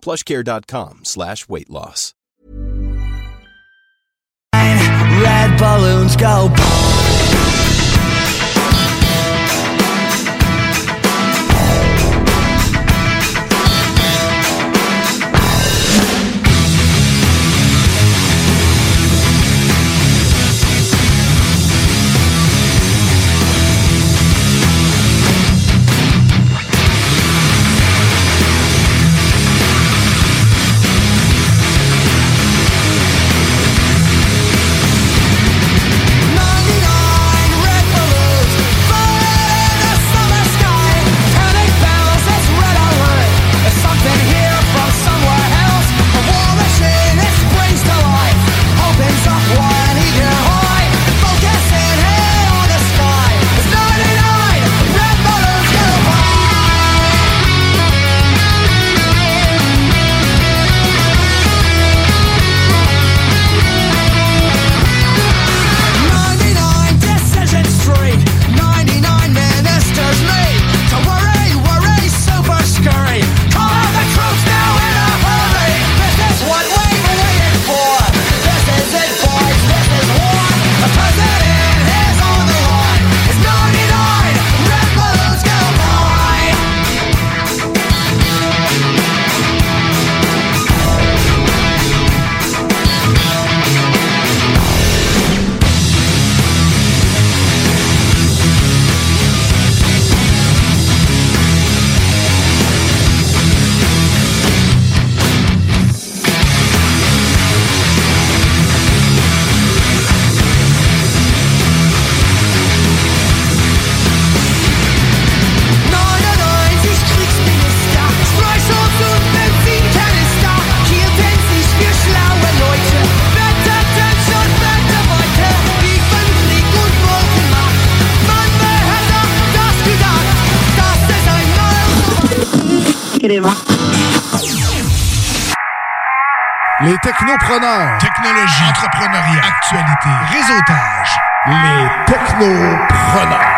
plushcare.com slash weight loss. Red balloons go Technologie. Entrepreneuriat. Actualité. Réseautage. Les technopreneurs.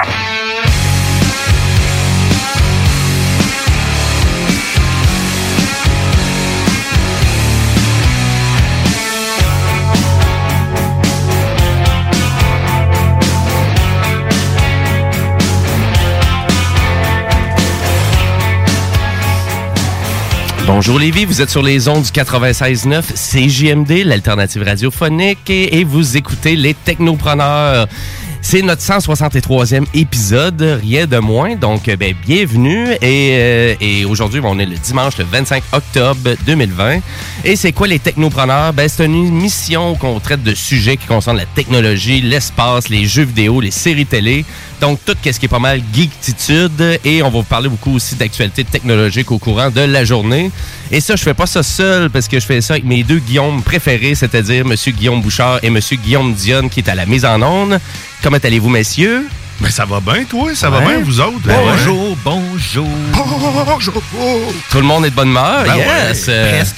Bonjour Lévi, vous êtes sur les ondes du 96.9 CJMD, l'alternative radiophonique, et, vous écoutez les technopreneurs. C'est notre 163e épisode, rien de moins. Donc, euh, ben, bienvenue. Et, euh, et aujourd'hui, on est le dimanche, le 25 octobre 2020. Et c'est quoi les technopreneurs? Ben, c'est une émission qu'on traite de sujets qui concernent la technologie, l'espace, les jeux vidéo, les séries télé. Donc, tout ce qui est pas mal geektitude. Et on va vous parler beaucoup aussi d'actualités technologiques au courant de la journée. Et ça, je fais pas ça seul parce que je fais ça avec mes deux Guillaume préférés, c'est-à-dire M. Guillaume Bouchard et M. Guillaume Dionne qui est à la mise en onde. Comment allez-vous, messieurs? Ben, ça va bien, toi? Ça va bien, vous autres? Bonjour, bonjour. Bonjour. Tout le monde est de bonne humeur? Ben yes! ouais, euh, presque.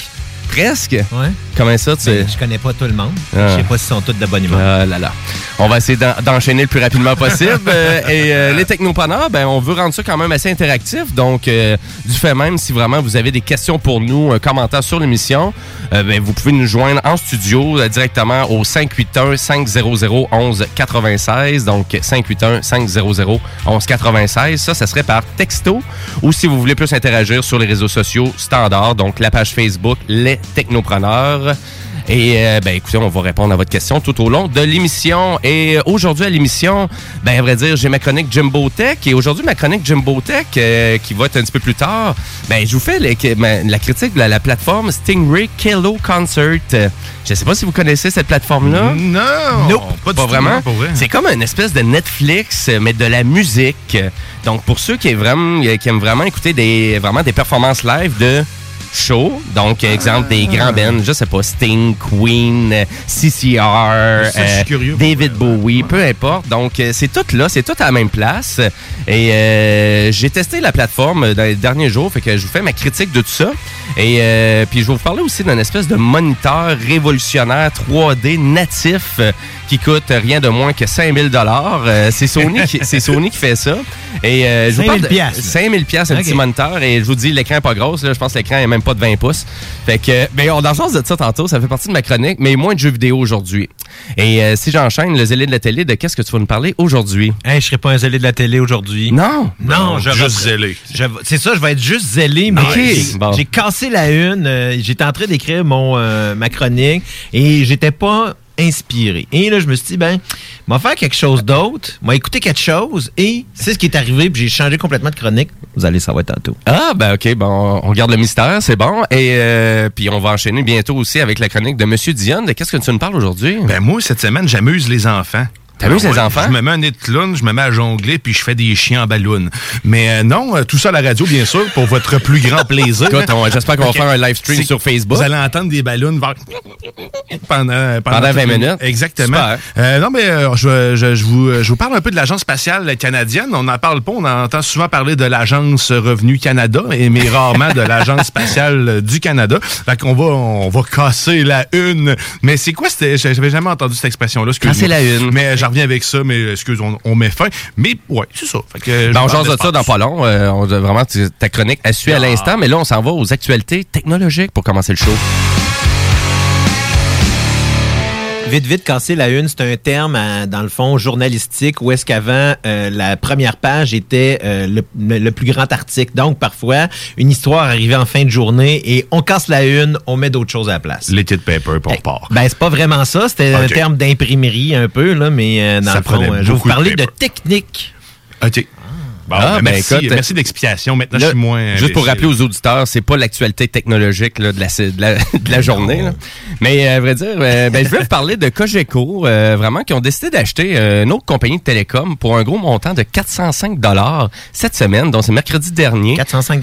Presque? Ouais. Comment ça, tu Ben, je connais pas tout le monde. Ah. Je sais pas s'ils sont tous de bonne humeur. Ah là là. On va essayer d'en- d'enchaîner le plus rapidement possible. Euh, et euh, les technopreneurs, ben, on veut rendre ça quand même assez interactif. Donc, euh, du fait même, si vraiment vous avez des questions pour nous, un commentaire sur l'émission, euh, ben, vous pouvez nous joindre en studio directement au 581-500-1196. Donc, 581-500-1196. Ça, ça serait par texto. Ou si vous voulez plus interagir sur les réseaux sociaux standards, donc la page Facebook Les Technopreneurs. Et euh, ben écoutez, on va répondre à votre question tout au long de l'émission. Et euh, aujourd'hui à l'émission, ben à vrai dire, j'ai ma chronique Jimbo Tech. Et aujourd'hui, ma chronique Jimbo Tech, euh, qui va être un petit peu plus tard, ben je vous fais les- ma- la critique de la, la plateforme Stingray Kello Concert. Je sais pas si vous connaissez cette plateforme-là. Non! Nope, pas pas vraiment. vrai. C'est comme une espèce de Netflix, mais de la musique. Donc, pour ceux qui aiment vraiment, qui aiment vraiment écouter des, vraiment des performances live de show, donc, exemple, des Ah. grands bands, je sais pas, Sting, Queen, euh, CCR, euh, curieux, David Bowie, peu importe. Donc, euh, c'est tout là, c'est tout à la même place. Et euh, j'ai testé la plateforme dans les derniers jours, fait que je vous fais ma critique de tout ça. Et euh, puis, je vais vous parler aussi d'un espèce de moniteur révolutionnaire 3D natif euh, qui coûte rien de moins que 5000 dollars. c'est Sony qui c'est Sony qui fait ça. Et euh, je vous 5000 parle de- piastres, là. 5000 piastres un petit moniteur et je vous dis l'écran est pas gros là, je pense que l'écran est même pas de 20 pouces. Fait que ben on dans le sens de ça tantôt, ça fait partie de ma chronique, mais moins de jeux vidéo aujourd'hui. Et euh, si j'enchaîne le zélé de la télé, de qu'est-ce que tu vas nous parler aujourd'hui? Hey, je serai pas un zélé de la télé aujourd'hui. Non? Non, je juste zélé. je- C'est ça, je vais être juste zélé, mais j'ai Bon. cassé la une. euh, J'étais en train d'écrire mon euh, ma chronique et j'étais pas inspiré. Et là, je me suis dit, ben, m'a faire quelque chose d'autre, m'a écouté quelque chose et c'est ce qui est arrivé, puis j'ai changé complètement de chronique. Vous allez savoir tantôt. Ah, ben ok, bon, on garde le mystère, c'est bon. Et euh, puis on va enchaîner bientôt aussi avec la chronique de Monsieur Dion. De qu'est-ce que tu nous parles aujourd'hui? Ben moi, cette semaine, j'amuse les enfants. T'amuses Ben les ouais, enfants? Je me mets un nez de clown, je me mets à jongler, puis je fais des chiens en ballon. Mais euh, non, euh, tout ça à la radio, bien sûr, pour votre plus grand plaisir. J'espère qu'on va faire un live stream sur Facebook. Vous allez entendre des ballons vers- pendant, Pendant 20 toute- minutes. Exactement. Euh, non, mais euh, je, je- je vous, je vous parle un peu de l'Agence spatiale canadienne. On n'en parle pas. On entend souvent parler de l'Agence Revenu Canada, et- mais rarement de l'Agence spatiale du Canada. Fait qu'on va, on va casser la une. Mais c'est quoi? J'avais jamais entendu cette expression-là. Casser la une. Mais reviens avec ça, mais excuse, on, on met fin. Mais ouais, c'est ça. Fait que, Ben, on jase de ça dans pas long. Euh, on vraiment ta chronique à suivre à Ah. l'instant, mais là, on s'en va aux actualités technologiques pour commencer le show. Vite, vite, casser la une, c'est un terme, euh, dans le fond, journalistique, où est-ce qu'avant, euh, la première page était euh, le, plus grand article. Donc, parfois, une histoire arrivait en fin de journée et on casse la une, on met d'autres choses à la place. Liquid paper, puis on part. Ben, c'est pas vraiment ça. C'était un terme d'imprimerie un peu, là, mais euh, dans Ça le fond, je vais vous de parler de, technique. OK. Bon, Ah, ben, ben, merci, écoute, merci de l'explication. Maintenant, Là, je suis moins. juste pour rappeler aux auditeurs, c'est pas l'actualité technologique là, de, la, de, la, de la journée. là. Mais euh, à vrai dire, euh, ben, je vais vous parler de Cogeco, euh, vraiment, qui ont décidé d'acheter euh, une autre compagnie de télécom pour un gros montant de 405 dollars cette semaine, donc c'est mercredi dernier. 405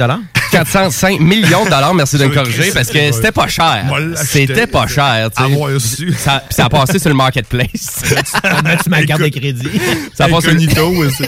405 millions de dollars, merci de me corriger, parce que c'était pas cher. C'était pas cher. tu sais. Ça, puis ça a passé sur le marketplace. Mettre ma carte de crédit. ça, a passé, Incognito aussi.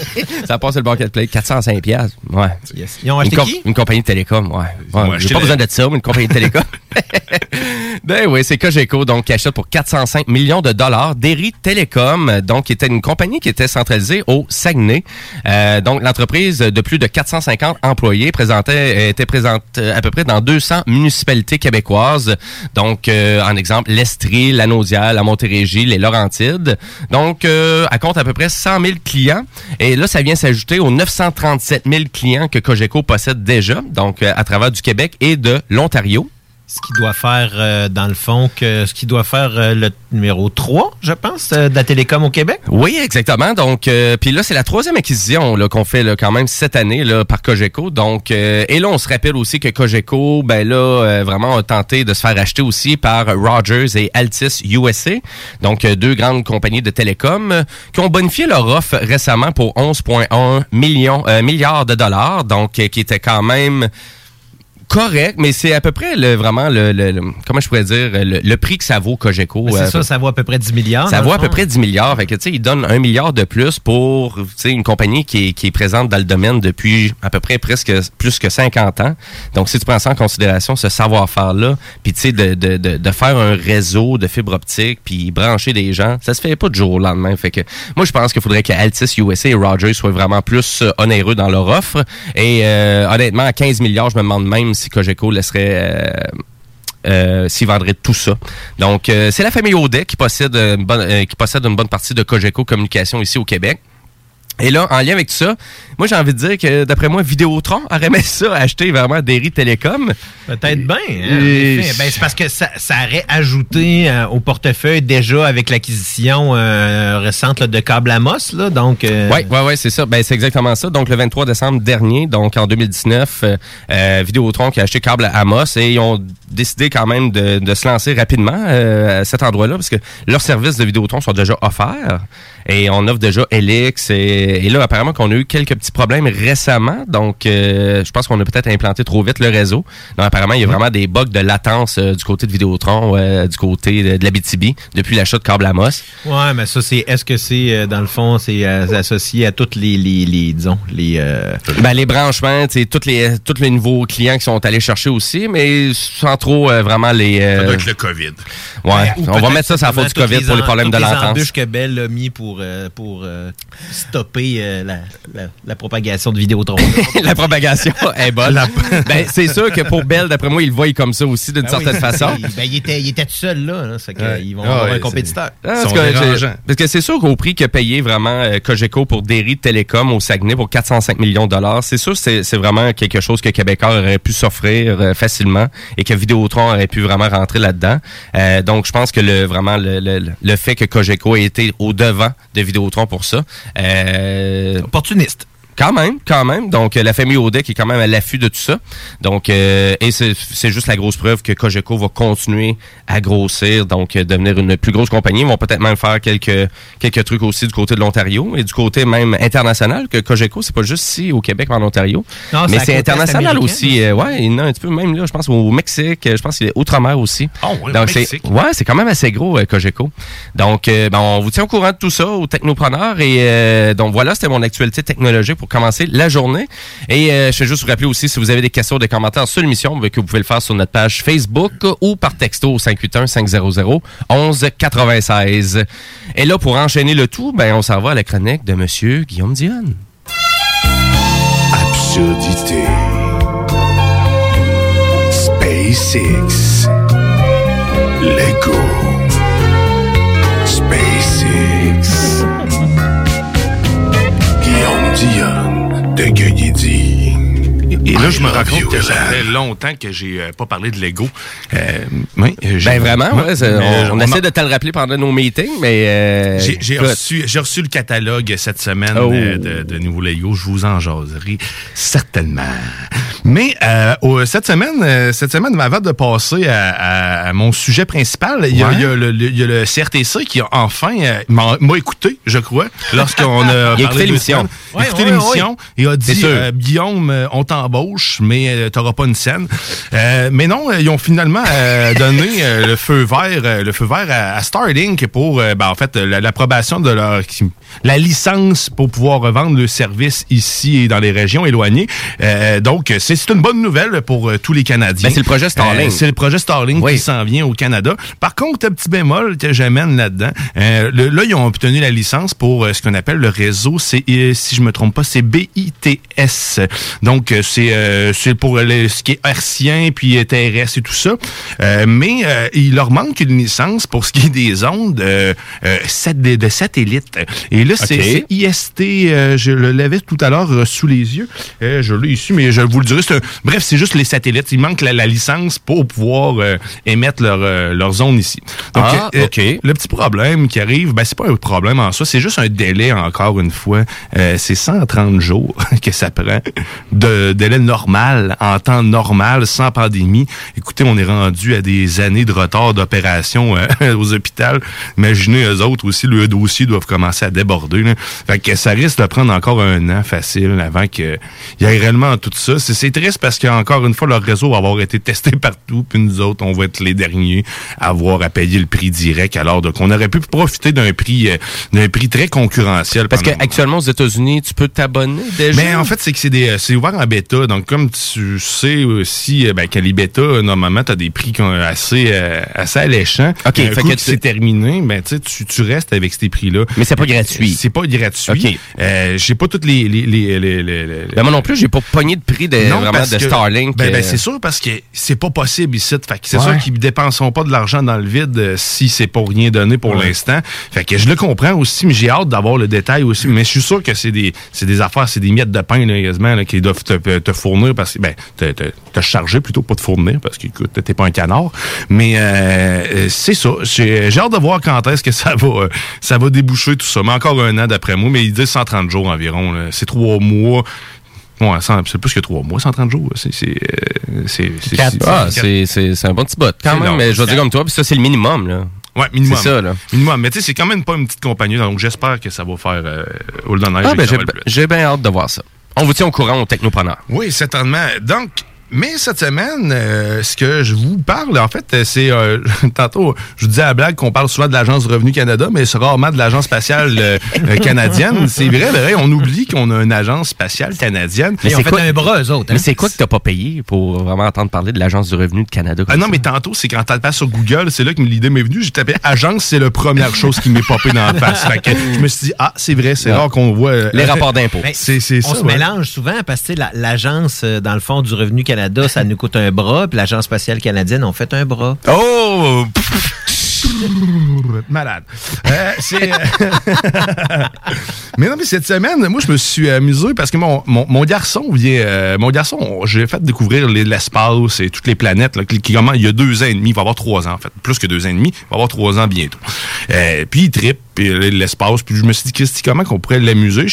ça a passé sur le marketplace. 405 piastres. Ouais. Yes. Ils ont Une, acheté com- qui? une compagnie de télécom, ouais. ouais J'ai pas besoin de ça, mais une compagnie de télécom. ben oui, c'est Cogeco, donc, qui achète pour 405 millions de dollars Derry Telecom, donc, qui était une compagnie qui était centralisée au Saguenay. Euh, donc, l'entreprise de plus de 450 employés présentait, était présente euh, à peu près dans 200 municipalités québécoises. Donc, euh, en exemple, l'Estrie, la Naudière, la Montérégie, les Laurentides. Donc, euh, elle compte à peu près 100 000 clients. Et là, ça vient s'ajouter aux 937 000 clients que Cogeco possède déjà, donc euh, à travers du Québec et de l'Ontario. Ce qui doit faire, euh, dans le fond, que ce qui doit faire euh, le numéro 3, je pense, euh, de la télécom au Québec. Oui, exactement. Donc, euh, puis là, c'est la troisième acquisition qu'on fait là, quand même cette année là, par Cogeco. Donc, et là, on se rappelle aussi que Cogeco, ben là, vraiment a tenté de se faire acheter aussi par Rogers et Altis USA. Donc, deux grandes compagnies de télécom qui ont bonifié leur offre récemment pour 11,1 millions milliards de dollars. Donc, qui était quand même correct, mais c'est à peu près le, vraiment le, le- le- comment je pourrais dire le, le prix que ça vaut Cogeco. Mais euh, C'est ça, ça vaut à peu près 10 milliards. ça vaut à peu fond. près 10 milliards. Fait que, tu sais, ils donnent un milliard de plus pour tu sais, une compagnie qui est, qui est présente dans le domaine depuis à peu près presque plus que 50 ans. Donc, si tu prends ça en considération, ce savoir-faire-là, puis tu sais, de, de, de, de faire un réseau de fibre optique, puis brancher des gens, ça se fait pas du jour au lendemain. Fait que moi, je pense qu'il faudrait que Altis USA et Rogers soient vraiment plus euh, onéreux dans leur offre. Et euh, honnêtement, à 15 milliards, je me demande même si Cogeco laisserait... euh, euh, s'ils vendraient tout ça. Donc, euh, c'est la famille Audet qui possède, une bonne, euh, qui possède une bonne partie de Cogeco Communication ici au Québec. Et là, en lien avec tout ça, moi j'ai envie de dire que d'après moi, Vidéotron aurait aimé ça acheter vraiment Derry Télécom. Peut-être bien. hein, Et-. Ben, c'est parce que ça, ça aurait ajouté euh, au portefeuille déjà avec l'acquisition euh, récente là, de Câble Amos. Là, donc, euh, Ouais, ouais, ouais, c'est ça. Ben, c'est exactement ça. Donc, le 23 décembre dernier, donc en 2019, euh, Vidéotron qui a acheté câble à Amos et ils ont décidé quand même de, de se lancer rapidement à cet endroit-là parce que leurs services de Vidéotron sont déjà offerts et on offre déjà Elix et, et là, apparemment qu'on a eu quelques petits problèmes récemment. Donc, euh, je pense qu'on a peut-être implanté trop vite le réseau. Donc, apparemment, il y a vraiment des bugs de latence euh, du côté de Vidéotron, euh, du côté de, de la BTB depuis l'achat de câble Amos. Ouais, mais ça, c'est. Est-ce que c'est, euh, dans le fond, c'est euh, associé à toutes les, les, les disons, les. euh, Ben, les branchements, tous les, tous les nouveaux clients qui sont allés chercher aussi, mais sans trop euh, vraiment les. euh, Ça doit être le COVID. Ouais, ou on va mettre ça sur la faute du COVID pour les problèmes de toutes les l'entente. embûches que Bell a mis pour, euh, pour euh, stopper euh, la, la, la propagation de Vidéotron. la propagation est bonne. ben, c'est sûr que pour Bell, d'après moi, ils le voient comme ça aussi d'une Ben oui, certaine façon. il- Ben, il était, il était tout seul là. là ça fait que Ouais. Ils vont Ah avoir ouais, un compétiteur. Ah, parce, que parce c'est sûr qu'au prix que payé vraiment euh, Cogeco pour Derry Télécom au Saguenay pour 405 millions de dollars, c'est sûr que c'est c'est vraiment quelque chose que Québécois aurait pu s'offrir euh, facilement et que Vidéotron aurait pu vraiment rentrer là-dedans. Euh, donc, je pense que le vraiment le, fait que Cogeco ait été au devant de Vidéotron pour ça, euh, Opportuniste. Quand même, quand même. Donc, euh, la famille Audet qui est quand même à l'affût de tout ça. Donc, euh, et c'est c'est juste la grosse preuve que Cogeco va continuer à grossir, donc euh, devenir une plus grosse compagnie. Ils vont peut-être même faire quelques quelques trucs aussi du côté de l'Ontario et du côté même international. Que Cogeco, c'est pas juste ici au Québec, mais en Ontario, Non, mais c'est international aussi. Euh, ouais, il y en a un petit peu même là. Je pense au Mexique. Je pense qu'il est outre-mer aussi. Oh, ouais, Donc, au c'est ouais, c'est quand même assez gros euh, Cogeco. Donc, euh, ben, on vous tient au courant de tout ça au Technopreneur et euh, donc voilà, c'était mon actualité technologique pour commencer la journée. Et euh, je vais juste vous rappeler aussi si vous avez des questions, des commentaires sur l'émission, ben, que vous pouvez le faire sur notre page Facebook ou par texto au 581 500 1196. Et là, pour enchaîner le tout, ben on s'en va à la chronique de Monsieur Guillaume Dionne. Absurdité. SpaceX. Lego. De Gueugui-Dit. Et là, je me rends compte que ça fait longtemps que j'ai euh, pas parlé de Lego. Euh, oui, Ben vraiment, ouais, on, on on essaie de te le rappeler pendant nos meetings, mais euh, J'ai reçu, le catalogue cette semaine Oh. euh, de, de nouveaux Lego. Je vous en jaserai certainement. Mais euh, cette semaine, cette semaine, avant de passer à, à- à mon sujet principal, il y, a- Ouais. y il y a le CRTC qui a enfin m'a écouté, je crois, lorsqu'on a Il a écouté parlé de l'émission. Il a Ouais, écouté ouais, l'émission et a dit euh, Guillaume, on t'embauche, mais euh, t'auras pas une scène. Euh, mais non, euh, ils ont finalement donné le feu vert, le feu vert à, à Starlink pour, ben, en fait, la- l'approbation de leur la licence pour pouvoir revendre le service ici et dans les régions éloignées. Donc, c'est c'est une bonne nouvelle pour tous les Canadiens. Ben, c'est le projet Starlink. C'est le projet Starlink Oui. qui s'en vient au Canada. Par contre, un petit bémol que j'amène là-dedans. le- là, ils ont obtenu la licence pour ce qu'on appelle le réseau. C'est, si je me trompe pas, c'est BITS. Donc, euh, c'est euh, c'est pour le- ce qui est hertzien puis euh, terrestre et tout ça. Euh, mais euh, il leur manque une licence pour ce qui est des ondes de, de satellites. Et là, c'est IST. je le l'avais tout à l'heure sous les yeux. Je l'ai ici, mais je vous le dirai. un- bref, c'est juste les satellites. Il manque la, la licence pour pouvoir émettre leur, leurs ondes ici. Donc, Ah, euh, ok. le petit problème qui arrive, ben, c'est pas un problème en soi, c'est juste un délai, encore une fois. C'est 130 jours que ça prend de, de normal, en temps normal, sans pandémie. Écoutez, on est rendu à des années de retard d'opération euh, aux hôpitaux. Imaginez eux autres aussi, le dossier doivent commencer à déborder. Là. Fait que ça risque de prendre encore un an facile avant qu'il y ait réellement tout ça. C'est, triste parce qu'encore une fois, leur réseau va avoir été testé partout, puis nous autres, on va être les derniers à avoir à payer le prix direct, alors donc on aurait pu profiter d'un prix euh, d'un prix très concurrentiel. Parce qu'actuellement, aux États-Unis, tu peux t'abonner déjà? mais en fait, c'est que c'est des, euh, c'est ouvert en bêta. Donc, comme tu sais aussi, euh, ben, bêtas, normalement, tu as des prix qui sont assez, euh, assez alléchants. OK, Un fait coup que c'est terminé, ben, tu tu, restes avec ces prix-là. Mais c'est pas gratuit. C'est pas gratuit. OK. Euh, j'ai pas toutes les, les, les, les, les- les- Ben, moi non plus, j'ai pas pogné de prix de, vraiment parce de que- Starlink. Ben, ben, euh, c'est sûr parce que c'est pas possible ici. Fait que c'est Ouais. sûr qu'ils ne dépenseront pas de l'argent dans le vide euh, si c'est pour rien donné pour Ouais. l'instant. Fait que je le comprends aussi, mais j'ai hâte d'avoir le détail aussi. Mais je suis sûr que c'est des, des affaires, c'est des miettes de pain, là, quasiment, là, qu'ils doivent te, te fournir parce que, ben, te, te, te charger plutôt, pas te fournir parce que, écoute, t'es pas un canard. Mais, euh, euh, c'est ça. J'ai hâte de voir quand est-ce que ça va, euh, ça va déboucher tout ça. Mais encore un an d'après moi, mais ils disent 130 jours environ. C'est trois mois. Ouais, c'est plus que trois mois, 130 jours. C'est, Ah, c'est- un bon petit bot quand même. long. Mais je vais dire comme toi, puis ça, c'est le minimum. Là. Ouais, minimum. C'est ça, là. Minimum. Mais tu sais, c'est quand même pas une petite compagnie, donc j'espère que ça va faire euh, Ah, ben, j'ai bien hâte de voir ça. On vous tient au courant au Technopreneur. Oui, certainement. Donc, mais cette semaine, euh, ce que je vous parle, en fait, euh, c'est euh, tantôt, je vous disais à la blague qu'on parle souvent de l'Agence du Revenu Canada, mais c'est rarement de l'Agence spatiale euh, euh, canadienne. C'est vrai, vrai, on oublie qu'on a une agence spatiale canadienne. Mais c'est fait quoi- un bras, eux autres. hein? Mais c'est quoi que t'as pas payé pour vraiment entendre parler de l'Agence du revenu de Canada? Ah non, ça? mais tantôt, c'est quand tu sur Google, c'est là que l'idée m'est venue. J'ai tapé agence, c'est la première chose qui m'est popée dans la face. Fait que je me suis dit, ah, c'est vrai, c'est Ouais. rare qu'on voit. euh, Les rapports d'impôts. C'est, c'est On ça. se ouais. mélange souvent parce que tu sais, la- l'agence, dans le fond, du Revenu Canada, ça nous coûte un bras, puis l'Agence spatiale canadienne, on fait un bras. Oh! Malade. Euh, euh, mais non, mais cette semaine, moi, je me suis amusé parce que mon, mon, mon garçon vient. euh, mon garçon, on- j'ai fait découvrir les- l'espace et toutes les planètes là, qui, qui commencent il y a deux ans et demi. Il va avoir trois ans, en fait. Plus que deux ans et demi. Il va avoir trois ans bientôt. Euh, puis il trippe, puis l'espace. Puis je me suis dit, Christy, comment qu'on pourrait l'amuser?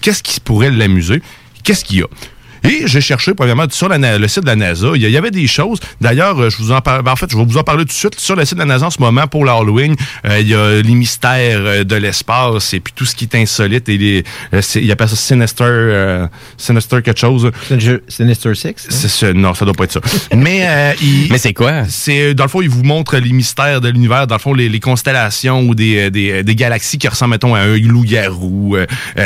Qu'est-ce qui pourrait l'amuser? Qu'est-ce qu'il y a? Et j'ai cherché, premièrement, sur la le site de la NASA. Il y, avait des choses. D'ailleurs, euh, je vous en parle. En fait, je vais vous en parler tout de suite. Sur le site de la NASA en ce moment, pour l'Halloween, euh, il y a les mystères euh, de l'espace et puis tout ce qui est insolite. Et les, euh, il appelle ça Sinister, euh, Sinister quelque chose. Sinister Sinister Six? hein? C'est ça. Non, ça doit pas être ça. Mais, euh, il- Mais c'est quoi? c'est dans le fond, il vous montre les mystères de l'univers, dans le fond, les, les constellations ou des, des, des galaxies qui ressemblent, mettons, à un loup-garou,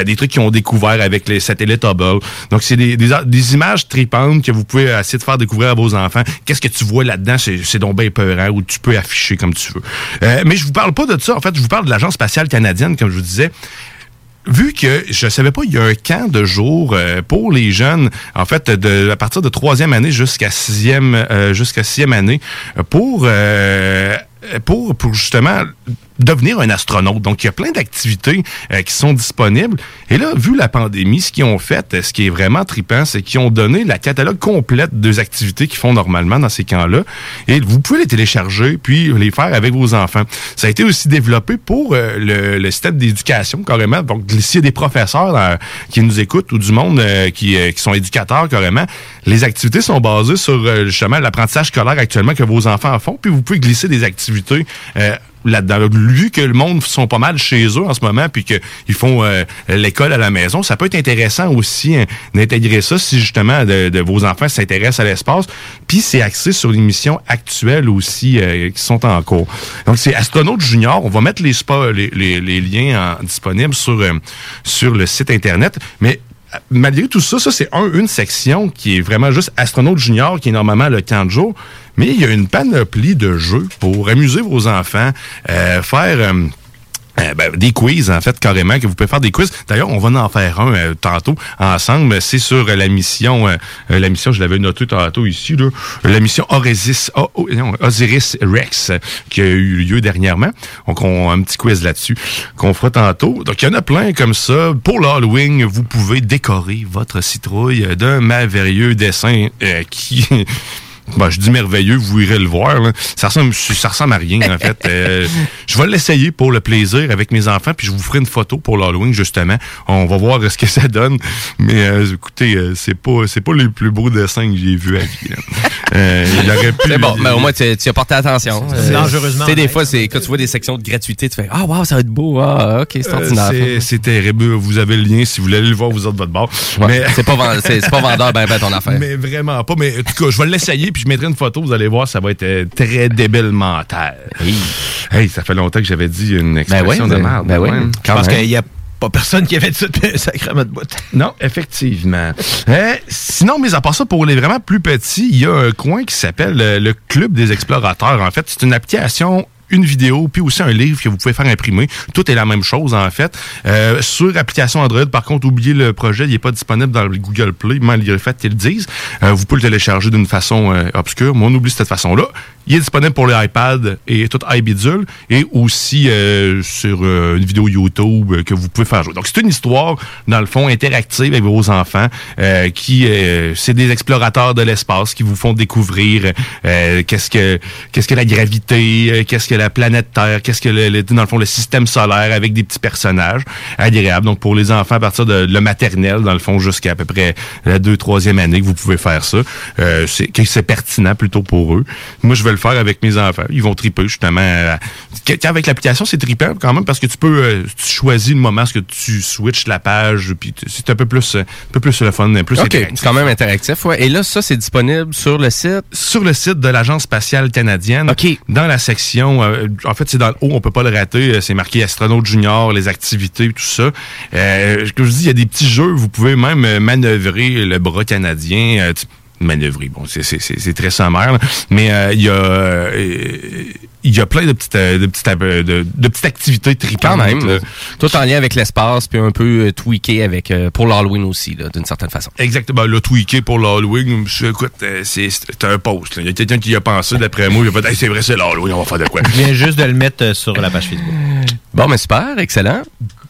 des trucs qu'ils ont découvert avec les satellites Hubble. Donc, c'est des, des, des images tripantes que vous pouvez essayer de faire découvrir à vos enfants. Qu'est-ce que tu vois là-dedans? C'est, donc bien peurant ou tu peux afficher comme tu veux. Euh, mais je vous parle pas de ça. En fait, je vous parle de l'Agence spatiale canadienne, comme je vous disais vu que je savais pas, il y a un camp de jour euh, pour les jeunes, en fait, de, à partir de troisième année jusqu'à sixième, euh, jusqu'à sixième année, pour, euh, pour, pour justement devenir un astronaute. Donc, il y a plein d'activités euh, qui sont disponibles. Et là, vu la pandémie, ce qu'ils ont fait, euh, ce qui est vraiment trippant, c'est qu'ils ont donné la catalogue complète des activités qu'ils font normalement dans ces camps-là. Et vous pouvez les télécharger, puis les faire avec vos enfants. Ça a été aussi développé pour euh, le, le système d'éducation, carrément. Donc, s'il y a des professeurs euh, qui nous écoutent ou du monde euh, qui, euh, qui sont éducateurs, carrément, les activités sont basées sur justement l'apprentissage scolaire actuellement que vos enfants font, puis vous pouvez glisser des activités là-dedans. Vu que le monde sont pas mal chez eux en ce moment, puis qu'ils font euh, l'école à la maison, ça peut être intéressant aussi hein, d'intégrer ça si justement de, vos enfants s'intéressent à l'espace. Puis c'est axé sur les missions actuelles aussi euh, qui sont en cours. Donc c'est Astronaute Junior. On va mettre les, spa, les, liens en- disponibles sur, euh, sur le site Internet. Mais malgré tout ça, ça c'est un, une section qui est vraiment juste astronaute junior, qui est normalement le camp de. Mais il y a une panoplie de jeux pour amuser vos enfants, euh, faire euh, euh, ben, des quiz, en fait, carrément, que vous pouvez faire des quiz. D'ailleurs, on va en faire un euh, tantôt ensemble. C'est sur la mission, euh, la mission, je l'avais noté tantôt ici, là, la mission oh, non, Osiris Rex, qui a eu lieu dernièrement. Donc, on a un petit quiz là-dessus qu'on fera tantôt. Donc, il y en a plein comme ça. Pour l'Halloween, vous pouvez décorer votre citrouille d'un merveilleux dessin qui... ben, je dis merveilleux, vous irez le voir. là. Ça ressemble, ça ressemble à rien, en fait. Euh, je vais l'essayer pour le plaisir avec mes enfants, puis je vous ferai une photo pour l'Halloween, justement. On va voir ce que ça donne. Mais euh, écoutez, euh, c'est pas c'est pas les plus beaux dessins que j'ai vus à vie. là. Euh, il aurait pu- C'est bon, mais au moins, tu, tu as porté attention. C'est dangereusement Tu sais, des fois, c'est quand tu vois des sections de gratuité, tu fais Ah, wow, ça va être beau. Ah, OK, c'est Euh, ordinaire. c'est- c'est terrible. Vous avez le lien si vous voulez aller le voir, vous êtes de votre bord. Ouais, Mais, c'est pas, pas vendeur, ben, ben, ton affaire. mais vraiment pas. Mais en tout cas, je vais l'essayer puis je mettrai une photo. Vous allez voir, ça va être euh, très débile mental. Hey, ça fait longtemps que j'avais dit une expression Ben oui, de ben- merde. ben oui. ouais. Je pense qu'il n'y a pas personne qui avait dit ça depuis un de bout. Non, effectivement. Euh, sinon, mais à part ça, pour les vraiment plus petits, il y a un coin qui s'appelle euh, le Club des explorateurs. En fait, c'est une application une vidéo, puis aussi un livre que vous pouvez faire imprimer. Tout est la même chose, en fait. Euh, sur application Android, par contre, oubliez le projet, il n'est pas disponible dans le Google Play, malgré le fait qu'ils le disent. Euh, vous pouvez le télécharger d'une façon euh, obscure, mais on oublie cette façon-là. Il est disponible pour les iPads et tout iBidule, et aussi euh, sur euh, une vidéo YouTube euh, que vous pouvez faire jouer. Donc, c'est une histoire, dans le fond, interactive avec vos enfants, euh, qui, euh, c'est des explorateurs de l'espace qui vous font découvrir qu'est-ce que qu'est-ce que la gravité, qu'est-ce que la planète Terre, qu'est-ce que le, le- dans le fond le système solaire avec des petits personnages agréables. Donc, pour les enfants à partir de le maternel, dans le fond, jusqu'à à peu près la deux, troisième année que vous pouvez faire ça. C'est c'est pertinent plutôt pour eux. Moi, je vais le faire avec mes enfants. Ils vont triper justement. euh, Avec l'application, c'est trippant quand même parce que tu peux, euh, tu choisis le moment ce que tu switches la page, puis c'est un peu plus, euh, un peu plus le fun, plus OK, c'est quand même interactif. Ouais. Et là, ça, c'est disponible sur le site? sur le site de l'Agence spatiale canadienne. OK. Dans la section, euh, en fait, c'est dans le haut, on peut pas le rater. C'est marqué astronaute junior, les activités, tout ça. Euh, comme je dis, il y a des petits jeux. Vous pouvez même manœuvrer le bras canadien. euh, manœuvrer, bon, c'est- très sommaire, là. mais euh, il y a euh, il y a plein de petites euh, de petites euh, de, de petites activités tripantes. Quand même. là. Tout en lien avec l'espace, puis un peu euh, tweaké avec, euh, pour l'Halloween aussi, d'une certaine façon. Exactement. Le tweaké pour l'Halloween, écoute, euh, c'est un post. là. Il y a quelqu'un qui y a pensé, d'après moi, il a fait Hey, c'est vrai, c'est l'Halloween, on va faire de quoi? Je viens juste de le mettre sur la page Facebook. Bon, mais super, excellent.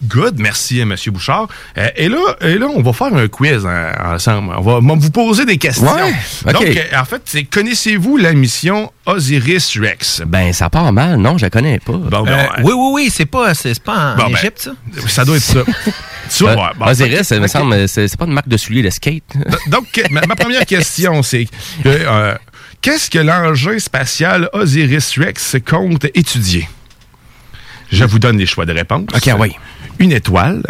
Good, merci Monsieur Bouchard. Euh, et là, et là, on va faire un quiz hein, ensemble. On va, on va vous poser des questions. Ouais. Donc, euh, en fait, c'est connaissez-vous la mission Osiris Rex? Ben, ça part mal, non, je la connais pas. Bon, ben, Euh, oui, oui, oui, c'est pas, c'est c'est pas en Bon, ben, Égypte, ça? ça doit être ça. tu vas Euh, voir. Bon, Osiris, ça me semble, c'est pas une marque de souliers de skate. Donc, ma, ma première question, c'est que, euh, qu'est-ce que l'engin spatial Osiris Rex compte étudier? Je vous donne les choix de réponse. Ok, oui. Une étoile,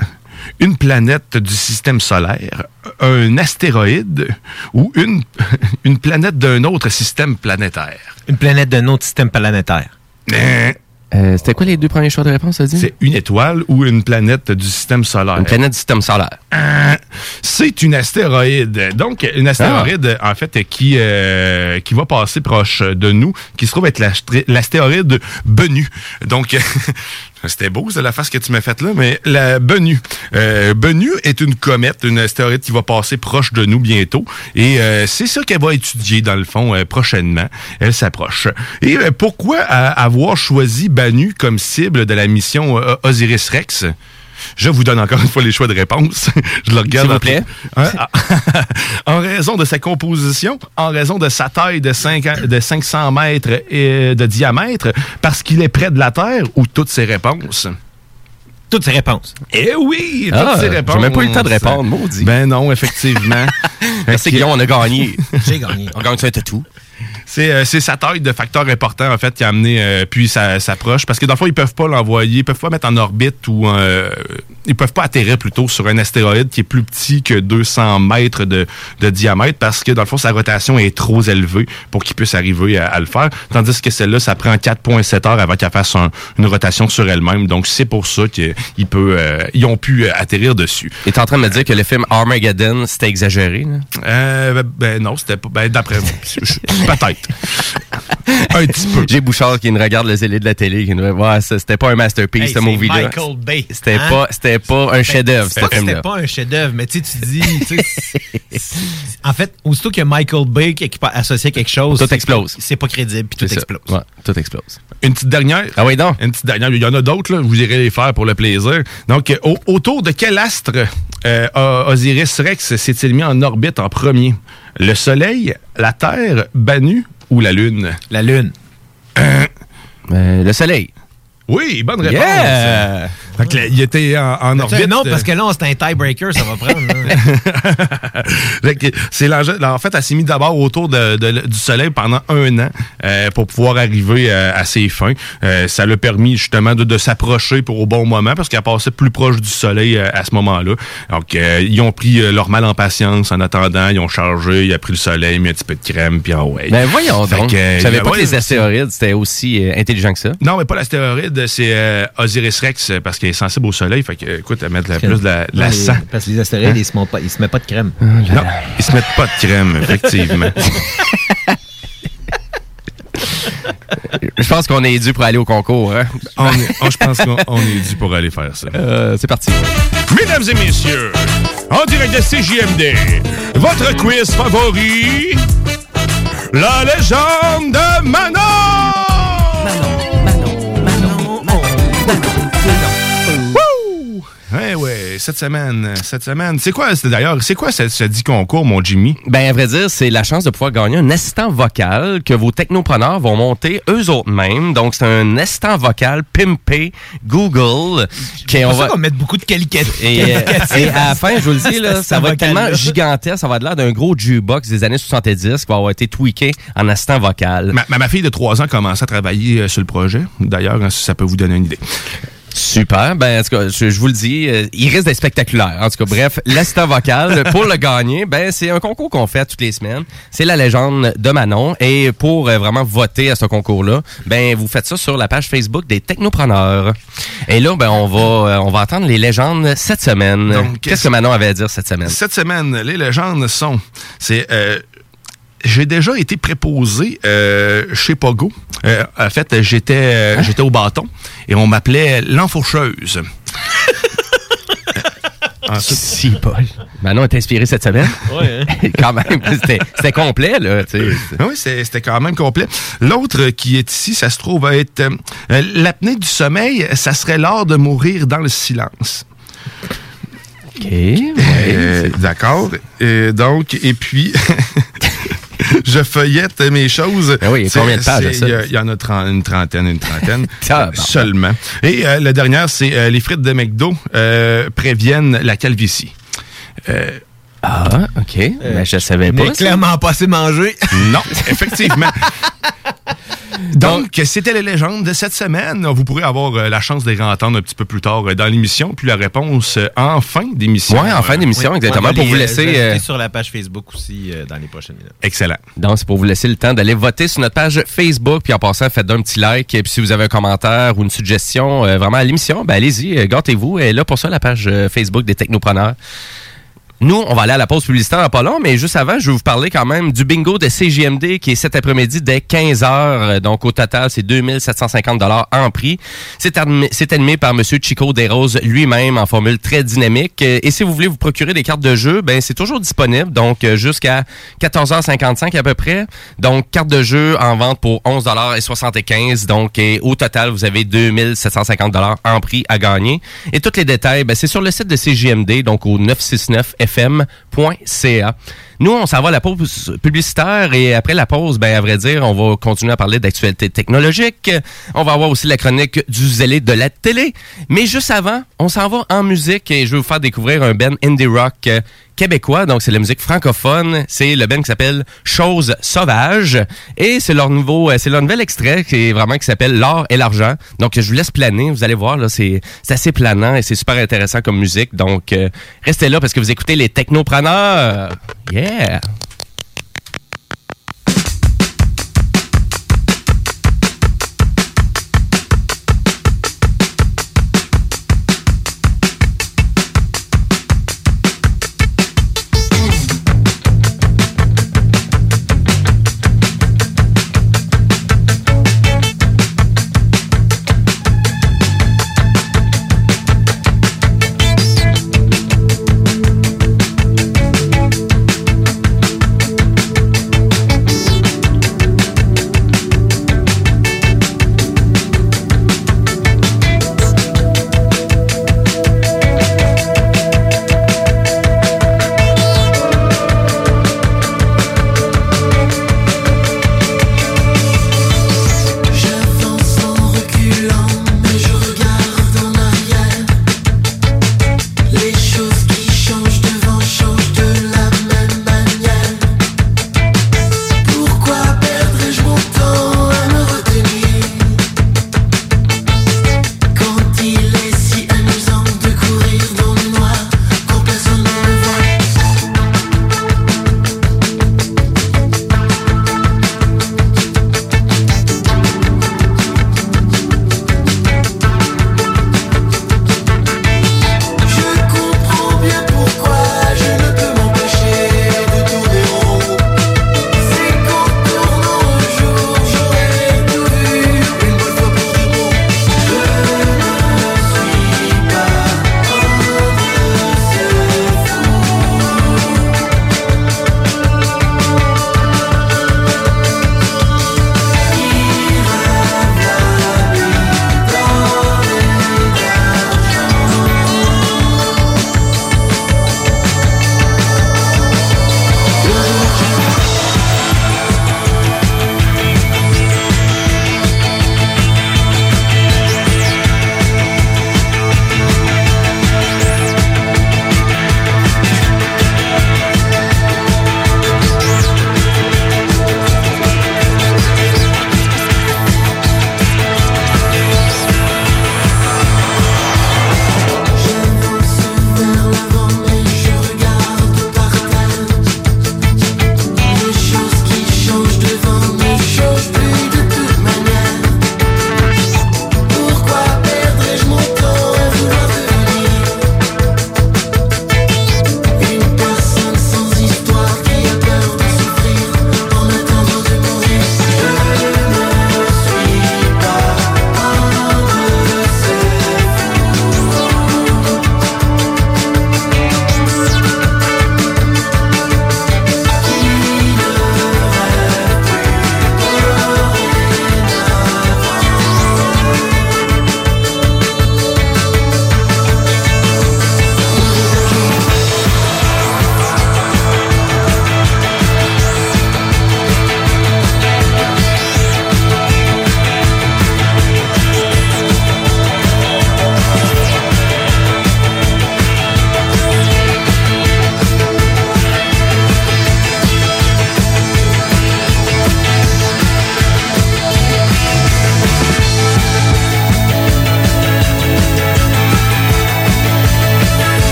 une planète du système solaire, un astéroïde ou une, une planète d'un autre système planétaire. Une planète d'un autre système planétaire. Euh, Euh, C'était quoi les deux premiers choix de réponse, ça dit? C'est une étoile ou une planète du système solaire. Une planète du système solaire. Euh, C'est une astéroïde. Donc, une astéroïde, en fait, qui, euh, qui va passer proche de nous, qui se trouve être l'asté- l'astéroïde Bennu. Donc, c'était beau, c'est la face que tu m'as faite là, mais la Bennu. Euh, Bennu est une comète, une astéroïde qui va passer proche de nous bientôt. Et euh, c'est ça qu'elle va étudier, dans le fond, euh, prochainement. Elle s'approche. Et euh, pourquoi avoir choisi Bennu comme cible de la mission Osiris-Rex? Je vous donne encore une fois les choix de réponse. Je le regarde. S'il vous en- plaît. Hein? Ah. en raison de sa composition, en raison de sa taille de, 5 ans- de 500 mètres et de diamètre, parce qu'il est près de la Terre, ou toutes ces réponses? Toutes ces réponses. Eh oui, toutes Ah, ces j'ai réponses. même pas eu le temps de répondre, maudit. Ben non, effectivement. Merci, Guillaume, on a gagné. J'ai gagné. on gagne ça, tout. C'est euh, c'est sa taille de facteur important, en fait, qui a amené euh, puis sa, sa proche. Parce que dans le fond, ils peuvent pas l'envoyer, ils peuvent pas mettre en orbite ou euh, ils peuvent pas atterrir plutôt sur un astéroïde qui est plus petit que 200 mètres de, de diamètre parce que dans le fond, sa rotation est trop élevée pour qu'il puisse arriver à, à le faire. Tandis que celle-là, ça prend 4,7 heures avant qu'elle fasse un- une rotation sur elle-même. Donc, c'est pour ça qu'ils peut, euh, ils ont pu euh, atterrir dessus. Et t'es en train de me dire que le film Armageddon, c'était exagéré, là? Euh, ben, ben non, c'était pas. Ben, d'après Peut-être. un petit peu. J'ai Bouchard qui nous regarde le zélé de la télé, qui nous dit, ouais, ça, c'était pas un masterpiece, Hey, ce. Michael Bay. C'était hein? pas, c'était c'était pas un chef-d'œuvre, pas que c'était pas un chef-d'œuvre, mais tu sais, tu dis. en fait, aussitôt a Michael Bay qui est associé à quelque chose. Tout c'est- explose. C'est pas crédible, puis tout explose. Ouais, tout explose. Une petite dernière. Ah oui, donc. Une petite dernière. Il y en a d'autres, là. Vous irez les faire pour le plaisir. Donc, euh, au- autour de quel astre euh, a- Osiris Rex s'est-il mis en orbite en premier? Le Soleil, la Terre, Banu ou la Lune? La Lune. Euh, le soleil. Oui, bonne réponse. Yeah! Fait que là, il était en, en orbite. non, euh, parce que là, c'est un tiebreaker, ça va prendre. c'est l'enjeu- En fait, elle s'est mise d'abord autour de- de- du Soleil pendant un an euh, pour pouvoir arriver euh, à ses fins. Euh, ça l'a permis justement de, de s'approcher pour au bon moment parce qu'elle passait plus proche du Soleil à ce moment-là. Donc, ils ont pris leur mal en patience en attendant. Ils ont chargé, il a pris le Soleil, mis un petit peu de crème, puis en ouais. Ben voyons Fait donc. que, Je savais pas ouais, que les astéroïdes, c'était aussi intelligent que ça? Non, mais pas l'astéroïde, c'est euh, Osiris Rex euh, parce qu'il est sensible au Soleil. Fait que, écoute, à mettre la- plus de la, de sang. Parce que les astéroïdes, ils se, mettent pas, ils se mettent pas de crème. Non, ils se mettent pas de crème, effectivement. Je pense qu'on est dû pour aller au concours. Hein? On est- oh, je pense qu'on on est dû pour aller faire ça. Euh, c'est parti. Mesdames et messieurs, en direct de CJMD, votre quiz favori, la légende de Manon! Wouh! Ouais, cette semaine, cette semaine. C'est quoi, c'est d'ailleurs, c'est quoi ce, ce dit concours, mon Jimmy? Ben, à vrai dire, c'est la chance de pouvoir gagner un assistant vocal que vos technopreneurs vont monter eux autres mêmes. Donc, c'est un assistant vocal pimpé Google. Qui C'est on va... qu'on met beaucoup de qualité. Et, euh, et à la fin, je vous le dis, là, ça va être tellement gigantesque. Ça va être l'air d'un gros jukebox des années 70 qui va avoir été tweaké en assistant vocal. Ma, ma- ma fille de 3 ans commence à travailler euh, sur le projet. D'ailleurs, hein, si ça peut vous donner une idée. Super. Ben, en tout cas, je, je vous le dis, euh, il risque d'être spectaculaire. En tout cas, bref, l'assistant vocal, pour le gagner, ben, c'est un concours qu'on fait toutes les semaines. C'est la légende de Manon. Et pour euh, vraiment voter à ce concours-là, ben, vous faites ça sur la page Facebook des technopreneurs. Et là, ben, on va, euh, on va entendre les légendes cette semaine. Qu'est-ce que Manon avait à dire cette semaine? Cette semaine, les légendes sont. C'est. J'ai déjà été préposé euh, chez Pogo. Euh, en fait, j'étais euh, j'étais au bâton et on m'appelait l'enfourcheuse. Si, Paul. Manon est inspiré cette semaine. Ouais, hein. Quand même, c'était c'était complet, là. tu sais. Ah oui, c'est- c'était quand même complet. L'autre qui est ici, ça se trouve à être euh, l'apnée du sommeil, ça serait l'art de mourir dans le silence. OK. ouais. Euh, D'accord. Euh, donc, et puis, je feuillette mes choses. Ben oui, il y a C'est- combien de pages, ça? Il y en a une trentaine, une trentaine Tabarnak. seulement. Et euh, la dernière, c'est euh, les frites de McDo euh, préviennent la calvitie. Euh, Ah, OK. ben, je savais Mais pas. ça. clairement pas assez mangé. non, effectivement. Donc, c'était les légendes de cette semaine. Vous pourrez avoir euh, la chance de les entendre un petit peu plus tard euh, dans l'émission, puis la réponse euh, en fin d'émission. Ouais, en fin d'émission, exactement, pour les, vous laisser... euh, sur la page Facebook aussi euh, dans les prochaines minutes. Excellent. Donc, c'est pour vous laisser le temps d'aller voter sur notre page Facebook. Puis en passant, faites un petit like. Et puis si vous avez un commentaire ou une suggestion euh, vraiment à l'émission, ben allez-y, gâtez-vous. Et là, pour ça, la page Facebook des Technopreneurs. Nous, on va aller à la pause publicitaire à pas long, mais juste avant, je vais vous parler quand même du bingo de CJMD qui est cet après-midi dès 15 heures. Donc, au total, c'est 2750 dollars en prix. C'est animé par Monsieur Chico Desroses lui-même en formule très dynamique. Et si vous voulez vous procurer des cartes de jeu, ben c'est toujours disponible. Donc, jusqu'à 14h55 à peu près. Donc, carte de jeu en vente pour 11 dollars et 75. Donc, au total, vous avez 2750 dollars en prix à gagner. Et tous les détails, ben, c'est sur le site de CJMD, donc au 969fm.ca. Nous, on s'en va à la pause publicitaire et après la pause, ben, à vrai dire, on va continuer à parler d'actualité technologique. On va avoir aussi la chronique du zélé de la télé. Mais juste avant, on s'en va en musique et je vais vous faire découvrir un band indie rock euh, québécois. Donc, c'est la musique francophone. C'est le band qui s'appelle Chose Sauvage. Et c'est leur nouveau, euh, c'est leur nouvel extrait qui est vraiment qui s'appelle L'or et l'argent. Donc, je vous laisse planer. Vous allez voir, là, c'est, assez planant et c'est super intéressant comme musique. Donc, euh, restez là parce que vous écoutez les technopreneurs. Yeah!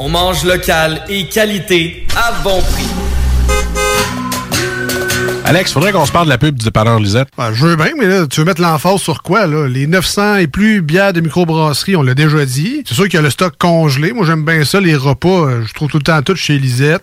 On mange local et qualité à bon prix. Alex, faudrait qu'on se parle de la pub du dépanneur Lisette. Ben, je veux bien, mais là, tu veux mettre l'emphase sur quoi, là? Les 900 et plus bières de microbrasserie, on l'a déjà dit. C'est sûr qu'il y a le stock congelé. Moi, j'aime bien ça, les repas. euh, Je trouve tout le temps tout chez Lisette.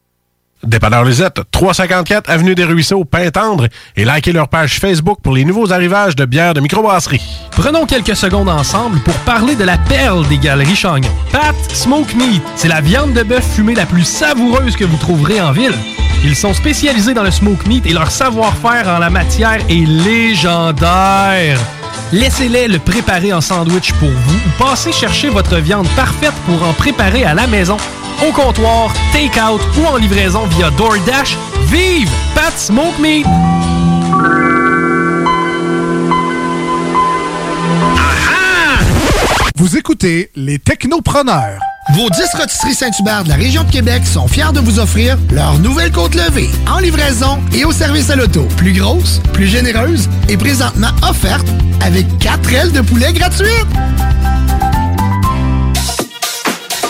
Dépanneur Lisette, 354 Avenue des Ruisseaux, Pintendre, et likez leur page Facebook pour les nouveaux arrivages de bières de microbrasserie. Prenons quelques secondes ensemble pour parler de la perle des galeries Chagnon. Pat Smoke Meat, c'est la viande de bœuf fumée la plus savoureuse que vous trouverez en ville. Ils sont spécialisés dans le smoke meat et leur savoir-faire en la matière est légendaire. Laissez-les le préparer en sandwich pour vous ou passez chercher votre viande parfaite pour en préparer à la maison, au comptoir, take-out ou en livraison via DoorDash. Vive Pat Smoke Meat! Vous écoutez les technopreneurs. Vos 10 rôtisseries Saint-Hubert de la région de Québec sont fiers de vous offrir leur nouvelle côte levée en livraison et au service à l'auto. Plus grosse, plus généreuse et présentement offerte avec 4 ailes de poulet gratuites.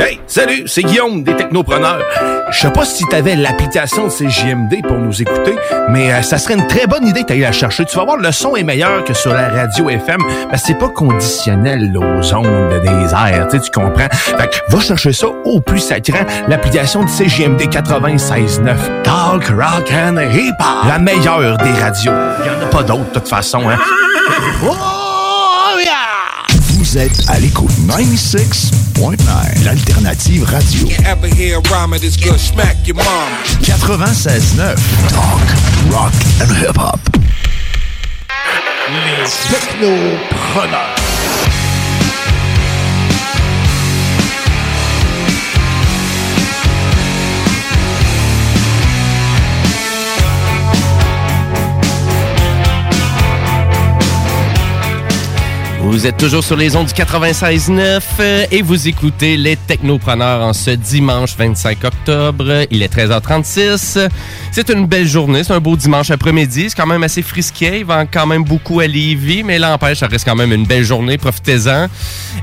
Hey, salut, c'est Guillaume des Technopreneurs. Je sais pas si t'avais l'application de CJMD pour nous écouter, mais euh, ça serait une très bonne idée d'aller la chercher. Tu vas voir, le son est meilleur que sur la radio FM, parce que c'est pas conditionnel aux ondes des airs, tu comprends? Fait que va chercher ça au plus sacrant, l'application de CJMD 96.9. Talk, rock and hip-hop. La meilleure des radios. Il en a pas d'autres, de toute façon, hein. Vous êtes à l'écoute 96.9, l'alternative radio. Ever hear a rhyme of this good smack your mom? 96.9, talk, rock and hip-hop. Les technopreneurs. Vous êtes toujours sur les ondes du 96.9 euh, et vous écoutez les Technopreneurs en ce dimanche 25 octobre. Il est 13h36. C'est une belle journée, c'est un beau dimanche après-midi. C'est quand même assez frisqué, il vend quand même beaucoup à Lévis, mais l'empêche, ça reste quand même une belle journée. Profitez-en.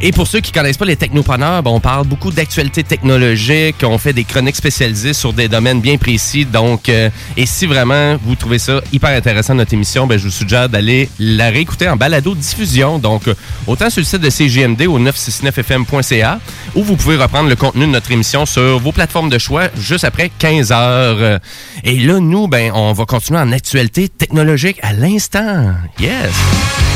Et pour ceux qui connaissent pas les Technopreneurs, ben, on parle beaucoup d'actualités technologiques, on fait des chroniques spécialisées sur des domaines bien précis. Donc, euh, et si vraiment vous trouvez ça hyper intéressant notre émission, ben, je vous suggère d'aller la réécouter en balado diffusion. Donc, autant sur le site de CGMD au 969fm.ca où vous pouvez reprendre le contenu de notre émission sur vos plateformes de choix juste après 15 heures. Et là, nous, ben, on va continuer en actualité technologique à l'instant. Yes!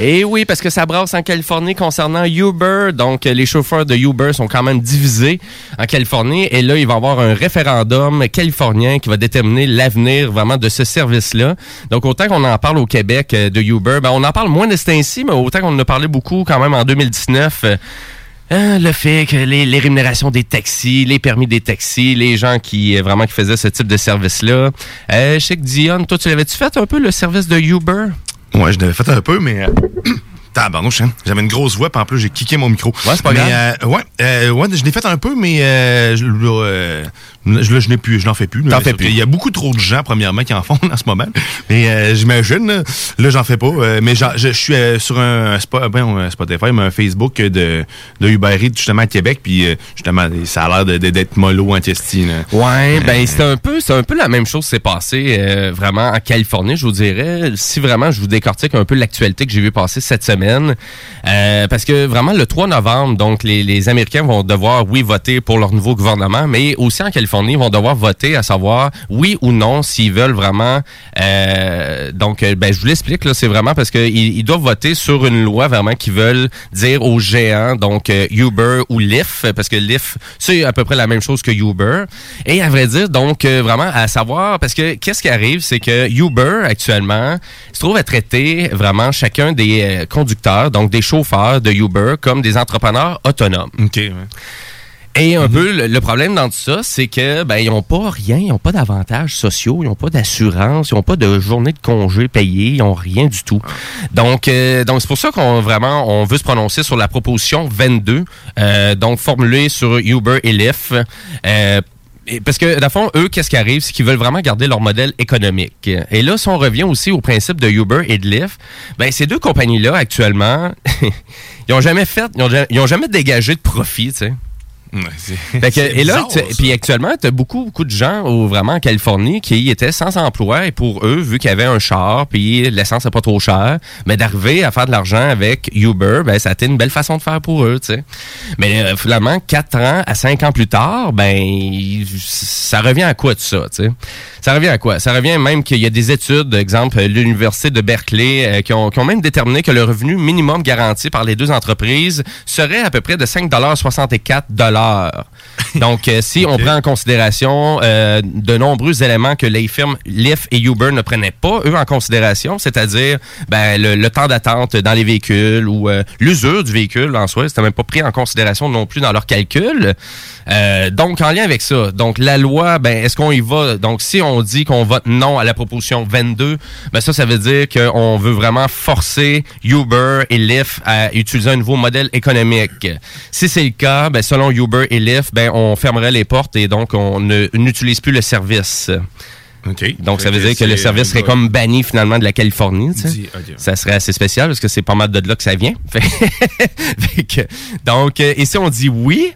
Et oui, parce que ça brasse en Californie concernant Uber. Donc, euh, les chauffeurs de Uber sont quand même divisés en Californie. Et là, il va y avoir un référendum californien qui va déterminer l'avenir vraiment de ce service-là. Donc, autant qu'on en parle au Québec euh, de Uber, ben, on en parle moins de ce mais autant qu'on en a parlé beaucoup quand même en 2019. euh, Euh, le fait que les, rémunérations des taxis, les permis des taxis, les gens qui vraiment qui faisaient ce type de service-là. Euh, je sais que Dion, toi, tu l'avais-tu fait un peu le service de Uber? Ouais, je l'avais fait un peu, mais. Tabarnouche, hein. J'avais une grosse voix, puis en plus, j'ai kické mon micro. Ouais, c'est pas Mais, grave. euh, ouais, euh, ouais, je l'ai fait un peu, mais euh, je, je, je n'ai plus, je n'en fais plus. T'en fais plus. qu'il y a beaucoup trop de gens, premièrement, qui en font en ce moment. Mais j'imagine, là, là, j'en fais pas. Mais je, suis sur un, Spo- ben, un Spotify, mais un Facebook de, de Uber Eats, justement, à Québec. Puis, justement, ça a l'air d'être mollo en testine. Ouais, ben c'est un peu c'est un peu la même chose qui s'est passé euh, vraiment en Californie, je vous dirais. Si vraiment je vous décortique un peu l'actualité que j'ai vu passer cette semaine, euh, parce que vraiment le 3 novembre, donc les, les Américains vont devoir oui voter pour leur nouveau gouvernement, mais aussi en Californie ils vont devoir voter à savoir oui ou non s'ils veulent vraiment. euh, donc euh, ben je vous l'explique c'est vraiment parce que ils, doivent voter sur une loi vraiment qui veulent dire aux géants donc euh, Uber ou Lyft parce que Lyft c'est à peu près la même chose que Uber et à vrai dire donc euh, vraiment à savoir parce que qu'est-ce qui arrive c'est que Uber actuellement se trouve à traiter vraiment chacun des euh, conducteurs donc des chauffeurs de Uber comme des entrepreneurs autonomes. OK. Et un peu, le, le problème dans tout ça, c'est que ben ils ont pas rien, ils ont pas d'avantages sociaux, ils ont pas d'assurance, ils ont pas de journée de congé payée, ils ont rien du tout. Donc, euh, donc c'est pour ça qu'on vraiment on veut se prononcer sur la proposition 22, euh, donc formulée sur Uber et Lyft. Euh, parce que, dans fond, eux, qu'est-ce qui arrive? C'est qu'ils veulent vraiment garder leur modèle économique. Et là, si on revient aussi au principe de Uber et de Lyft, ben, ces deux compagnies-là, actuellement, ils ont jamais fait, ils ont, ils ont jamais dégagé de profit, tu sais. Que, et là, bizarre, puis actuellement, tu as beaucoup, beaucoup de gens au, vraiment en Californie qui étaient sans emploi et pour eux, vu qu'ils avaient un char puis l'essence n'est pas trop cher, mais d'arriver à faire de l'argent avec Uber, ben, ça a été une belle façon de faire pour eux. Mais euh, finalement, 4 ans à 5 ans plus tard, ben, ça revient à quoi tout ça? Ça revient à quoi? Ça revient même qu'il y a des études, exemple, l'Université de Berkeley, euh, qui, ont, qui ont même déterminé que le revenu minimum garanti par les deux entreprises serait à peu près de 5,64 Ah. Donc, euh, si on prend en considération euh, de nombreux éléments que les firmes Lyft et Uber ne prenaient pas, eux, en considération, c'est-à-dire ben, le, le temps d'attente dans les véhicules ou euh, l'usure du véhicule en soi, c'était même pas pris en considération non plus dans leurs calculs. Donc, en lien avec ça, donc la loi, ben, est-ce qu'on y va? Donc, si on dit qu'on vote non à la proposition 22, ben ça, ça veut dire qu'on veut vraiment forcer Uber et Lyft à utiliser un nouveau modèle économique. Si c'est le cas, ben, selon Uber et Lyft, ben, on fermerait les portes et donc on n'utilise plus le service. Donc, ça veut dire que le service serait comme banni finalement de la Californie. tu sais. Ça serait assez spécial parce que c'est pas mal de là que ça vient. Donc, euh, et si on dit oui,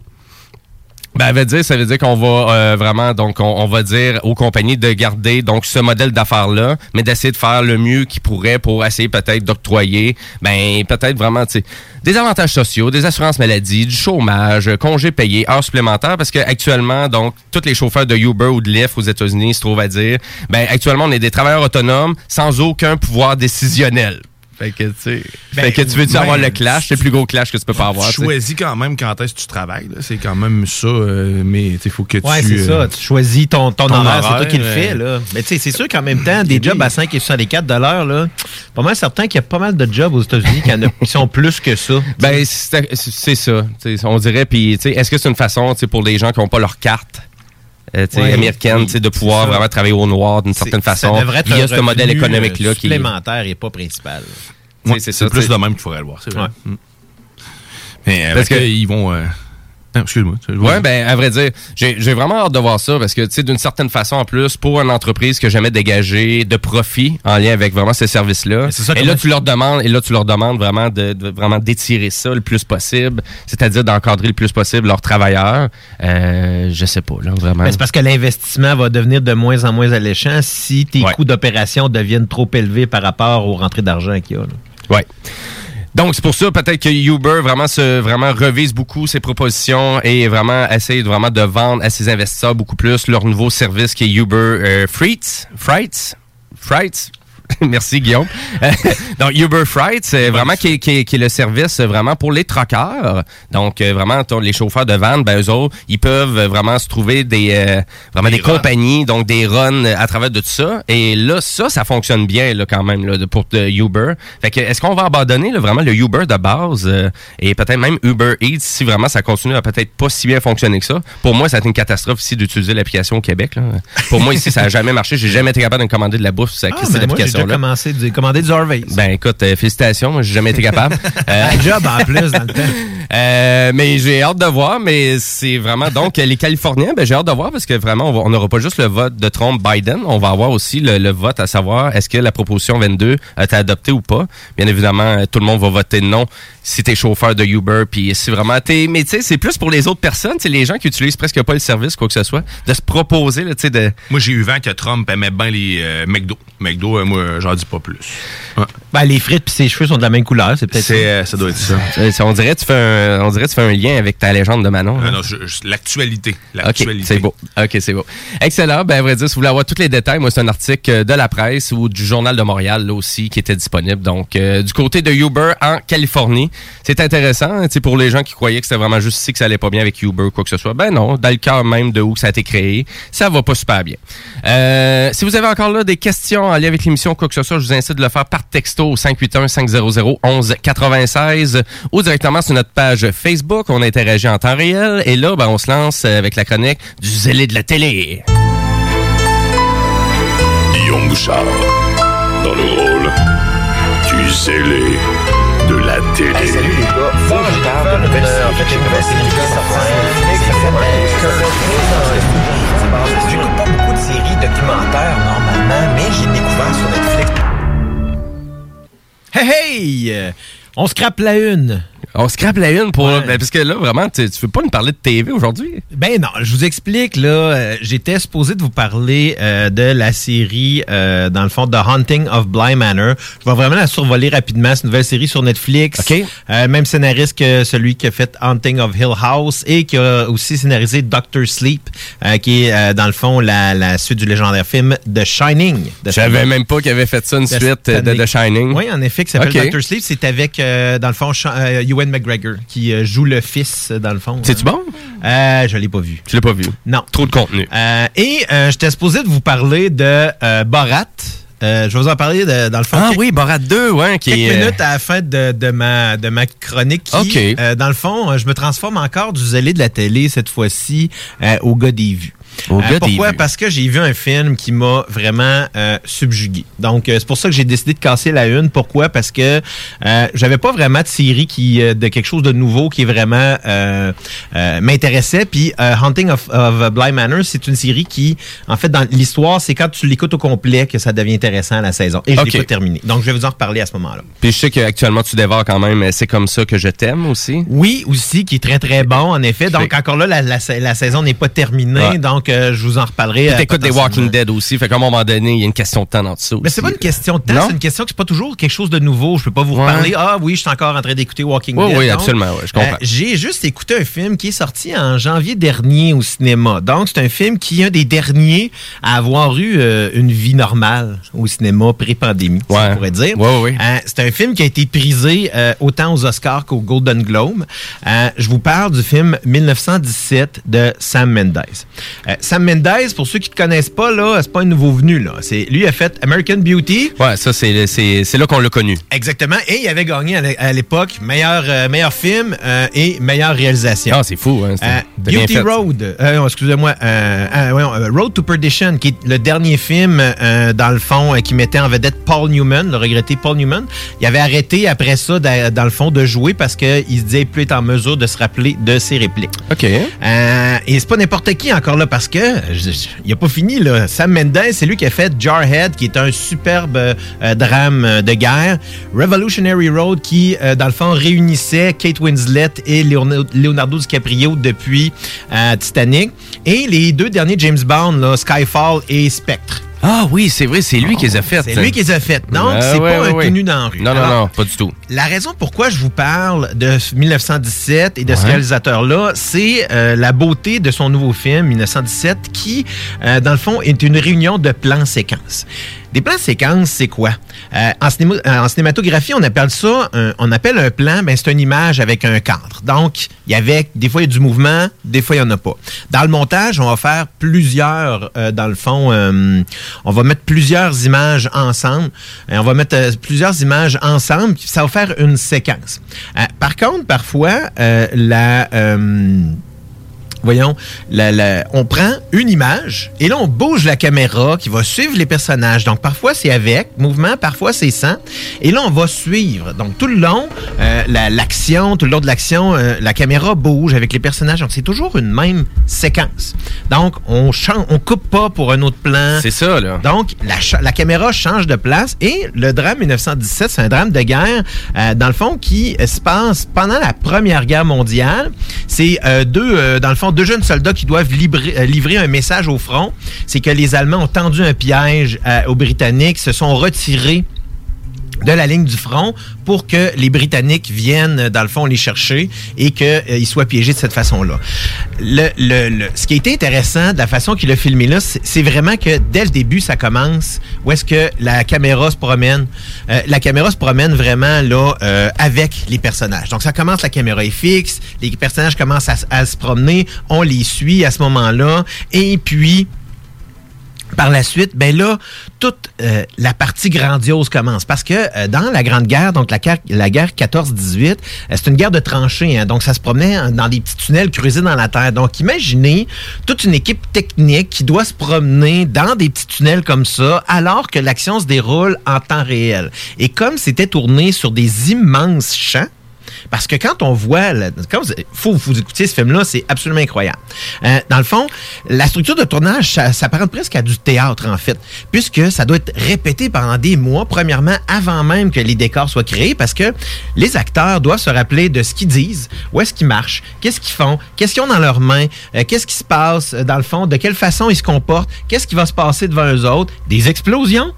ben, dire, ça veut dire qu'on va euh, vraiment, donc, on, on va dire aux compagnies de garder donc ce modèle d'affaires-là, mais d'essayer de faire le mieux qu'ils pourraient pour essayer peut-être d'octroyer, ben, peut-être vraiment, tu sais, des avantages sociaux, des assurances maladie, du chômage, euh, congés payés, heures supplémentaires, parce que actuellement, donc, tous les chauffeurs de Uber ou de Lyft aux États-Unis se trouvent à dire, ben, actuellement, on est des travailleurs autonomes sans aucun pouvoir décisionnel. Fait que, tu sais, Ben, fait que tu veux-tu ben, avoir le clash? C'est le plus gros clash que tu peux pas avoir. Tu choisis quand même quand est-ce que tu travailles. C'est quand même ça, euh, mais il faut que Ouais, tu... c'est euh, ça. Tu choisis ton, ton, ton horaire, c'est toi qui le euh, fais. Là. Mais tu sais, c'est sûr qu'en même temps, des jobs à 5 et 64 de l'heure, là, pas mal certain qu'il y a pas mal de jobs aux États-Unis qui, qui sont plus que ça. Ben, c'est c'est ça. On dirait, puis, tu sais, est-ce que c'est une façon, pour les gens qui n'ont pas leur carte euh, américaine, oui, de pouvoir vraiment travailler au noir d'une certaine façon, Ça devrait être via ce modèle revenu, économique-là euh, qui supplémentaire et pas principal. Ouais, c'est plus de même qu'il faudrait le voir, c'est vrai. Ouais. Mm. Mais euh, Parce qu'ils vont... non, excuse-moi. Ouais, ben, à vrai dire, j'ai vraiment hâte de voir ça parce que, tu sais, d'une certaine façon, en plus, pour une entreprise n'a jamais dégagé de profit en lien avec vraiment ces services-là. Et là, tu leur demandes, et là, tu leur demandes vraiment de, de- vraiment d'étirer ça le plus possible, c'est-à-dire d'encadrer le plus possible leurs travailleurs. Euh, je sais pas, là, vraiment. Mais c'est parce que l'investissement va devenir de moins en moins alléchant si tes Ouais. coûts d'opération deviennent trop élevés par rapport aux rentrées d'argent qu'il y a. là. Donc, c'est pour ça, peut-être que Uber vraiment se, vraiment revise beaucoup ses propositions et vraiment essaye vraiment de vendre à ses investisseurs beaucoup plus leur nouveau service qui est Uber euh. Freights? Freights? Merci, Guillaume. Donc, Uber Freight, c'est vraiment qui est, qui, est, qui est le service vraiment pour les troqueurs. Donc, euh, vraiment, les chauffeurs de van, ben, eux autres, ils peuvent vraiment se trouver des, euh, vraiment des, compagnies, donc des runs à travers de tout ça. Et là, ça, ça fonctionne bien, là, quand même, là, pour Uber. Fait que, est-ce qu'on va abandonner, là, vraiment le Uber de base euh, et peut-être même Uber Eats si vraiment ça continue à peut-être pas si bien fonctionner que ça? Pour moi, ça a été une catastrophe ici d'utiliser l'application au Québec, là. Pour moi, ici, ça a jamais marché. J'ai jamais été capable de commander de la bouffe sur Ah, ben, j'ai déjà application-là. commencé de commander du Harvey. Ben écoute, euh, félicitations, moi j'ai jamais été capable. Un job en plus dans le temps. Euh, mais j'ai hâte de voir, mais c'est vraiment donc les Californiens, ben j'ai hâte de voir parce que vraiment on va- on n'aura pas juste le vote de Trump Biden, on va avoir aussi le, le vote à savoir est-ce que la proposition 22 a été adoptée ou pas. Bien évidemment, euh, tout le monde va voter non si t'es chauffeur de Uber puis si vraiment t'es mais tu sais c'est plus pour les autres personnes, c'est les gens qui utilisent presque pas le service quoi que ce soit, de se proposer là, tu sais de Moi, j'ai eu vent que Trump aimait bien les euh, McDo. McDo, euh, j'en dis pas plus. Ouais. Ben, les frites puis ses cheveux sont de la même couleur, c'est peut-être C'est, euh, ça doit être ça. Euh, on dirait que tu fais un, on dirait que tu fais un lien avec ta légende de Manon. Hein? non, je- je- l'actualité. OK, L'actualité. c'est beau. OK, c'est beau. Excellent. Ben, à vrai dire, si vous voulez avoir tous les détails, moi, c'est un article de la presse ou du Journal de Montréal, là aussi, qui était disponible. Donc, euh, du côté de Uber en Californie. C'est intéressant, hein, pour les gens qui croyaient que c'était vraiment juste ici que ça allait pas bien avec Uber ou quoi que ce soit. Ben non, dans le cœur même de où ça a été créé, ça va pas super bien. Euh, si vous avez encore là des questions en lien avec l'émission quoi que ce soit, je vous incite de le faire par texto au 581-500-1196 ou directement sur notre page Facebook. On interagit en temps réel. Et là, ben, on se lance avec la chronique du zélé de la télé. Guillaume Bouchard, dans le rôle du zélé de la télé. salut les gars. Nouvelle. En fait, une nouvelle série qui sort J'écoute pas beaucoup de séries documentaires normalement, mais j'ai découvert sur Netflix. Hey hey! On scrape la une. On scrape la une pour. ben, parce que là, vraiment, tu, tu veux pas nous parler de TV aujourd'hui? Ben non, je vous explique là. euh, J'étais supposé de vous parler euh, de la série, euh, dans le fond, The Haunting of Bly Manor. Je vais vraiment la survoler rapidement. C'est une nouvelle série sur Netflix. Euh, même scénariste que celui qui a fait Haunting of Hill House et qui a aussi scénarisé Doctor Sleep, qui est dans le fond la, la suite du légendaire film The Shining. Je savais même pas qu'il avait fait ça, une De suite de. The Shining. Oui, en effet, qui s'appelle. Doctor Sleep. C'est avec, euh, dans le fond, euh, Ewan McGregor, qui euh, joue le fils, dans le fond. C'est-tu bon? Euh, je l'ai pas vu. Tu l'as pas vu? Non. Trop de contenu. Et j'étais supposé de vous parler de Borat. Euh, je vais vous en parler de- dans le fond. Ah quelques- oui, Borat 2, ouais, qui quelques est. minutes à la fin de, de ma, de ma chronique qui, Ok. euh, dans le fond, je me transforme encore du zélé de la télé, cette fois-ci, euh, au gars des vues. Au Euh, pourquoi? Parce que j'ai vu un film qui m'a vraiment euh, subjugué. Donc, euh, c'est pour ça que j'ai décidé de casser la une. Pourquoi? Parce que j'avais pas vraiment de série qui de quelque chose de nouveau qui vraiment m'intéressait. Puis, Haunting of, of Bly Manor, c'est une série qui, en fait, dans l'histoire, c'est quand tu l'écoutes au complet que ça devient intéressant à la saison. Et je l'ai pas terminé. Donc, je vais vous en reparler à ce moment-là. Puis je sais qu'actuellement, tu dévores quand même C'est comme ça que je t'aime aussi. Oui, aussi, qui est très, très bon, en effet. Donc, encore là, la, la, la saison n'est pas terminée. Ouais. Donc, je vous en reparlerai. Euh, t'écoutes des potentiellement. Walking Dead aussi. Fait qu'à un moment donné, il y a une question de temps dans ça. Mais c'est pas une question de temps, c'est une question que c'est pas toujours quelque chose de nouveau. Je peux pas vous Ouais. reparler. Ah oui, je suis encore en train d'écouter Walking Dead. oui, Donc, absolument, ouais, je comprends. euh, J'ai juste écouté un film qui est sorti en janvier dernier au cinéma. Donc, c'est un film qui est un des derniers à avoir eu euh, une vie normale au cinéma pré-pandémie, si on pourrait dire. Ouais, ouais. Euh, c'est un film qui a été prisé autant aux Oscars qu'au Golden Globe. Je vous parle du film 1917 de Sam Mendes. Euh, Sam Mendes, pour ceux qui ne connaissent pas, là, c'est pas un nouveau venu. Là. C'est, lui a fait American Beauty. Ouais, ça, c'est c'est- c'est là qu'on l'a connu. Exactement. Et il avait gagné à l'é- à l'époque meilleur, euh, meilleur film euh, et meilleure réalisation. Ah, c'est fou. Hein, c'est- Beauty fait. Road, non, excusez-moi, Road to Perdition, qui est le dernier film, dans le fond, qui mettait en vedette Paul Newman, le regretté Paul Newman. Il avait arrêté après ça, d'a- dans le fond, de jouer parce qu'il se disait plus être en mesure de se rappeler de ses répliques. OK. Et c'est pas n'importe qui encore là, parce que je- je- il a pas fini, là. Sam Mendes, c'est lui qui a fait Jarhead, qui est un superbe euh, drame euh, de guerre. Revolutionary Road, qui, euh, dans le fond, réunissait Kate Winslet et Leonardo, DiCaprio depuis Titanic. Et les deux derniers James Bond, Skyfall et Spectre. Ah oui, c'est vrai, c'est lui qui les a faites. C'est lui qui les a faites. Donc, Ah, c'est pas un ouais. tout nu dans la rue. Non, non, Alors, non, pas du tout. la raison pourquoi je vous parle de 1917 et de ce réalisateur-là, c'est euh, la beauté de son nouveau film, 1917, qui, euh, dans le fond, est une réunion de plans-séquences. Des plans séquences, c'est quoi? Euh, euh, en cinématographie, on appelle ça, un- on appelle un plan, ben, c'est une image avec un cadre. Donc, il y avait, des fois, il y a du mouvement, des fois, il n'y en a pas. Dans le montage, on va faire plusieurs, euh, dans le fond, euh, on va mettre plusieurs images ensemble. On va mettre euh, plusieurs images ensemble, ça va faire une séquence. Euh, par contre, parfois, la... voyons, la- la- on prend une image et là, on bouge la caméra qui va suivre les personnages. Donc, parfois, c'est avec mouvement, parfois, c'est sans. Et là, on va suivre. Donc, tout le long, euh, la- l'action, tout le long de l'action, euh, la caméra bouge avec les personnages. Donc, c'est toujours une même séquence. Donc, on change, on coupe pas pour un autre plan. C'est ça, là. Donc, la, caméra change de place et le drame 1917, c'est un drame de guerre, euh, dans le fond, qui se passe pendant la Première Guerre mondiale. C'est deux, dans le fond, deux jeunes soldats qui doivent euh, livrer un message au front. C'est que les Allemands ont tendu un piège euh, aux Britanniques, se sont retirés de la ligne du front pour que les Britanniques viennent, dans le fond, les chercher et qu'ils soient piégés de cette façon-là. Le, le- le- ce qui a été intéressant de la façon qu'il a filmé là, c'est vraiment que dès le début, ça commence où est-ce que la caméra se promène. Euh, la caméra se promène vraiment là euh, avec les personnages. Donc ça commence, la caméra est fixe, les personnages commencent à se promener, on les suit à ce moment-là, et puis par la suite, ben là, toute euh, la partie grandiose commence. Parce que euh, dans la Grande Guerre, donc la, guerre- la guerre 14-18, euh, c'est une guerre de tranchées. hein. donc, ça se promenait dans des petits tunnels creusés dans la terre. Donc, imaginez toute une équipe technique qui doit se promener dans des petits tunnels comme ça, alors que l'action se déroule en temps réel. Et comme c'était tourné sur des immenses champs, parce que quand on voit, le- quand vous, faut vous écoutiez ce film-là, c'est absolument incroyable. Euh, dans le fond, la structure de tournage, ça, ça s'apparente presque à du théâtre, en fait, puisque ça doit être répété pendant des mois, premièrement, avant même que les décors soient créés, parce que les acteurs doivent se rappeler de ce qu'ils disent, où est-ce qu'ils marchent, qu'est-ce qu'ils font, qu'est-ce qu'ils ont dans leurs mains, euh, qu'est-ce qui se passe, euh, dans le fond, de quelle façon ils se comportent, qu'est-ce qui va se passer devant eux autres, des explosions.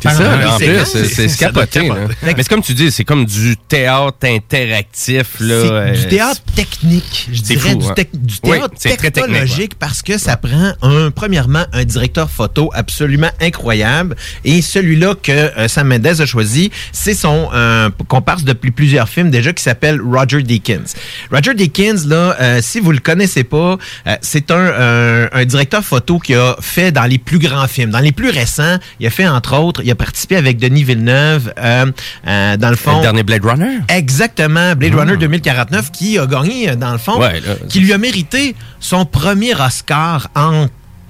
C'est Pendant ça, en plus, c'est c'est Ça doit capoté. là. capoter. Mais c'est comme tu dis, c'est comme du théâtre interactif. là. C'est euh, du théâtre technique, je c'est dirais, fou, du, hein. du Oui, théâtre c'est technologique parce que ça prend, un, premièrement, un directeur photo absolument incroyable. Et celui-là que euh, Sam Mendes a choisi, c'est son euh, comparse depuis plusieurs films déjà qui s'appelle Roger Deakins. Roger Deakins, là, euh, si vous le connaissez pas, euh, c'est un, un- un directeur photo qui a fait dans les plus grands films. Dans les plus récents, il a fait, entre autres, il a participé avec Denis Villeneuve euh, euh, dans le fond... Le dernier Blade Runner? Exactement, Blade Runner 2049 qui a gagné, euh, dans le fond, Ouais, là, qui lui a mérité son premier Oscar en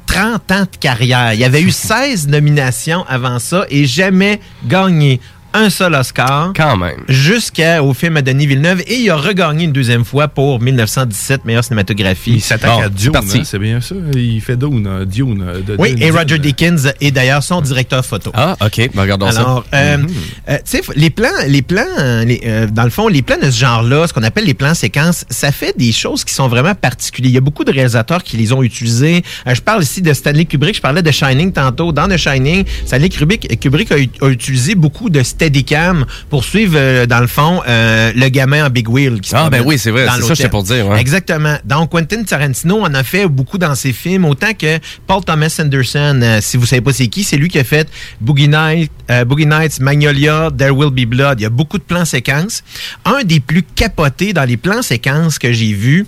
30 ans de carrière. Il y avait eu 16 nominations avant ça et jamais gagné un seul Oscar. Quand même. Jusqu'au film de Denis Villeneuve et il a regagné une deuxième fois pour 1917, meilleure cinématographie. Il s'attaque Bon, à c'est Dune, parti. hein, c'est bien ça. Il fait Dune, euh, Dune. euh, de Oui, Dune, et Dune. Roger Dickens est d'ailleurs son directeur photo. Ah, OK. Ben, regardons Alors, ça. euh, Mhm. euh, tu sais, les plans, les plans, les, euh, dans le fond, les plans de ce genre-là, ce qu'on appelle les plans séquences, ça fait des choses qui sont vraiment particulières. Il y a beaucoup de réalisateurs qui les ont utilisés. Euh, je parle ici de Stanley Kubrick. Je parlais de Shining tantôt. Dans The Shining, Stanley Kubrick, Kubrick a, a utilisé beaucoup de Steadicam pour suivre, euh, dans le fond, euh, le gamin en Big Wheel. Qui se Ah, ben oui, c'est vrai. C'est ça que j'étais pour dire, ouais. Exactement. Donc, Quentin Tarantino en a fait beaucoup dans ses films, autant que Paul Thomas Anderson, euh, si vous savez pas c'est qui, c'est lui qui a fait Boogie, Night, Boogie Nights, Magnolia, There Will Be Blood. Il y a beaucoup de plans séquences. Un des plus capotés dans les plans séquences que j'ai euh,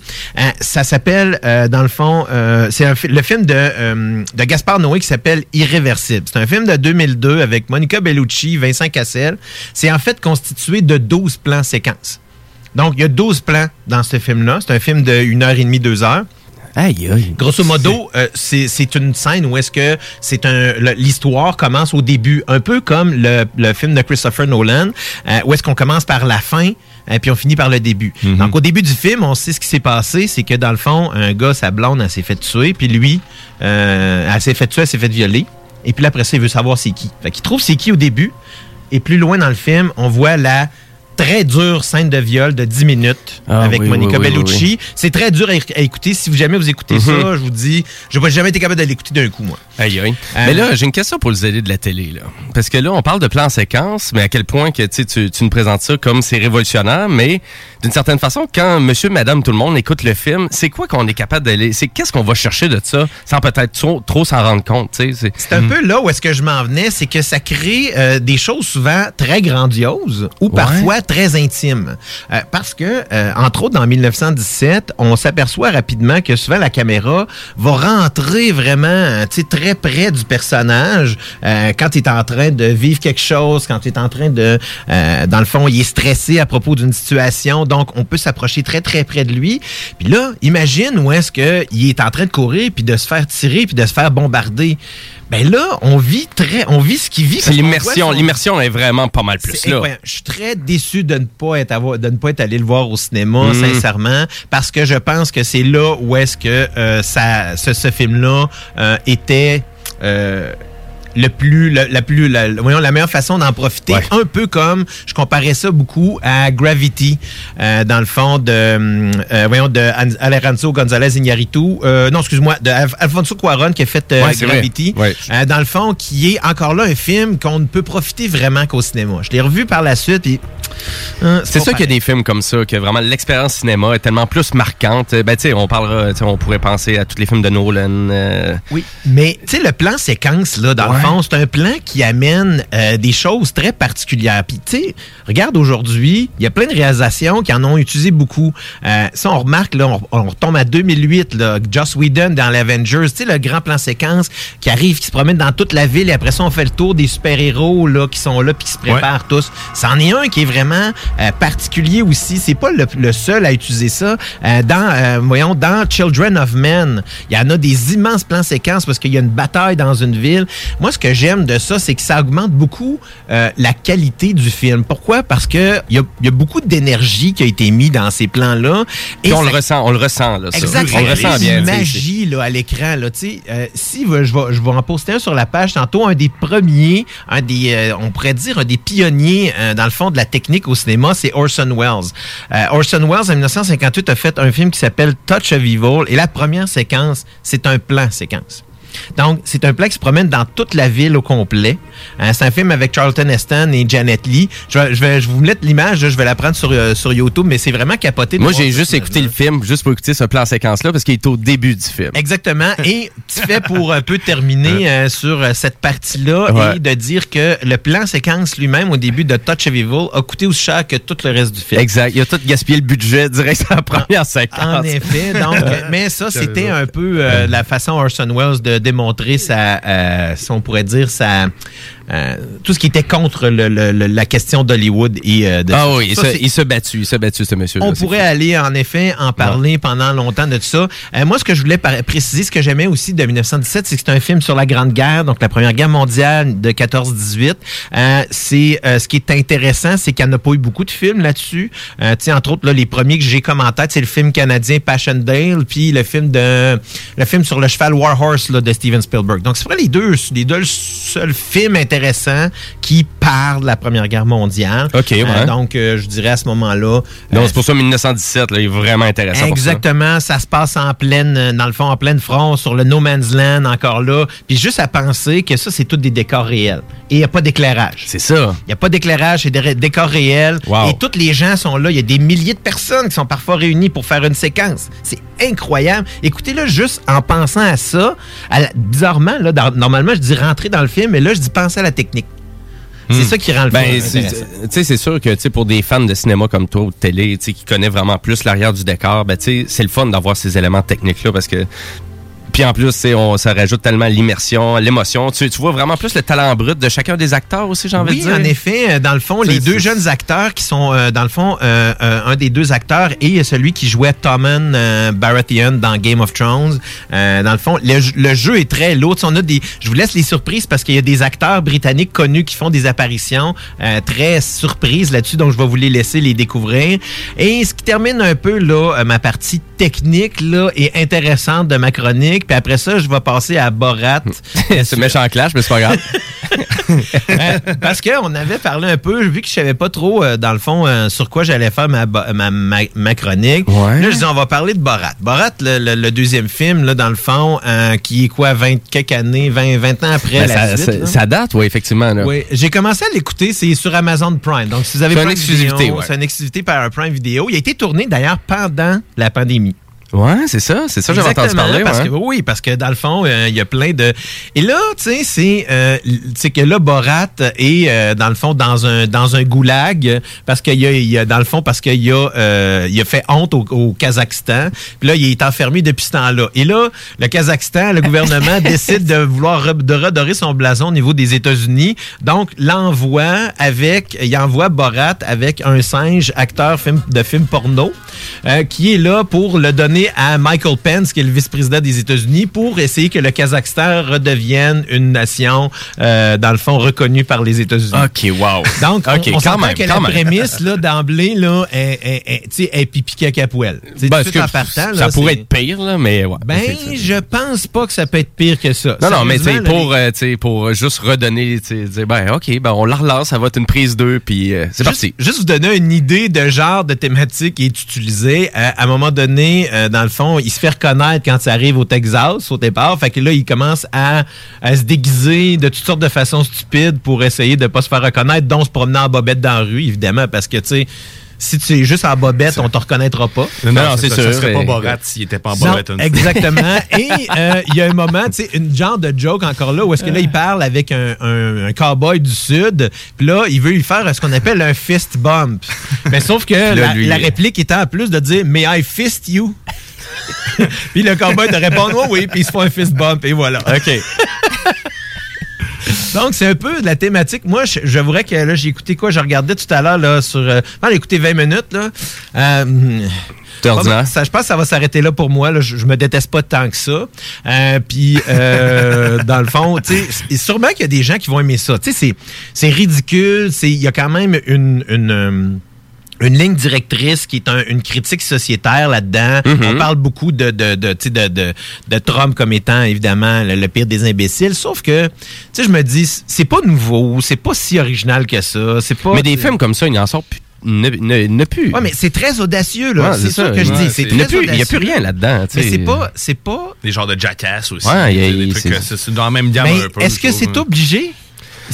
ça s'appelle, dans le fond, c'est fi- le film de, de Gaspard Noé qui s'appelle Irréversible. C'est un film de 2002 avec Monica Bellucci, Vincent Cassel. C'est en fait constitué de 12 plans séquences. Donc, il y a 12 plans dans ce film-là. C'est un film de 1 heure et demie, 2 heures. Aïe, aïe. Grosso modo, euh, c'est une scène où est-ce que c'est un l'histoire commence au début, un peu comme le, le film de Christopher Nolan, euh, où est-ce qu'on commence par la fin et puis on finit par le début. Donc au début du film, on sait ce qui s'est passé, c'est que dans le fond, un gars, sa blonde, elle s'est fait tuer, puis lui, euh, elle s'est fait tuer, elle s'est fait violer, et puis là, après ça, il veut savoir c'est qui. Fait qu'il trouve c'est qui au début, et plus loin dans le film, on voit la très dure scène de viol de 10 minutes Ah, avec oui, Monica oui, Bellucci. oui. C'est très dur à, à écouter. Si vous jamais vous écoutez Mhm. ça, je vous dis, je n'ai jamais été capable de l'écouter d'un coup, moi. Aïe, aïe. Euh, Mais là, j'ai une question pour le zélé de la télé. Là. Parce que là, on parle de plan séquence, mais à quel point que, tu, tu nous présentes ça comme c'est révolutionnaire, mais d'une certaine façon, quand monsieur, madame, tout le monde écoute le film, c'est quoi qu'on est capable d'aller... C'est qu'est-ce qu'on va chercher de ça sans peut-être trop, trop s'en rendre compte? C'est un peu là où est-ce que je m'en venais, c'est que ça crée euh, des choses souvent très grandioses ou parfois très intimes. Euh, parce que, euh, entre autres, dans 1917, on s'aperçoit rapidement que souvent la caméra va rentrer vraiment euh, très près du personnage quand il est en train de vivre quelque chose, quand il est en train de... dans le fond, il est stressé à propos d'une situation, donc on peut s'approcher très, très près de lui. Puis là, imagine où est-ce qu'il est en train de courir, puis de se faire tirer, puis de se faire bombarder. Ben là, on vit très, on vit ce qu'il vit. C'est l'immersion. son- L'immersion est vraiment pas mal plus là. incroyable. Je suis très déçu de ne pas être avoir- de ne pas être allé le voir au cinéma, Mm. sincèrement, parce que je pense que c'est là où est-ce que euh, ça, ce, ce film-là euh, était. euh, le plus, le- la plus, la, voyons, la meilleure façon d'en profiter, un peu comme je comparais ça beaucoup à Gravity, euh, dans le fond de, hum, euh, voyons, de An- Alejandro González Iñárritu, euh, non, excuse-moi, de Al- Alfonso Cuarón qui a fait euh, Ouais. Gravity, Ouais. euh, dans le fond, qui est encore là un film qu'on ne peut profiter vraiment qu'au cinéma. Je l'ai revu par la suite, hein, C'est ça qu'il y a des films comme ça, que vraiment l'expérience cinéma est tellement plus marquante. Ben, tu sais, on parlera, on pourrait penser à tous les films de Nolan. euh, Oui, mais tu sais, le plan séquence, là, dans le c'est un plan qui amène euh, des choses très particulières. Puis, tu sais, regarde aujourd'hui, il y a plein de réalisations qui en ont utilisé beaucoup. Euh, ça, on remarque, là, on, on retombe à 2008, là, Joss Whedon dans l'Avengers, tu sais, le grand plan séquence qui arrive, qui se promène dans toute la ville et après ça, on fait le tour des super-héros, là, qui sont là puis qui se préparent tous. C'en est un qui est vraiment euh, particulier aussi. C'est pas le, le seul à utiliser ça. Euh, dans, euh, voyons, dans Children of Men, il y en a des immenses plans séquences parce qu'il y a une bataille dans une ville. Moi, ce que j'aime de ça, c'est que ça augmente beaucoup euh, la qualité du film. Pourquoi? Parce que il y a, il y a beaucoup d'énergie qui a été mise dans ces plans-là. puis on ça- le ressent, on le ressent, là. ça. Exact. On le ressent bien. magie là, à l'écran. Là, tu sais, euh, si je vais, je vais en poster un sur la page tantôt, un des premiers, un des, euh, on pourrait dire un des pionniers dans le fond de la technique au cinéma, c'est Orson Welles. Orson Welles en 1958 a fait un film qui s'appelle Touch of Evil et la première séquence, c'est un plan séquence. Donc, c'est un plan qui se promène dans toute la ville au complet. Euh, c'est un film avec Charlton Heston et Janet Lee. Je vais, je vais je vais vous mettre l'image, je vais la prendre sur, euh, sur YouTube, mais c'est vraiment capoté. Moi, j'ai juste écouté le film, juste pour écouter ce plan séquence-là, parce qu'il est au début du film. Exactement. Et tu fais pour un peu terminer euh, sur euh, cette partie-là Ouais. et de dire que le plan séquence lui-même au début de Touch of Evil a coûté aussi cher que tout le reste du film. Exact. Il a tout gaspillé le budget direct sur la première séquence. En effet, donc, euh, mais ça, c'était un peu euh, la façon Orson Welles de démontrer sa, euh, si on pourrait dire, sa, euh, tout ce qui était contre le- le- le- la question d'Hollywood et euh, de Ah oui, il Ça, se, il se battu, il se battu, ce monsieur-là. on pourrait aller, en effet, en parler pendant longtemps de tout ça. Euh, moi, ce que je voulais préciser, ce que j'aimais aussi de 1917, c'est que c'est un film sur la Grande Guerre, donc la Première Guerre mondiale de 14-18. Euh, c'est euh, ce qui est intéressant, c'est qu'il n'y en a pas eu beaucoup de films là-dessus. Euh, entre autres, là, les premiers que j'ai comme en tête, c'est le film canadien Passchendaele, puis le film de le film sur le cheval War Horse là, de Steven Spielberg. Donc, c'est vrai les deux, les deux seuls films intéressants qui parlent de la Première Guerre mondiale. OK, ouais. Euh, donc, euh, je dirais à ce moment-là. Non, euh, c'est pour ça 1917, là, il est vraiment intéressant. pour ça. Exactement, ça. se passe en pleine, dans le fond, en pleine front, sur le No Man's Land, encore là. Puis juste à penser que ça, c'est tous des décors réels. Et il n'y a pas d'éclairage. C'est ça. Il n'y a pas d'éclairage, c'est des décors réels. Wow. Et tous les gens sont là. Il y a des milliers de personnes qui sont parfois réunies pour faire une séquence. C'est incroyable. Écoutez-le juste en pensant à ça. À la- bizarrement, là, dans- normalement, je dis rentrer dans le film, mais là, je dis penser à la technique. C'est Hmm. ça qui rend le Ben, film c'est- intéressant. sûr que pour des fans de cinéma comme toi ou de télé, qui connaissent vraiment plus l'arrière du décor, ben, c'est le fun d'avoir ces éléments techniques-là parce que. Puis en plus, on, ça rajoute tellement l'immersion, l'émotion. Tu, tu vois vraiment plus le talent brut de chacun des acteurs aussi, j'ai envie Oui, de dire. en effet, euh, dans le fond, les deux jeunes acteurs qui sont, euh, dans le fond, euh, euh, un des deux acteurs et celui qui jouait Tommen euh, Baratheon dans Game of Thrones. Euh, dans le fond, le, le jeu est très lourd. On a des, je vous laisse les surprises parce qu'il y a des acteurs britanniques connus qui font des apparitions euh, très surprises là-dessus, donc je vais vous les laisser les découvrir. Et ce qui termine un peu là ma partie technique là et intéressante de ma chronique. Puis après ça, je vais passer à Borat. c'est méchant clash, mais c'est pas grave. Parce qu'on avait parlé un peu, vu que je savais pas trop, euh, dans le fond, euh, sur quoi j'allais faire ma, bo- ma, ma, ma chronique. Là, je dis, on va parler de Borat. Borat, le, le- le deuxième film, là, dans le fond, euh, qui est quoi, 20 quelques années, 20, 20 ans après Ben, la ça, suite, ça- date, oui, effectivement. là. Oui, j'ai commencé à l'écouter, c'est sur Amazon Prime. Donc, si vous avez C'est pas une exclusivité, ouais. c'est une exclusivité par un Prime Vidéo. Il a été tourné d'ailleurs pendant la pandémie. Ouais, c'est ça, c'est ça, j'avais entendu parler. Parce ouais. que, oui, parce que dans le fond, euh, il y a plein de. Et là, tu sais, c'est euh, que là, Borat est euh, dans le fond dans un dans un goulag parce qu'il y a, il y a dans le fond parce qu'il a euh, il a fait honte au, au Kazakhstan. Puis là, il est enfermé depuis ce temps-là. Et là, le Kazakhstan, le gouvernement décide de vouloir re- de redorer son blason au niveau des États-Unis. Donc, l'envoie avec, il envoie Borat avec un singe acteur film, de film porno euh, qui est là pour le donner à Michael Pence, qui est le vice-président des États-Unis, pour essayer que le Kazakhstan redevienne une nation, euh, dans le fond, reconnue par les États-Unis. OK, wow. Donc, on, OK, on quand même, que quand la même. prémisse, là, d'emblée, là, est, est- est- tu sais, est pipi. Tu sais, Ben, tout en partant, ça là, pourrait c'est- être pire, là, mais ouais. Ben, je pense pas que ça peut être pire que ça. Non, non, mais tu sais, Sérieusement, là, pour, euh, pour juste redonner, tu sais, dire, ben, OK, ben, on la relance, ça va être une prise 2, puis euh, c'est parti. Juste vous donner une idée de genre de thématique qui est utilisée. Euh, à un moment donné, euh, dans le fond, il se fait reconnaître quand ça arrive au Texas, au départ. Fait que là, il commence à, à se déguiser de toutes sortes de façons stupides pour essayer de pas se faire reconnaître, dont se promener en bobette dans la rue, évidemment, parce que, tu sais, si tu es juste en bobette, on te reconnaîtra pas. Non, non, c'est sûr. Ça serait pas Borat s'il était pas en Non, bobette. une fois. Exactement. Et euh, il y a un moment, tu sais, une genre de joke encore là, où est-ce que là, il parle avec un, un, un cowboy du Sud, puis là, il veut lui faire ce qu'on appelle un fist bump. Mais sauf que là, la, lui- la réplique était en plus de dire « May I fist you? » Puis le cowboy de répondre « Oui, oui », puis il se fait un fist bump, et voilà. OK. Donc, c'est un peu de la thématique. Moi, je- j'avouerais que là, j'ai écouté quoi? Je regardais tout à l'heure là, sur... Euh, j'ai écouté 20 minutes. Là. Euh, ça, je pense que ça va s'arrêter là pour moi. Là. Je, je me déteste pas tant que ça. Euh, Puis, euh, dans le fond, tu sais, et sûrement qu'il y a des gens qui vont aimer ça. Tu sais, c'est- c'est ridicule. c'est- Il y a quand même une... une euh, une ligne directrice qui est un- une critique sociétaire là-dedans. Mhm. On parle beaucoup de, de, de, tu sais, de, de, de Trump comme étant évidemment le, le pire des imbéciles. Sauf que, tu sais, je me dis, c'est pas nouveau, c'est pas si original que ça. C'est pas. Mais des films comme ça, il n'en sort plus. Ne, ne, ne plus. Ouais, mais c'est très audacieux, là. Ouais, c'est ça, que je ouais, dis. C'est Il n'y a, très plus- il y a audacieux. plus rien là-dedans. Mais c'est pas, c'est pas. Des genres de jackass aussi. Ouais, il y a- Des il- trucs c'est- dans la même gamme Mais un peu. est-ce que c'est obligé?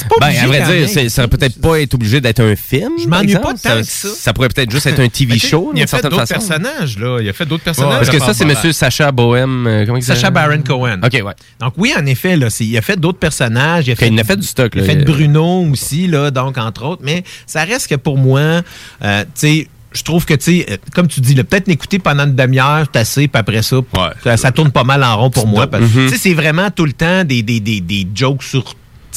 Pas Ben, à vrai dire, c'est- ça peut-être pas être obligé d'être un film. Je m'ennuie pas tant que ça. Ça pourrait peut-être juste être un TV sais, show. Il a fait d'autres personnages, là. Il a fait d'autres personnages. Parce que ça, c'est. Monsieur Sacha Bohem. euh, comment il Sacha? Baron Cohen. OK, ouais. Donc oui, en effet, là, il a fait d'autres personnages. Il a Ok, il a fait du stock, Il a là. fait Bruno aussi, là, donc entre autres. Mais ça reste que pour moi, euh, tu sais, je trouve que, tu sais, euh, comme tu dis, là, peut-être l'écouter pendant une demi-heure, c'est assez, puis après ça, ça, ça tourne pas mal en rond pour moi. parce Mhm. Tu sais, c'est vraiment tout le temps des, des, des, des jokes sur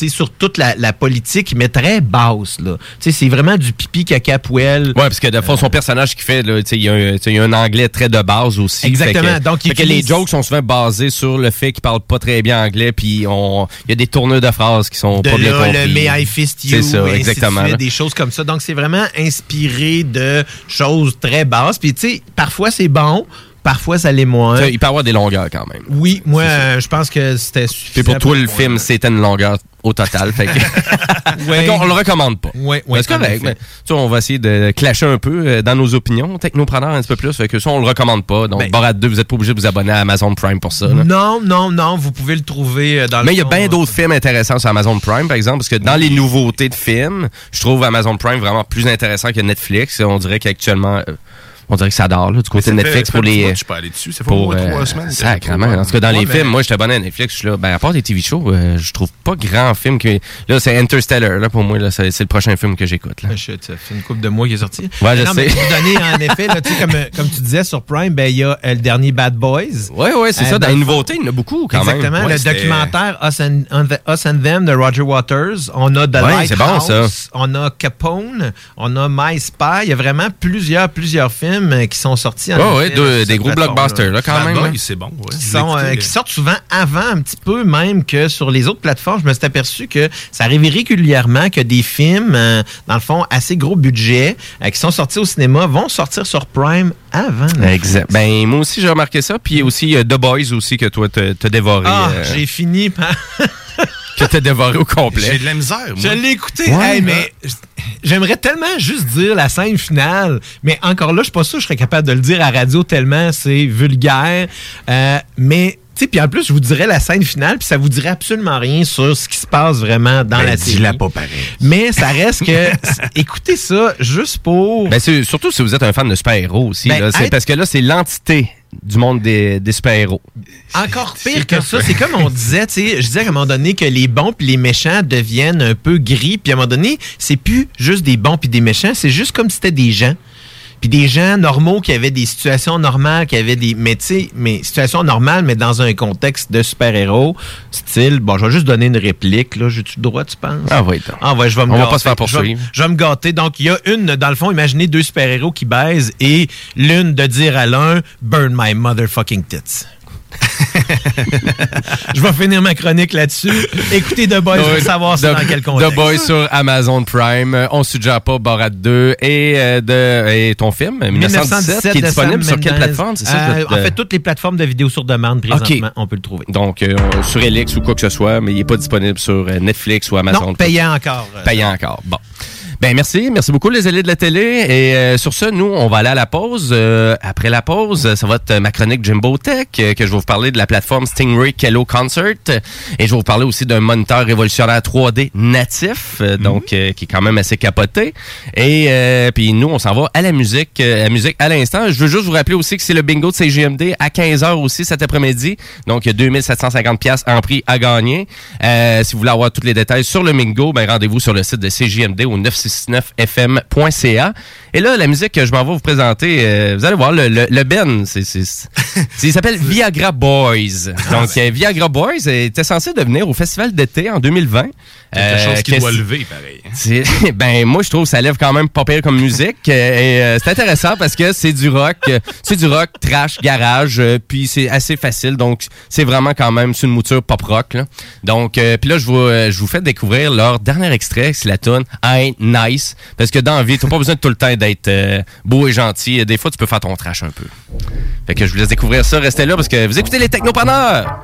sur toute la, la politique, mais très basse. C'est vraiment du pipi caca poêle. Ouais, parce que de fond, son personnage qu'il fait, il y, a un- y a anglais très de base aussi. Exactement. Que, Donc, il que les jokes sont souvent basés sur le fait qu'il parle pas très bien anglais, puis on, il y a des tourneurs de phrases qui sont de pas bien compris. le May I Fist You, C'est ça, et exactement. suite, des choses comme ça. Donc, c'est vraiment inspiré de choses très basses. Puis, tu sais, parfois, c'est bon, parfois, ça l'est moins. Il peut avoir des longueurs quand même. Oui, moi, euh, je pense que c'était suffisant. Puis pour toi, le film, c'était une longueur au total. Fait que-. Fait on le recommande pas. Ouais, Mais c'est correct. mais, tu sais, on va essayer de clasher un peu euh, dans nos opinions, technopreneurs un petit peu plus. Fait que ça, on le recommande pas. Donc, Ben- Borat 2, vous êtes pas obligé de vous abonner à Amazon Prime pour ça. là. Non, non, non, vous pouvez le trouver euh, dans le Mais il y a bien d'autres films intéressants sur Amazon Prime, par exemple, parce que dans les nouveautés de films, je trouve Amazon Prime vraiment plus intéressant que Netflix. On dirait qu'actuellement, euh, on dirait que ça dort là, du côté de Netflix fait pour les. je suis pas allé dessus. Fait au moins trois semaines pas- En tout cas, dans Ouais, les films, moi, j'étais abonné à Netflix. Je suis là, ben, à part des TV shows, euh, je trouve pas grand film que. Là, c'est Interstellar, là, pour moi, là, c'est c'est le prochain film que j'écoute. là. Ben, shit, ça fait une couple de mois qu'il est sorti. Ouais, je non, sais. Mais pour vous donner, en effet, là, comme, euh, comme tu disais sur Prime, ben, il y a euh, le dernier Bad Boys. Ouais, ouais, c'est Euh, ça. Dans le les nouveautés, il y en a beaucoup quand Exactement. même. Ouais, le documentaire Us and, the- Us and Them de Roger Waters. On a The Ouais, c'est Lighthouse. bon, ça. On a Capone. On a My Spy. Il y a vraiment plusieurs, plusieurs films euh, qui sont sortis. en Ouais, deux- des gros blockbusters, là, quand Bad même. Boy, là. c'est bon. ouais. Qui, sont, euh, qui sortent souvent avant, un petit peu même que sur les autres plateformes. Je me suis aperçu que ça arrive régulièrement que des films, euh, dans le fond, assez gros budget, euh, qui sont sortis au cinéma, vont sortir sur Prime avant. Exact. Ben, moi aussi, j'ai remarqué ça. Puis il y a aussi The Boys aussi que toi, t'as t'as dévoré. Ah, euh, j'ai fini par... que t'as dévoré au complet. J'ai de la misère, moi. Je l'ai écouté. Ouais, Hey, mais j'aimerais tellement juste dire la scène finale. Mais encore là, je suis pas sûr que je serais capable de le dire à la radio tellement c'est vulgaire. Euh, mais sais, puis en plus, je vous dirais la scène finale, puis ça vous dirait absolument rien sur ce qui se passe vraiment dans Ben, la série. dis-la pas pareil. Mais ça reste que écoutez ça juste pour. Ben, c'est- surtout si vous êtes un fan de super-héros aussi. Ben, là. C'est être- Parce que là, c'est l'entité du monde des, des super-héros. Encore pire que ça, c'est comme on disait, tu sais, je disais à un moment donné que les bons puis les méchants deviennent un peu gris, puis à un moment donné, c'est plus juste des bons puis des méchants, c'est juste comme si c'était des gens. Puis des gens normaux qui avaient des situations normales, qui avaient des. Mais tu sais, mais situations normales, mais dans un contexte de super-héros, style. Bon, je vais juste donner une réplique, là. J'ai-tu le droit, tu penses? Ah oui, donc. Ah ouais, je vais me On va pas se faire poursuivre. Je vais me gâter. Donc, il y a une, dans le fond, imaginez deux super-héros qui baisent et l'une de dire à l'un, burn my motherfucking tits. je vais finir ma chronique là-dessus. Écoutez The Boys pour savoir ça dans quel contexte. The Boys sur Amazon Prime. Euh, On suggère pas Borat 2 et, euh, de, et ton film, 1917, qui est disponible sur quelle plateforme? C'est ça? Euh, te- En fait, toutes les plateformes de vidéos sur demande, présentement, Ok. on peut le trouver. Donc, euh, sur Elix ou quoi que ce soit, mais il n'est pas disponible sur euh, Netflix ou Amazon. Non, payant encore. euh, Payant encore. Bon. Ben merci, merci beaucoup les élèves de la télé. Et euh, sur ce, nous, on va aller à la pause. Euh, après la pause, ça va être ma chronique Jimbo Tech, euh, que je vais vous parler de la plateforme Stingray Kello Concert. Et je vais vous parler aussi d'un moniteur révolutionnaire 3D natif, euh, donc euh, qui est quand même assez capoté. Et euh, puis nous, on s'en va à la musique, euh, à la musique à l'instant. Je veux juste vous rappeler aussi que c'est le bingo de CGMD à 15h aussi cet après-midi. Donc, il y a 2750 pièces en prix à gagner. Euh, si vous voulez avoir tous les détails sur le bingo, ben rendez-vous sur le site de CGMD au 969fm.ca. Et là, la musique que je m'en vais vous présenter, euh, vous allez voir, le, le, le Ben, c'est, il s'appelle Viagra Boys. Donc, euh, Viagra Boys était censé devenir au festival d'été en 2020. Quelque chose qui qu'est-ce- doit lever, pareil. c'est- ben moi je trouve que ça lève quand même pas pire comme musique euh, et euh, c'est intéressant parce que c'est du rock, euh, c'est du rock trash garage euh, puis c'est assez facile donc c'est vraiment quand même une mouture pop rock là. Donc euh, puis là je vous euh, je vous fais découvrir leur dernier extrait c'est la tune I Ain't Nice parce que dans la vie t'as pas besoin de tout le temps d'être euh, beau et gentil, des fois tu peux faire ton trash un peu. Fait que je vous laisse découvrir ça, restez là parce que vous écoutez les technopreneurs.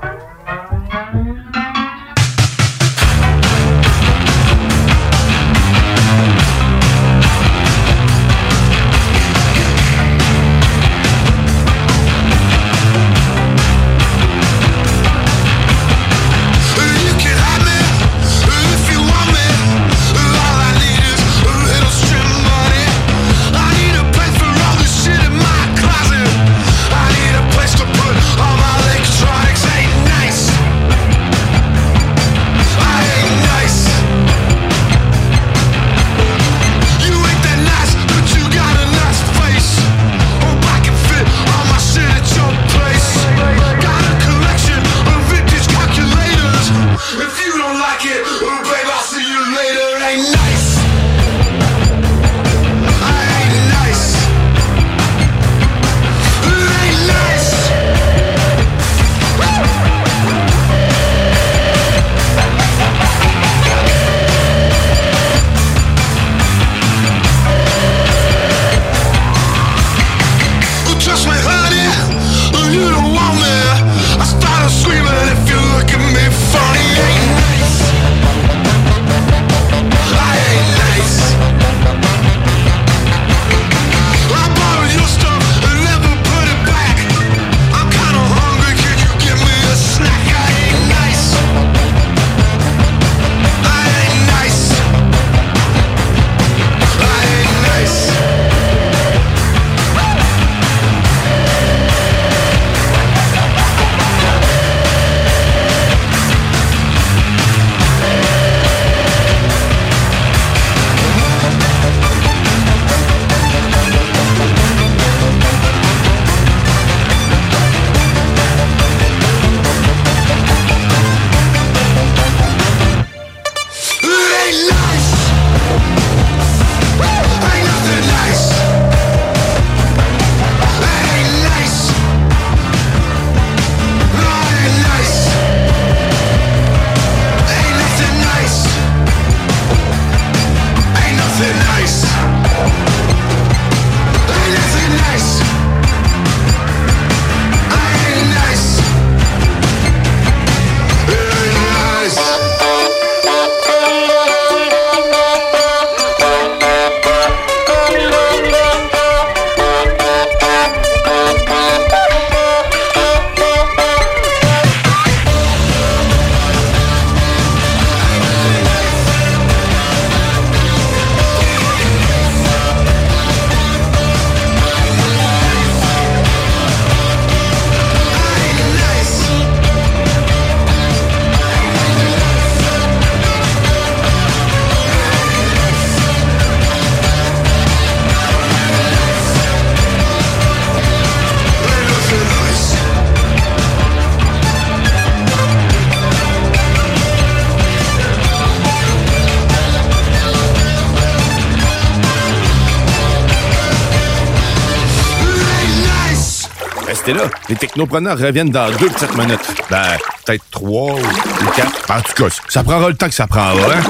Technopreneurs reviennent dans deux petites minutes. Ben, peut-être trois ou quatre. En tout cas, ça prendra le temps que ça prendra. Hein?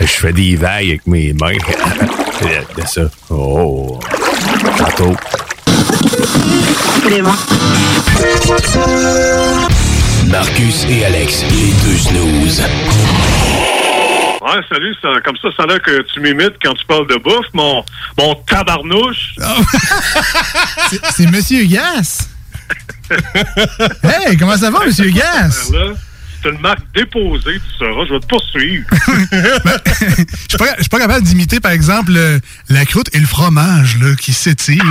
Je fais des vagues avec mes mains. C'est ça. Oh. Tantôt. Marcus et Alex, les deux snooze. Ouais, salut, ça, comme ça, ça a l'air que tu m'imites quand tu parles de bouffe, mon, mon tabarnouche. C'est- C'est Monsieur Gas. Hey, comment ça va, Monsieur Gas? C'est une marque déposée, tu sauras, je vais te poursuivre. Je suis pas, je suis pas capable d'imiter, par exemple, le- la croûte et le fromage là, qui s'étirent.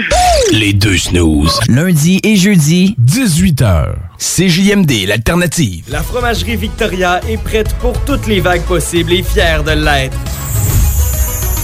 Les deux snooze. Lundi et jeudi, 18h. CJMD, l'alternative. La fromagerie Victoria est prête pour toutes les vagues possibles et fière de l'être.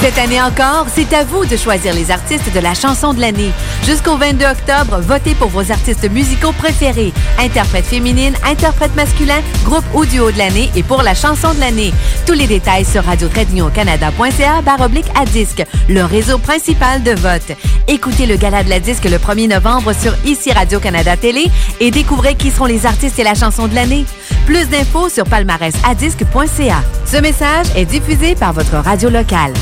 Cette année encore, c'est à vous de choisir les artistes de la chanson de l'année. Jusqu'au 22 octobre, votez pour vos artistes musicaux préférés. Interprète féminine, interprète masculin, groupe ou duo de l'année et pour la chanson de l'année. Tous les détails sur radio-canada.ca baroblique à disque, le réseau principal de vote. Écoutez le gala de la disque le 1er novembre sur ici Radio-Canada Télé et découvrez qui seront les artistes et la chanson de l'année. Plus d'infos sur palmarèsadisque.ca. Ce message est diffusé par votre radio locale.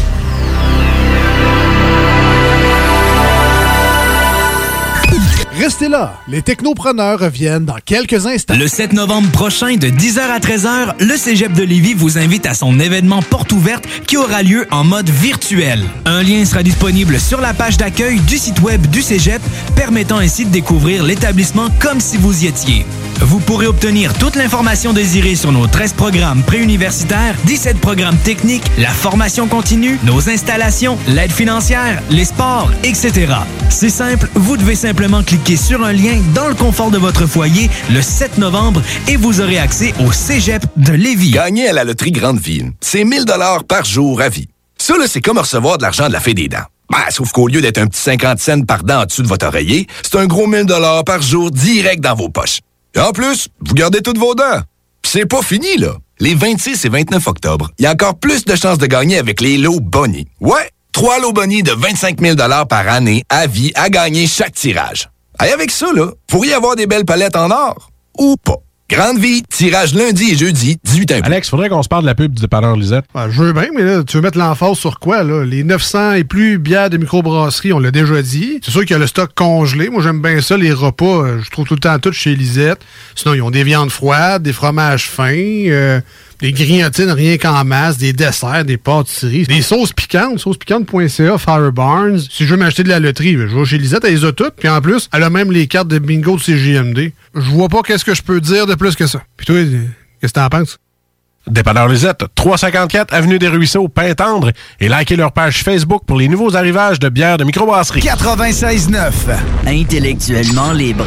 Restez là, les technopreneurs reviennent dans quelques instants. Le 7 novembre prochain, de 10h à 13h, le Cégep de Lévis vous invite à son événement porte ouverte qui aura lieu en mode virtuel. Un lien sera disponible sur la page d'accueil du site web du Cégep, permettant ainsi de découvrir l'établissement comme si vous y étiez. Vous pourrez obtenir toute l'information désirée sur nos 13 programmes préuniversitaires, 17 programmes techniques, la formation continue, nos installations, l'aide financière, les sports, etc. C'est simple, vous devez simplement cliquer sur un lien dans le confort de votre foyer le 7 novembre et vous aurez accès au Cégep de Lévis. Gagner à la loterie Grande Ville, c'est 1000 dollars par jour à vie. Ça, c'est comme recevoir de l'argent de la Fée des dents. Ben, sauf qu'au lieu d'être un petit 50 cents par dent en dessous de votre oreiller, c'est un gros 1000 dollars par jour direct dans vos poches. Et en plus, vous gardez toutes vos dents. C'est pas fini, là. Les 26 et 29 octobre, il y a encore plus de chances de gagner avec les lots Bonnie. Ouais, trois lots Bonnie de 25 000 par année à vie à gagner chaque tirage. Et avec ça, là, pourriez avoir des belles palettes en or. Ou pas. Grande vie, tirage lundi et jeudi, 18 h Alex, faudrait qu'on se parle de la pub du dépanneur Lisette. je veux bien, mais là, tu veux mettre l'emphase sur quoi, là? Les 900 et plus bières de microbrasserie, on l'a déjà dit. C'est sûr qu'il y a le stock congelé. Moi, j'aime bien ça, les repas. euh, je trouve tout le temps tout chez Lisette. Sinon, ils ont des viandes froides, des fromages fins, euh, des grignotines rien qu'en masse, des desserts, des pâtisseries, des sauces piquantes, saucespiquante.ca, Fire Barnes. Si je veux m'acheter de la loterie, je vais chez Lisette, elle les a toutes. Puis en plus, elle a même les cartes de bingo de CGMD. Je vois pas qu'est-ce que je peux dire de plus que ça. Puis toi, qu'est-ce que t'en penses? Dépanneur Lisette, 354 Avenue des Ruisseaux, Pintendre, et likez leur page Facebook pour les nouveaux arrivages de bières de microbrasserie. 96.9, intellectuellement libre.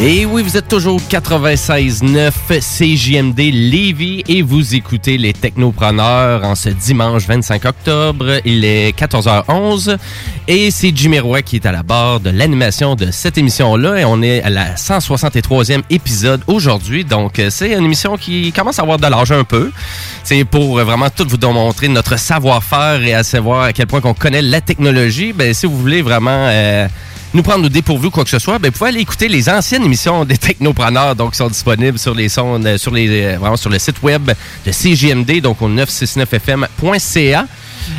Et oui, vous êtes toujours 96.9 CJMD Lévis et vous écoutez les Technopreneurs en ce dimanche 25 octobre. Il est 14h11 et c'est Jimmy Roy qui est à la barre de l'animation de cette émission-là et on est à la 163e épisode aujourd'hui. Donc, euh, c'est une émission qui commence à avoir de l'âge un peu. C'est pour euh, vraiment tout vous démontrer notre savoir-faire et à savoir à quel point qu'on connaît la technologie. Ben, si vous voulez vraiment... euh, nous prendre au dépourvu ou quoi que ce soit, ben, vous pouvez aller écouter les anciennes émissions des technopreneurs, donc qui sont disponibles sur les sons, euh, euh, sur le site web de CGMD, donc au 969fm.ca.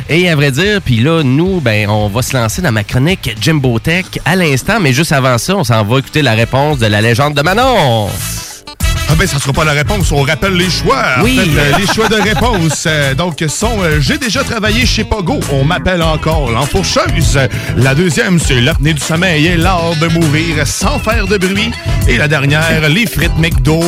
Et à vrai dire, puis là, nous, ben, on va se lancer dans ma chronique Jimbo Tech à l'instant, mais juste avant ça, on s'en va écouter la réponse de la légende de Manon. Ah ben, ça sera pas la réponse. On rappelle les choix. En Oui. fait, euh, les choix de réponse. euh, donc, sont euh, J'ai déjà travaillé chez Pogo. On m'appelle encore l'enfourcheuse. La deuxième, c'est l'apnée du sommeil et l'art de mourir sans faire de bruit. Et la dernière, les frites McDo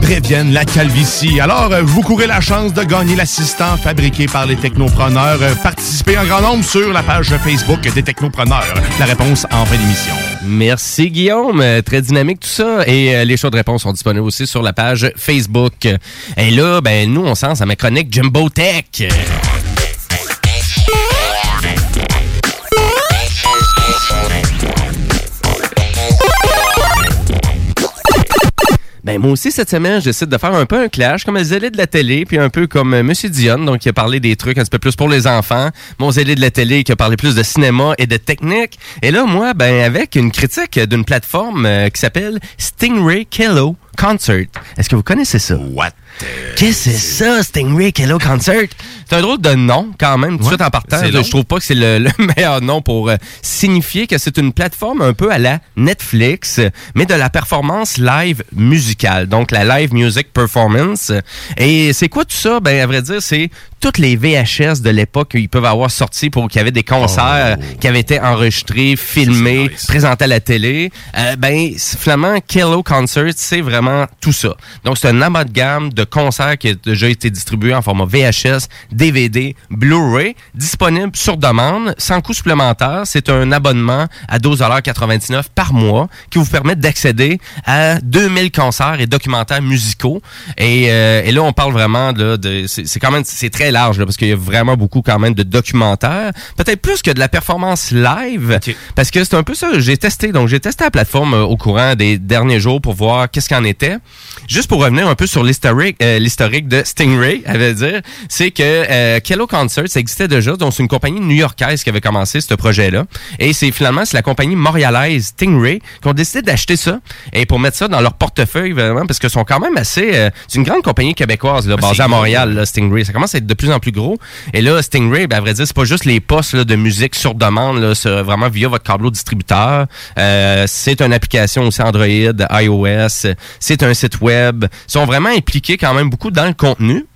préviennent la calvitie. Alors, vous courez la chance de gagner l'assistant fabriqué par les technopreneurs. Participez en grand nombre sur la page Facebook des technopreneurs. La réponse en fin d'émission. Merci Guillaume, Euh, très dynamique tout ça. Et euh, les choix de réponse sont disponibles aussi sur la page Facebook. Et là, ben nous, on sent à ma chronique Jumbo Tech. Ben moi aussi cette semaine, j'essaie de faire un peu un clash comme un zélé de la télé, puis un peu comme euh, Monsieur Dion, donc qui a parlé des trucs un petit peu plus pour les enfants, mon zélé de la télé qui a parlé plus de cinéma et de technique. Et là moi, ben avec une critique d'une plateforme euh, qui s'appelle Stingray Kello Concert. Est-ce que vous connaissez ça? What? Qu'est-ce que c'est ça, Stingray Kello Concert? C'est un drôle de nom, quand même, tout de suite en partant. Je, trouve pas que c'est le, le meilleur nom pour euh, signifier que c'est une plateforme un peu à la Netflix, mais de la performance live musicale. Donc, la live music performance. Et c'est quoi tout ça? Ben, à vrai dire, c'est toutes les VHS de l'époque qu'ils peuvent avoir sorti pour qu'il y avait des concerts qui avaient été enregistrés, filmés, présentés à la télé. Euh, ben, finalement, Kello Concert, c'est vraiment tout ça. Donc, c'est un amalgame de concerts qui a déjà été distribué en format VHS, DVD, Blu-ray, disponible sur demande, sans coût supplémentaire. C'est un abonnement à 12,99 par mois qui vous permet d'accéder à 2000 concerts et documentaires musicaux. Et, euh, et là, on parle vraiment de... de c'est quand même... C'est très large, là, parce qu'il y a vraiment beaucoup quand même de documentaires. Peut-être plus que de la performance live. Parce que c'est un peu ça. J'ai testé. Donc, j'ai testé la plateforme euh, au courant des derniers jours pour voir qu'est-ce qu'il en était. Juste pour revenir un peu sur l'historique euh, l'historique de Stingray, à vrai dire, c'est que euh, Kello Concert, ça existait déjà. Donc, c'est une compagnie new-yorkaise qui avait commencé ce projet-là. Et c'est finalement, c'est la compagnie montréalaise Stingray qui ont décidé d'acheter ça et pour mettre ça dans leur portefeuille, vraiment, parce que sont quand même assez... euh, c'est une grande compagnie québécoise, là, Ah, basée à Montréal, là, Stingray. Ça commence à être de plus en plus gros. Et là, Stingray, ben, à vrai dire, c'est pas juste les postes là, de musique sur demande, là, c'est vraiment via votre câbleau distributeur. Euh, c'est une application aussi Android, iOS. C'est un site web. Ils sont vraiment impliqués quand même beaucoup dans le contenu.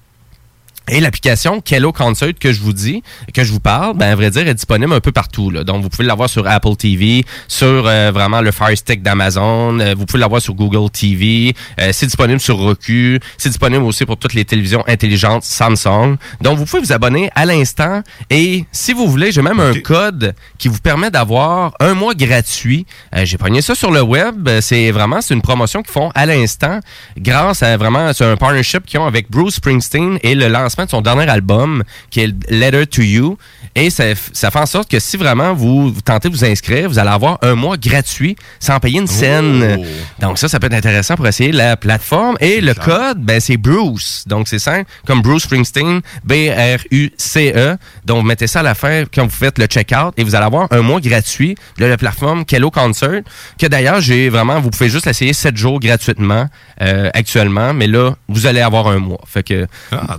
Et l'application Kello Concert que je vous dis, que je vous parle, ben à vrai dire, est disponible un peu partout. Là. Donc, vous pouvez l'avoir sur Apple TV, sur euh, vraiment le Fire Stick d'Amazon. euh, vous pouvez l'avoir sur Google TV. euh, c'est disponible sur Roku. C'est disponible aussi pour toutes les télévisions intelligentes Samsung. Donc, vous pouvez vous abonner à l'instant. Et si vous voulez, j'ai même un code qui vous permet d'avoir un mois gratuit. Euh, j'ai pogné ça sur le web. Euh, C'est vraiment c'est une promotion qu'ils font à l'instant grâce à vraiment c'est un partnership qu'ils ont avec Bruce Springsteen et le lancement de son dernier album qui est Letter to You. Et ça, fait en sorte que si vraiment vous, vous tentez de vous inscrire, vous allez avoir un mois gratuit sans payer une scène. Donc ça, ça peut être intéressant pour essayer la plateforme. Et le code, ben c'est Bruce. Donc c'est simple, comme Bruce Springsteen, B-R-U-C-E. Donc vous mettez ça à la fin quand vous faites le checkout et vous allez avoir un mois gratuit de la plateforme Kello Concert. Que d'ailleurs, j'ai vraiment, vous pouvez juste l'essayer 7 jours gratuitement euh, actuellement, mais là, vous allez avoir un mois. Fait que,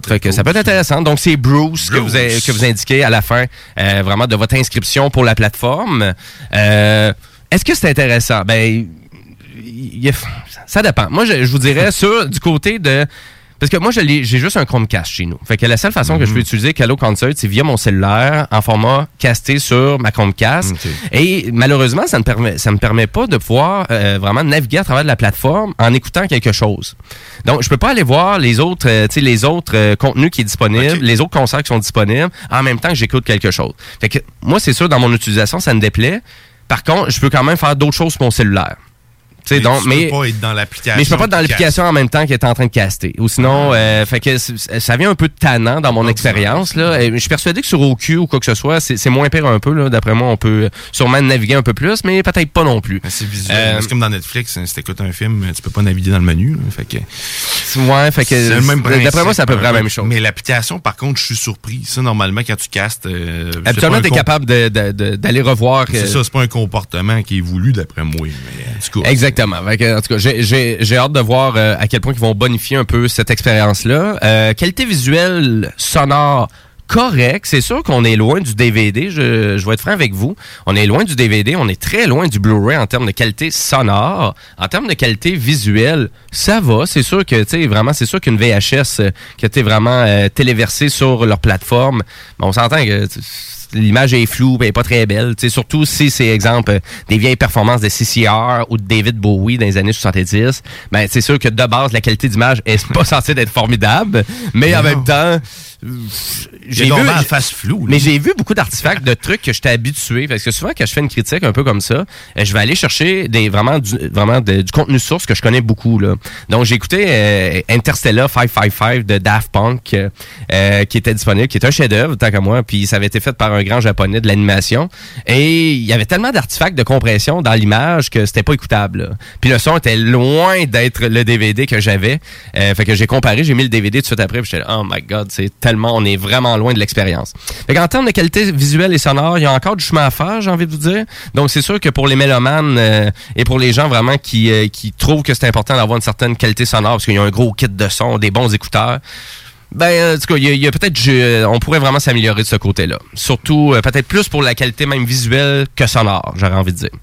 fait que ça peut être intéressant. Donc c'est Bruce, que vous, a- que vous indiquez à la fin euh, vraiment de votre inscription pour la plateforme. Euh, Est-ce que c'est intéressant? Ben, ça dépend. Moi, je, je vous dirais sur du côté de. Parce que moi, j'ai juste un Chromecast chez nous. Fait que la seule façon que je peux utiliser Calo Concert, c'est via mon cellulaire en format casté sur ma Chromecast. Et malheureusement, ça ne permet, ça me permet pas de pouvoir euh, vraiment naviguer à travers de la plateforme en écoutant quelque chose. Donc, je peux pas aller voir les autres, euh, tu sais, les autres euh, contenus qui est disponibles, les autres concerts qui sont disponibles en même temps que j'écoute quelque chose. Fait que moi, c'est sûr, dans mon utilisation, ça me déplaît. Par contre, je peux quand même faire d'autres choses sur mon cellulaire. Tu sais, Mais donc, tu mais, peux pas être dans l'application. mais je peux pas être dans l'application en même temps qu'il est en train de caster. Ou sinon, euh, fait que ça vient un peu de tannant dans mon expérience. Là. Et Je suis persuadé que sur OQ ou quoi que ce soit, c'est c'est moins pire un peu. là. D'après moi, on peut sûrement naviguer un peu plus, mais peut-être pas non plus. C'est visuel. Euh, C'est comme dans Netflix, hein, si t'écoutes un film, tu peux pas naviguer dans le menu. là. fait que, Ouais, fait que c'est le même principe. d'après moi, c'est à peu près la même chose. Mais l'application, par contre, je suis surpris. Ça, normalement, quand tu castes... euh, Habituellement, pas un tu es comp- capable de- de- de- d'aller revoir. C'est euh, ça, c'est pas un comportement qui est voulu, d'après moi. Mais, cas, Exactement. Fait que, en tout cas, j'ai hâte de voir euh, à quel point ils vont bonifier un peu cette expérience-là. Euh, qualité visuelle, sonore, correct. C'est sûr qu'on est loin du DVD. Je, je vais être franc avec vous. On est loin du DVD. On est très loin du Blu-ray en termes de qualité sonore. En termes de qualité visuelle, ça va. C'est sûr que, tu sais, vraiment, c'est sûr qu'une VHS euh, qui été vraiment euh, téléversée sur leur plateforme, ben, on s'entend que l'image est floue, elle est pas très belle. Tu sais, surtout si c'est exemple euh, des vieilles performances de CCR ou de David Bowie dans les années 70, ben c'est sûr que de base la qualité d'image est pas censée être formidable, mais en même temps J'ai la face mais j'ai vu beaucoup d'artefacts, de trucs que j'étais habitué. Parce que souvent, quand je fais une critique un peu comme ça, euh, je vais aller chercher des vraiment du, vraiment de- du contenu source que je connais beaucoup. Là. Donc, j'ai écouté euh, Interstellar 555 de Daft Punk, euh, qui était disponible, qui est un chef-d'œuvre, tant qu'à moi. Puis, ça avait été fait par un grand japonais de l'animation. Et il y avait tellement d'artefacts de compression dans l'image que c'était pas écoutable. là. Puis, le son était loin d'être le DVD que j'avais. Euh, fait que j'ai comparé, j'ai mis le DVD tout de suite après. Puis, j'étais oh my god, c'est tellement, on est vraiment loin de l'expérience. Qu'en termes de qualité visuelle et sonore, il y a encore du chemin à faire, j'ai envie de vous dire. Donc, c'est sûr que pour les mélomanes euh, et pour les gens vraiment qui, euh, qui trouvent que c'est important d'avoir une certaine qualité sonore parce qu'il y a un gros kit de son, des bons écouteurs, ben, en tout cas, il y a, peut-être, on pourrait vraiment s'améliorer de ce côté-là. Surtout, euh, peut-être plus pour la qualité même visuelle que sonore, j'aurais envie de dire.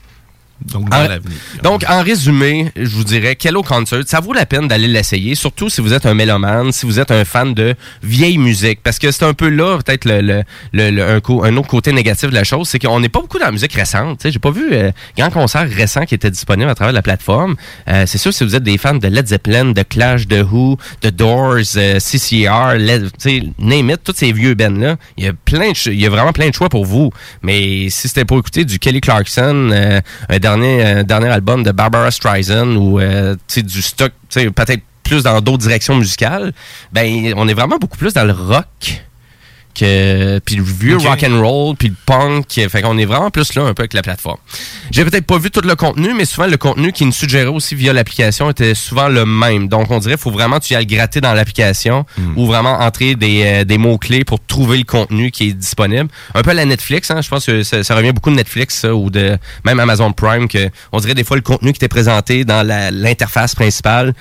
Donc, dans En- l'avenir. donc, en résumé, je vous dirais, Kello Concert, ça vaut la peine d'aller l'essayer, surtout si vous êtes un mélomane, si vous êtes un fan de vieille musique, parce que c'est un peu là, peut-être, le, le- le- le- un, co- un autre côté négatif de la chose, c'est qu'on n'est pas beaucoup dans la musique récente. tu sais. J'ai pas vu euh, grand concert récent qui était disponible à travers la plateforme. Euh, c'est sûr, si vous êtes des fans de Led Zeppelin, de Clash, de Who, de Doors, euh, CCR, Led, name it, tous ces vieux bands-là, il y a plein de, il y a vraiment plein de choix pour vous. Mais si c'était pour écouter du Kelly Clarkson, euh, un dernier, un dernier album de Barbara Streisand ou euh, du stock, peut-être plus dans d'autres directions musicales, ben on est vraiment beaucoup plus dans le rock puis le vieux Ok. rock and roll puis le punk fait qu'on est vraiment plus là un peu avec la plateforme. J'ai peut-être pas vu tout le contenu mais souvent le contenu qui nous suggérait aussi via l'application était souvent le même. Donc on dirait faut vraiment tu y ailles gratter dans l'application ou vraiment entrer des, euh, des mots clés pour trouver le contenu qui est disponible. Un peu à la Netflix hein, je pense que ça, ça revient beaucoup de Netflix ça, ou de même Amazon Prime que on dirait des fois le contenu qui était présenté dans l'interface principale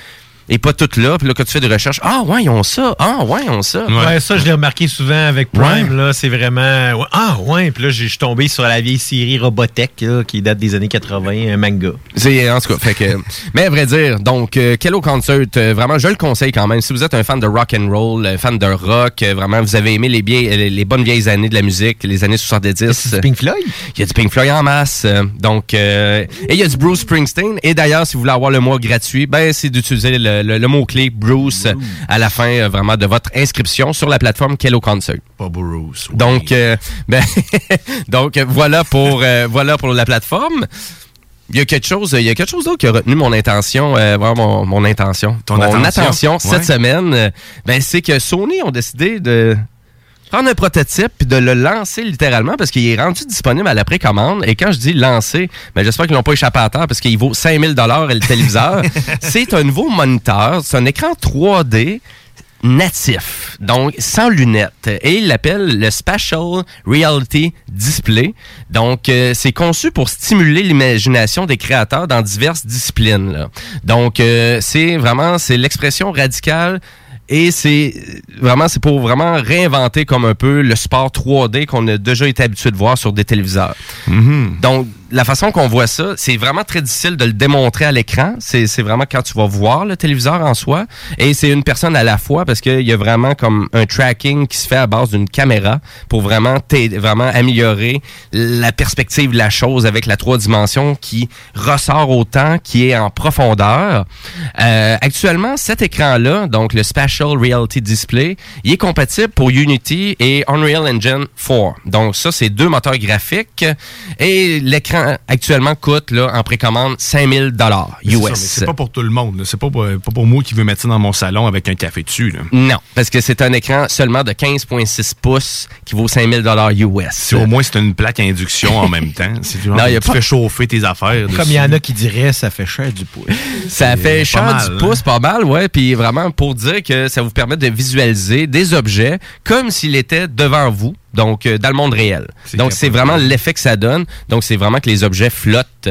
et pas tout là. Puis là, quand tu fais des recherches, ah ouais, ils ont ça. Ah ouais, ils ont ça. Ouais, ça, je l'ai remarqué souvent avec Prime. Là, c'est vraiment. Ah, ouais. Puis là, j'ai- je suis tombé sur la vieille série Robotech, là, qui date des années 80, un manga. C'est en tout cas, fait que. Mais à vrai dire, donc euh, Kello Concert, euh, vraiment, je le conseille quand même. Si vous êtes un fan de rock and roll, euh, fan de rock, vraiment, vous avez aimé les, les, bonnes vieilles années de la musique, les années 70. Pink Floyd? Il y a du Pink Floyd en masse. donc, euh, et il y a du Bruce Springsteen. Et d'ailleurs, si vous voulez avoir le mois gratuit, ben c'est d'utiliser le, le- le mot-clé Bruce à la fin euh, vraiment de votre inscription sur la plateforme Kello Concert. Pas Bruce. Donc, euh, ben, donc voilà pour euh, voilà pour la plateforme. Il y a quelque chose, il y a quelque chose d'autre qui a retenu mon intention, euh, vraiment mon, mon intention, Ton mon attention? cette Ouais. semaine. euh, ben c'est que Sony ont décidé de prendre un prototype puis de le lancer littéralement parce qu'il est rendu disponible à la précommande. Et quand je dis lancer, ben j'espère qu'ils l'ont pas échappé à terre parce qu'il vaut 5000 dollars le téléviseur. c'est un nouveau moniteur, c'est un écran 3D natif, donc sans lunettes. Et il l'appelle le Spatial Reality Display. Donc, euh, c'est conçu pour stimuler l'imagination des créateurs dans diverses disciplines. là. Donc, euh, c'est vraiment, c'est l'expression radicale et c'est vraiment, c'est pour vraiment réinventer comme un peu le sport 3D qu'on a déjà été habitué de voir sur des téléviseurs. Donc, la façon qu'on voit ça, c'est vraiment très difficile de le démontrer à l'écran. C'est vraiment quand tu vas voir le téléviseur en soi. Et c'est une personne à la fois parce qu'il y a vraiment comme un tracking qui se fait à base d'une caméra pour vraiment, vraiment améliorer la perspective de la chose avec la trois dimensions qui ressort autant, qui est en profondeur. Euh, actuellement, cet écran-là, donc le Spatial Reality Display, il est compatible pour Unity et Unreal Engine 4. Donc ça, c'est deux moteurs graphiques. Et l'écran actuellement coûte là, en précommande 5000 dollars US. C'est pas pour tout le monde. C'est pas pour, pas pour moi qui veux mettre ça dans mon salon avec un café dessus. Là. Non, parce que c'est un écran seulement de 15,6 pouces qui vaut 5000 dollars US. Si au moins c'est une plaque à induction en même temps. Si tu, Non, y a tu pas- fais chauffer tes affaires. Comme il y en a qui diraient, ça fait cher du pouce. Ça fait cher mal, du hein. pouce, pas mal, ouais. Puis vraiment pour dire que ça vous permet de visualiser des objets comme s'il était devant vous, donc euh, dans le monde réel. Donc c'est vraiment l'effet que ça donne. Donc c'est vraiment que les objets flottent.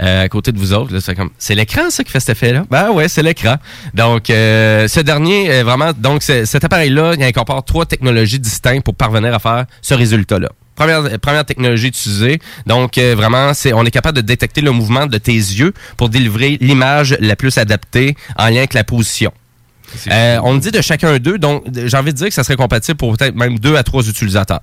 euh, à côté de vous autres. C'est comme, c'est l'écran ça qui fait cet effet-là? Ben ouais, c'est l'écran. Donc, euh, ce dernier, euh, vraiment, donc cet appareil-là, il incorpore trois technologies distinctes pour parvenir à faire ce résultat-là. Première, première technologie utilisée. Donc, euh, vraiment, c'est, on est capable de détecter le mouvement de tes yeux pour délivrer l'image la plus adaptée en lien avec la position. Euh, on dit de chacun d'eux, donc j'ai envie de dire que ça serait compatible pour peut-être même deux à trois utilisateurs.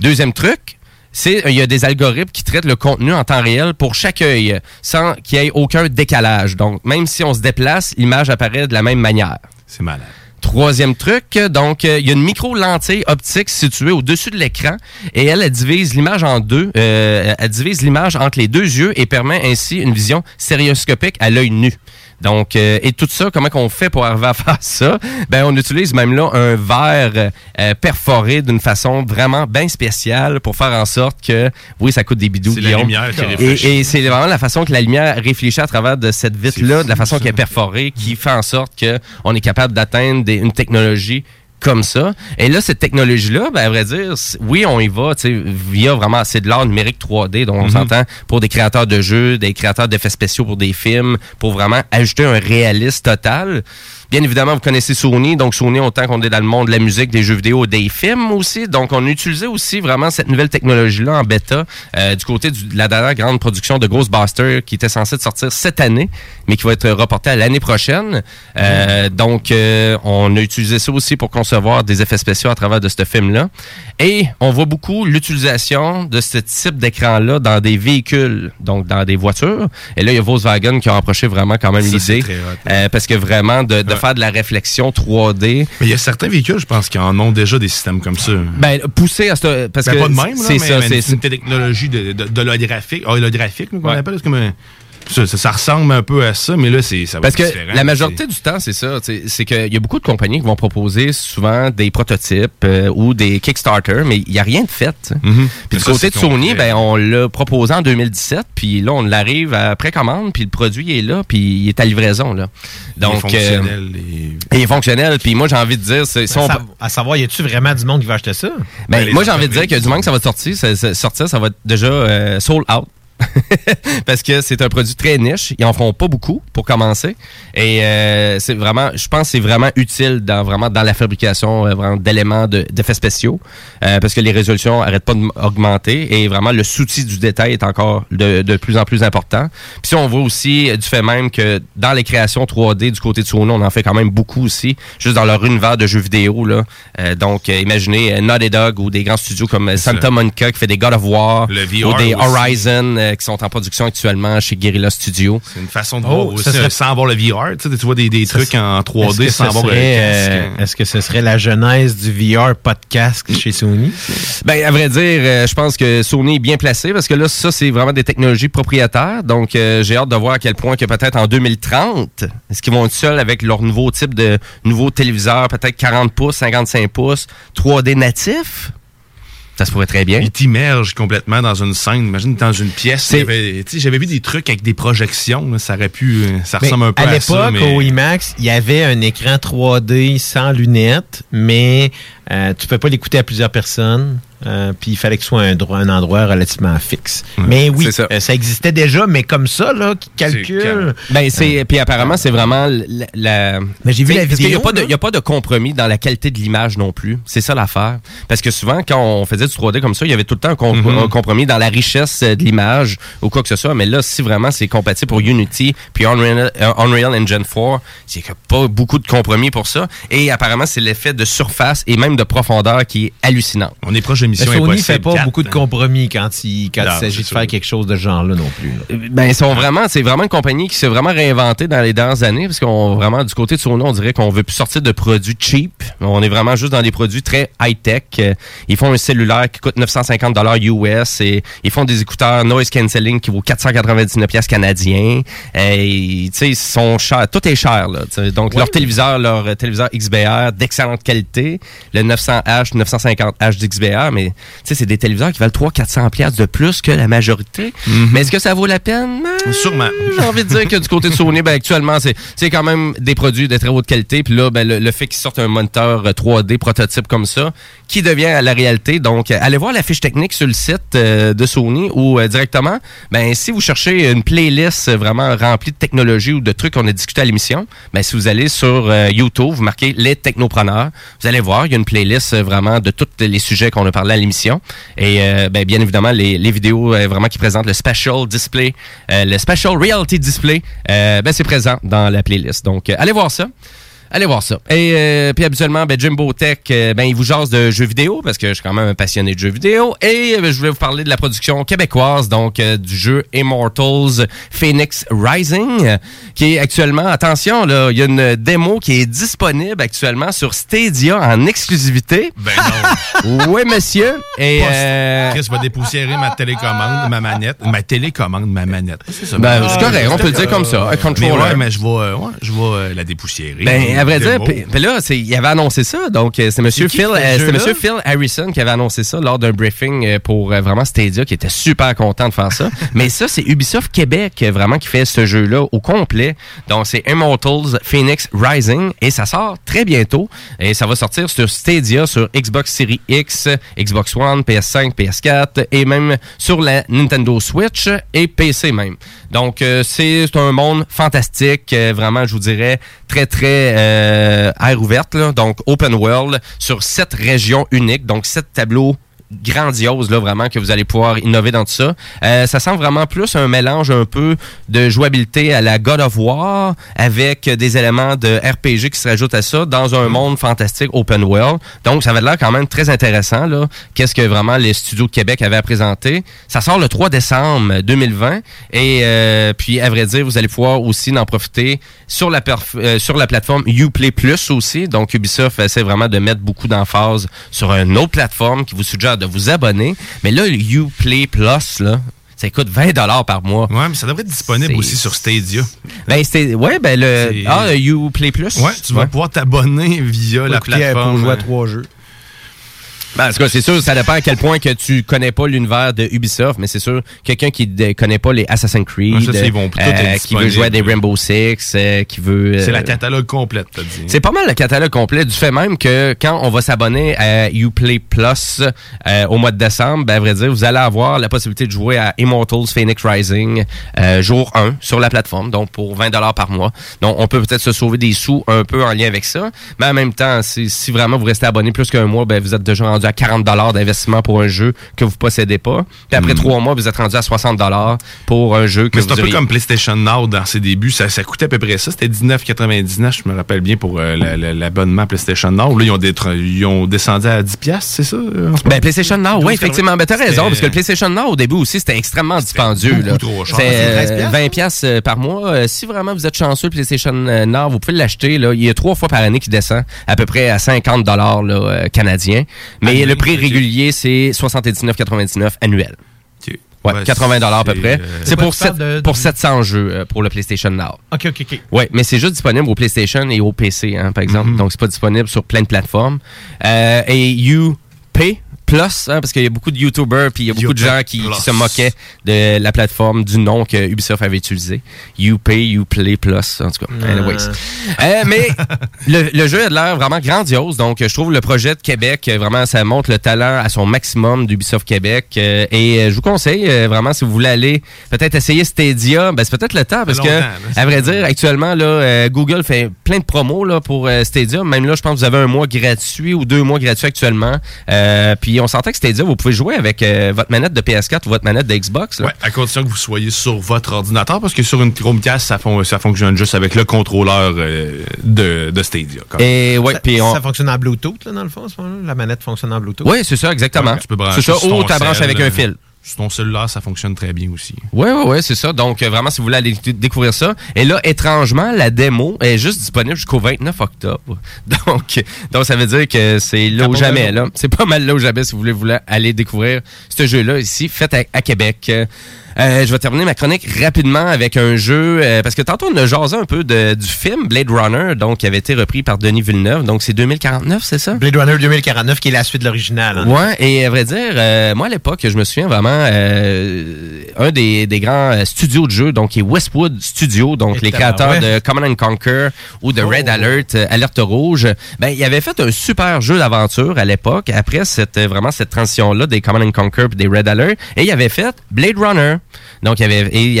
Deuxième truc, c'est il y a des algorithmes qui traitent le contenu en temps réel pour chaque œil, sans qu'il y ait aucun décalage. Donc, même si on se déplace, l'image apparaît de la même manière. C'est malade. Troisième truc, donc euh, il y a une micro-lentille optique située au-dessus de l'écran et elle, elle divise l'image en deux. Euh, elle divise l'image entre les deux yeux et permet ainsi une vision stéréoscopique à l'œil nu. Donc, euh, et tout ça, comment qu'on fait pour arriver à faire ça? Ben, on utilise même là un verre euh, perforé d'une façon vraiment bien spéciale pour faire en sorte que, oui, ça coûte des bidous. C'est la lumière qui Et- réfléchit. Et, c'est vraiment la façon que la lumière réfléchit à travers de cette vitre-là, de la façon qu'elle est perforée, qui fait en sorte que on est capable d'atteindre une technologie comme ça. Et là, cette technologie-là, ben, à vrai dire, oui, on y va, tu sais, via vraiment, c'est de l'art numérique 3D, dont on Mhm. s'entend pour des créateurs de jeux, des créateurs d'effets spéciaux pour des films, pour vraiment ajouter un réalisme total. Bien évidemment, vous connaissez Sony, donc Sony, autant qu'on est dans le monde de la musique, des jeux vidéo, des films aussi. Donc, on a utilisé aussi vraiment cette nouvelle technologie-là en bêta euh, du côté du- de la dernière grande production de Ghostbusters qui était censée sortir cette année, mais qui va être reportée à l'année prochaine. Euh, Donc, euh, on a utilisé ça aussi pour concevoir des effets spéciaux à travers de ce film-là. Et on voit beaucoup l'utilisation de ce type d'écran-là dans des véhicules, donc dans des voitures. Et là, il y a Volkswagen qui a approché vraiment quand même l'idée. Euh, parce que vraiment, de, de faire de la réflexion 3D. Mais il y a certains véhicules, je pense, qui en ont déjà des systèmes comme ça. Ben, poussé à ce. Parce Ben, que pas de même, c'est ça. c'est- une technologie de, de, de l'holographique. Ah, holographique, nous, qu'on appelle. C'est comme un- ça, ça, ça ressemble un peu à ça, mais là, c'est, ça va Parce être que la majorité du temps, c'est ça. C'est qu'il y a beaucoup de compagnies qui vont proposer souvent des prototypes euh, ou des Kickstarter, mais il n'y a rien de fait. Mhm. Puis du côté de Sony, ben, on l'a proposé en 2017, puis là, on l'arrive à précommande, puis le produit est là, puis il est à livraison. Là. Donc, fonctionnel euh, et- il est fonctionnel. Puis moi, j'ai envie de dire, c'est- on- à, sa- à savoir, y a-tu vraiment du monde qui va acheter ça? ben, moi, j'ai envie de dire que du moment que ça va sortir, ça, ça- sortir, ça va être déjà euh, sold out. Parce que c'est un produit très niche. Ils en font pas beaucoup pour commencer. Et euh, c'est vraiment, je pense que c'est vraiment utile dans vraiment dans la fabrication euh, vraiment d'éléments de- d'effets spéciaux. Euh, parce que les résolutions arrêtent pas d'augmenter et vraiment le souci du détail est encore de, de plus en plus important. Puis si on voit aussi du fait même que dans les créations 3D du côté de Sony, on en fait quand même beaucoup aussi, juste dans leur univers de jeux vidéo. Là. Donc, imaginez Naughty Dog ou des grands studios comme Santa Monica qui fait des God of War Le ou des aussi. Horizon euh, qui sont en production actuellement chez Guerrilla Studio. C'est une façon de Oh, voir aussi ça serait- euh, sans avoir le VR. Tu, sais, tu vois des, des Ça trucs en Est-ce 3D que sans avoir le serait, casque. euh, Est-ce que ce serait la genèse du VR podcast chez Sony? Ben, à vrai dire, euh, je pense que Sony est bien placé parce que là, ça, c'est vraiment des technologies propriétaires. Donc, euh, j'ai hâte de voir à quel point que peut-être en 2030, est-ce qu'ils vont être seuls avec leur nouveau type de nouveau téléviseur, peut-être 40 pouces, 55 pouces, 3D natif? Ça se pourrait très bien. Il t'immerge complètement dans une scène. Imagine dans une pièce. J'avais vu des trucs avec des projections. là, ça aurait pu. euh, Ça Mais ressemble un peu à à, ça. l'époque, mais- au IMAX, il y avait un écran 3D sans lunettes, mais euh, tu peux pas l'écouter à plusieurs personnes. Euh, puis il fallait que ce soit un, dro- un endroit relativement fixe. mais oui, ça. euh, ça. existait déjà, mais comme ça, là, qui calcule. Ben c'est puis apparemment c'est vraiment la, la- Mais j'ai vu la parce qu'il y a vidéo, pas de là. il y a pas de compromis dans la qualité de l'image non plus. C'est ça l'affaire. Parce que souvent quand on faisait du 3D comme ça, il y avait tout le temps un, com- Mhm. un compromis dans la richesse euh, de l'image ou quoi que ce soit, mais là si vraiment c'est compatible pour Unity puis Unreal, euh, Unreal Engine 4, c'est que pas beaucoup de compromis pour ça et apparemment c'est l'effet de surface et même de profondeur qui est hallucinant. On est proche de Mais Mission Sony Impossible fait pas 4, beaucoup de hein. compromis quand il, quand Non, il s'agit de sûr. faire quelque chose de ce genre-là non plus. là. Euh, Ben, ils sont vraiment, c'est vraiment une compagnie qui s'est vraiment réinventée dans les dernières années, parce qu'on vraiment, du côté de Sony, on dirait qu'on veut plus sortir de produits cheap. On est vraiment juste dans des produits très high-tech. Euh, Ils font un cellulaire qui coûte 950 US et ils font des écouteurs noise cancelling qui vaut 499 pièces canadiens. Et, tu sais, ils sont chers. Tout est cher, là. Donc, leur téléviseur, leur euh, téléviseur XBR d'excellente qualité, le 900H, 950H d'XBR, mais, tu sais, c'est des téléviseurs qui valent 300-400 pièces de plus que la majorité. Mais est-ce que ça vaut la peine? Sûrement. J'ai envie de dire que du côté de Sony, ben, actuellement, c'est quand même des produits de très haute qualité. Puis là, ben, le, fait qu'ils sortent un moniteur euh, 3D prototype comme ça, qui devient la réalité. Donc, euh, allez voir la fiche technique sur le site euh, de Sony ou euh, directement, ben, si vous cherchez une playlist euh, vraiment remplie de technologie ou de trucs qu'on a discuté à l'émission, ben, si vous allez sur euh, YouTube, vous marquez les technopreneurs, vous allez voir, il y a une playlist euh, vraiment de tous les sujets qu'on a parlé à l'émission. Et euh, ben, bien évidemment, les, les vidéos euh, vraiment qui présentent le special display, euh, le special reality display, euh, ben, c'est présent dans la playlist. Donc, euh, allez voir ça. Allez voir ça. Et euh, puis habituellement, ben, Jimbo Tech, euh, ben, il vous jase de jeux vidéo parce que je suis quand même un passionné de jeux vidéo. Et euh, je voulais vous parler de la production québécoise, donc euh, du jeu Immortals Phoenix Rising, euh, qui est actuellement, attention, là, il y a une démo qui est disponible actuellement sur Stadia en exclusivité. Ben non. oui, monsieur. Et euh, Chris va dépoussiérer ma télécommande, ma manette. Ma télécommande, ma manette. Ben, c'est correct, on peut le dire comme ça, un Mais controller. ouais, mais je vais, ouais, je vais la dépoussiérer. Ben, à vrai dire, puis là, c'est- il avait annoncé ça. Donc, euh, c'est qui Phil, ce euh? Monsieur Phil Harrison qui avait annoncé ça lors d'un briefing euh, pour vraiment Stadia, qui était super content de faire ça. Mais ça, c'est Ubisoft Québec vraiment qui fait ce jeu-là au complet. Donc, c'est Immortals Phoenix Rising et ça sort très bientôt. Et ça va sortir sur Stadia, sur Xbox Series X, Xbox One, PS5, PS4 et même sur la Nintendo Switch et PC même. Donc, c'est un monde fantastique, vraiment, je vous dirais, très, très euh, air ouverte, là. donc open world, sur sept régions uniques, donc sept tableaux grandiose là vraiment que vous allez pouvoir innover dans tout ça. Euh, ça sent vraiment plus un mélange un peu de jouabilité à la God of War avec des éléments de RPG qui se rajoutent à ça dans un monde fantastique open world. Donc ça avait l'air quand même très intéressant là. Qu'est-ce que vraiment les studios de Québec avaient à présenter. Ça sort le 3 décembre 2020 et euh, puis à vrai dire vous allez pouvoir aussi en profiter sur la euh, sur la plateforme Uplay Plus aussi. Donc Ubisoft essaie vraiment de mettre beaucoup d'emphase sur une autre plateforme qui vous suggère de vous abonner. Mais là, le Uplay Plus, là, ça coûte 20 par mois. Ouais, mais ça devrait être disponible aussi sur Stadia. Ben, ouais, ben, le, ah, le Uplay Plus. Ouais, tu vas pouvoir t'abonner via la plateforme. pour jouer à trois jeux. Ben, en tout cas, c'est sûr, ça dépend à quel point que tu connais pas l'univers de Ubisoft, mais c'est sûr, quelqu'un qui ne connaît pas les Assassin's Creed, Ouais, ça, c'est- euh, qui veut jouer à des. Rainbow Six, euh, qui veut... C'est euh, la catalogue complète, t'as dit. C'est pas mal le catalogue complet du fait même que quand on va s'abonner à Uplay Plus euh, au mois de décembre, ben, à vrai dire, vous allez avoir la possibilité de jouer à Immortals Phoenix Rising euh, jour 1 sur la plateforme, donc pour 20 par mois. Donc on peut peut-être se sauver des sous un peu en lien avec ça, mais en même temps, si, si vraiment vous restez abonné plus qu'un mois, ben, vous êtes déjà rendu à 40 d'investissement pour un jeu que vous possédez pas. Puis après trois mois, vous êtes rendu à 60 pour un jeu que Mais vous c'est un peu auriez- comme PlayStation Now dans ses débuts. Ça, ça coûtait à peu près ça. C'était 19,99, je me rappelle bien, pour euh, la- la- l'abonnement PlayStation Now. Là, ils ont, détr- ils ont descendu à 10$, piastres, c'est ça? euh, en ce Ben? PlayStation Now, oui, 12,80. effectivement. Ben, t'as raison, parce que le PlayStation Now, au début aussi, c'était extrêmement dispendieux. beaucoup là. trop cher. C'est C'est 13 euh, piastres, 20 piastres euh, par mois. Euh, si vraiment vous êtes chanceux, le PlayStation euh, Now, vous pouvez l'acheter. Là. Il y a trois fois par année qui descend à peu près à 50 dollars euh, canadiens. Mais Annuel, le prix régulier, c'est 79,99 annuel. Ouais, Ouais, 80 dollars à peu près. euh, C'est pour, tu parles sept- de- pour 700 jeux euh, pour le PlayStation Now. OK, OK, OK. Ouais, mais c'est juste disponible au PlayStation et au PC, hein, par exemple. Donc, c'est pas disponible sur plein de plateformes. Euh, et UP Plus, hein, parce qu'il y a beaucoup de YouTubers puis il y a beaucoup de gens qui, se moquaient de la plateforme, du nom que Ubisoft avait utilisé. UP, Uplay Plus, en tout cas. Anyways. Euh, mais le, le jeu a de l'air vraiment grandiose. Donc, je trouve le projet de Québec, euh, vraiment, ça montre le talent à son maximum d'Ubisoft Québec. Euh, et je vous conseille, euh, vraiment, si vous voulez aller peut-être essayer Stadia, ben, c'est peut-être le temps parce que, à vrai dire, actuellement, là, Google fait plein de promos là, pour Stadia. Même là, je pense que vous avez un mois gratuit ou deux mois gratuits actuellement. Puis on s'entend que Stadia, vous pouvez jouer avec euh, votre manette de PS4 ou votre manette de Xbox. là. Ouais, à condition que vous soyez sur votre ordinateur, parce que sur une Chromecast, ça, fon- ça fonctionne juste avec le contrôleur euh, de, de Stadia. Et ouais, ça, puis on... ça fonctionne en Bluetooth, là, dans le fond, à ce moment-là? La manette fonctionne en Bluetooth? Oui, c'est ça, exactement. Ouais, tu peux brancher C'est ça, ou tu branches avec un euh, fil. Sur ton cellulaire, ça fonctionne très bien aussi. Oui, oui, oui, c'est ça. Donc, euh, vraiment, si vous voulez aller découvrir ça. Et là, étrangement, la démo est juste disponible jusqu'au 29 octobre. Donc, donc ça veut dire que c'est là ou bon jamais. raison. là. C'est pas mal là ou jamais si vous voulez, voulez aller découvrir ce jeu-là ici, fait à, à Québec. Euh, je vais terminer ma chronique rapidement avec un jeu, euh, parce que tantôt on a jasé un peu de- du film Blade Runner, donc qui avait été repris par Denis Villeneuve, donc c'est 2049, c'est ça? Blade Runner 2049, qui est la suite de l'original. hein. Ouais, et à vrai dire, euh, moi à l'époque, je me souviens vraiment euh, un des, des grands euh, studios de jeux, donc qui est Westwood Studio, donc Et les créateurs de Command and Conquer ou de Red Alert, euh, Alerte Rouge. Ben, il avait fait un super jeu d'aventure à l'époque, après cette euh, vraiment cette transition-là des Command and Conquer et des Red Alert, et il avait fait Blade Runner. Donc, il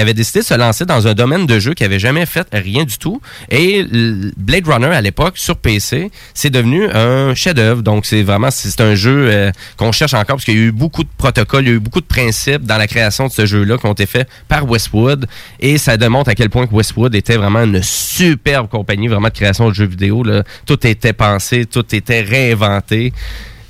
avait, décidé de se lancer dans un domaine de jeu qui avait jamais fait rien du tout. Et Blade Runner, à l'époque, sur PC, c'est devenu un chef-d'œuvre. Donc, c'est vraiment, c'est un jeu euh, qu'on cherche encore parce qu'il y a eu beaucoup de protocoles, il y a eu beaucoup de principes dans la création de ce jeu-là qui ont été faits par Westwood. Et ça démontre à quel point Westwood était vraiment une superbe compagnie, vraiment de création de jeux vidéo. Tout était pensé, tout était réinventé.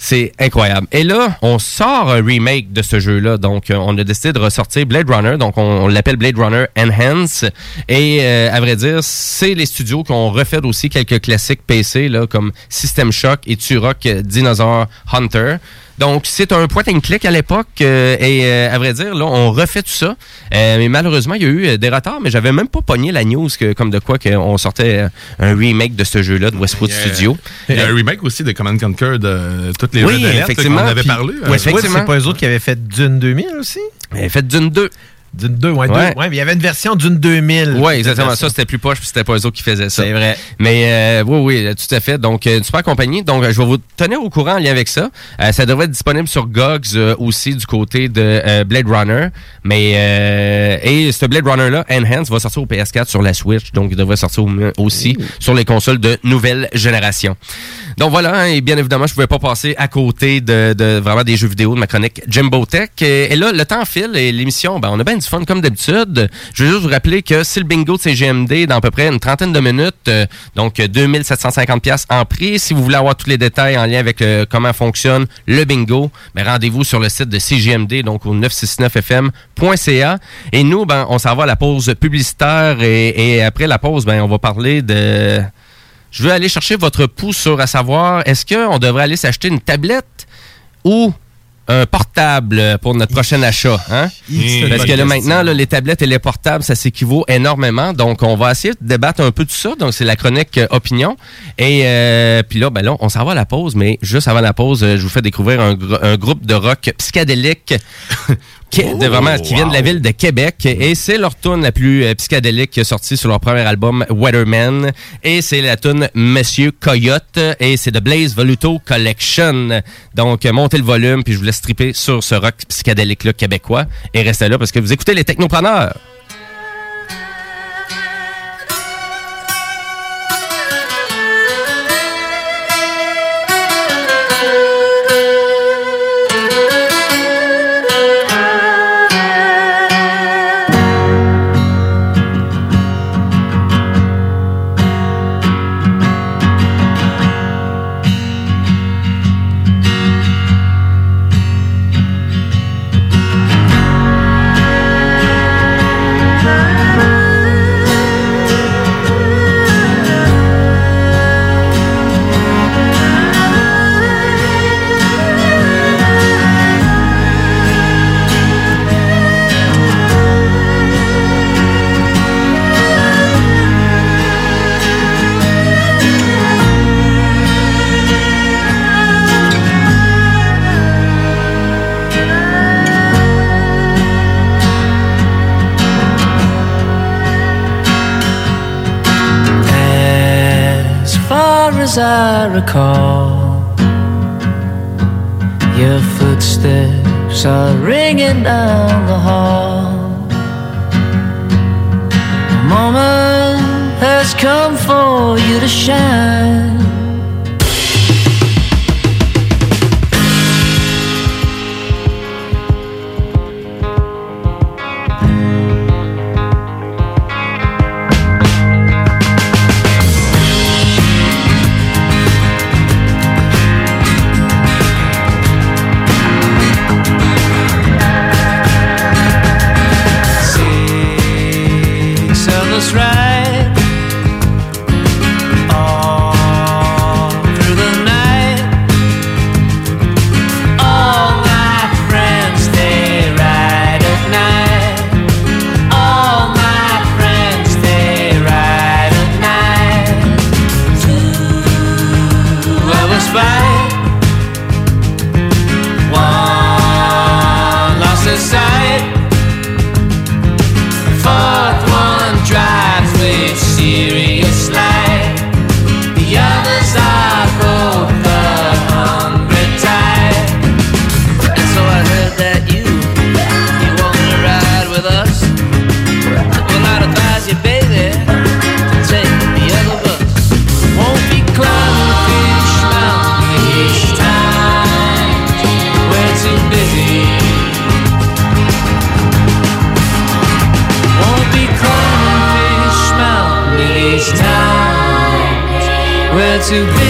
C'est incroyable. Et là, on sort un remake de ce jeu-là. Donc, euh, on a décidé de ressortir Blade Runner. Donc, on, l'appelle Blade Runner Enhance. Et euh, à vrai dire, c'est les studios qui ont refait aussi quelques classiques PC, là, comme System Shock et Turok euh, Dinosaur Hunter. Donc, c'est un point and click à l'époque. euh, et euh, à vrai dire, là, on refait tout ça. Euh, mais malheureusement, il y a eu euh, des retards, mais j'avais même pas pogné la news que, comme de quoi qu'on sortait un remake de ce jeu-là de Westwood Studio. Il y a un remake aussi de Command Conquer de toutes les Oui, Alert, effectivement. qu'on avait parlé. C'est pas eux autres qui avaient fait Dune 2000 aussi? Ils avaient fait Dune 2. Dune 2, ouais, Ouais. deux. Ouais, mais il y avait une version Dune 2000. Oui, exactement. Ça, c'était plus poche, puis c'était pas eux autres qui faisaient ça. C'est vrai. Mais euh, oui, oui, tout à fait. Donc, euh, une super compagnie. Donc, euh, je vais vous tenir au courant en lien avec ça. Euh, ça devrait être disponible sur GOGS euh, aussi du côté de Blade Runner. Mais euh, et ce Blade Runner-là, Enhance, va sortir au PS4 sur la Switch. Donc, il devrait sortir au- aussi sur les consoles de nouvelle génération. Donc voilà, hein, et bien évidemment, je pouvais pas passer à côté de, de vraiment des jeux vidéo de ma chronique Jimbo Tech. Et, là, le temps file et l'émission, ben, on a bien du fun comme d'habitude. Je veux juste vous rappeler que c'est le bingo de CGMD dans à peu près une trentaine de minutes, euh, donc euh, 2750 pièces en prix. Si vous voulez avoir tous les détails en lien avec euh, comment fonctionne le bingo, ben, rendez-vous sur le site de CGMD, donc au 969fm.ca. Et nous, ben, on s'en va à la pause publicitaire et, et après la pause, ben, on va parler de... Je veux aller chercher votre pouls sur à savoir, est-ce qu'on devrait aller s'acheter une tablette ou un portable pour notre prochain achat? Hein? Parce que là, maintenant, là, les tablettes et les portables, ça s'équivaut énormément. Donc, on va essayer de débattre un peu de ça. Donc, c'est la chronique euh, opinion. Et euh, puis là, ben là, on s'en va à la pause. Mais juste avant la pause, euh, je vous fais découvrir un, gr- un groupe de rock psychédélique de vraiment, qui vient de la ville de Québec. Et c'est leur tune la plus euh, psychédélique sortie sur leur premier album, Weatherman. Et c'est la tune Monsieur Coyote. Et c'est de Blaze Voluto Collection. Donc, euh, montez le volume, puis je vous laisse triper sur ce rock psychédélique-là québécois. Et restez là parce que vous écoutez les technopreneurs. As I recall, your footsteps are ringing down the hall. The moment has come for you to shine. to be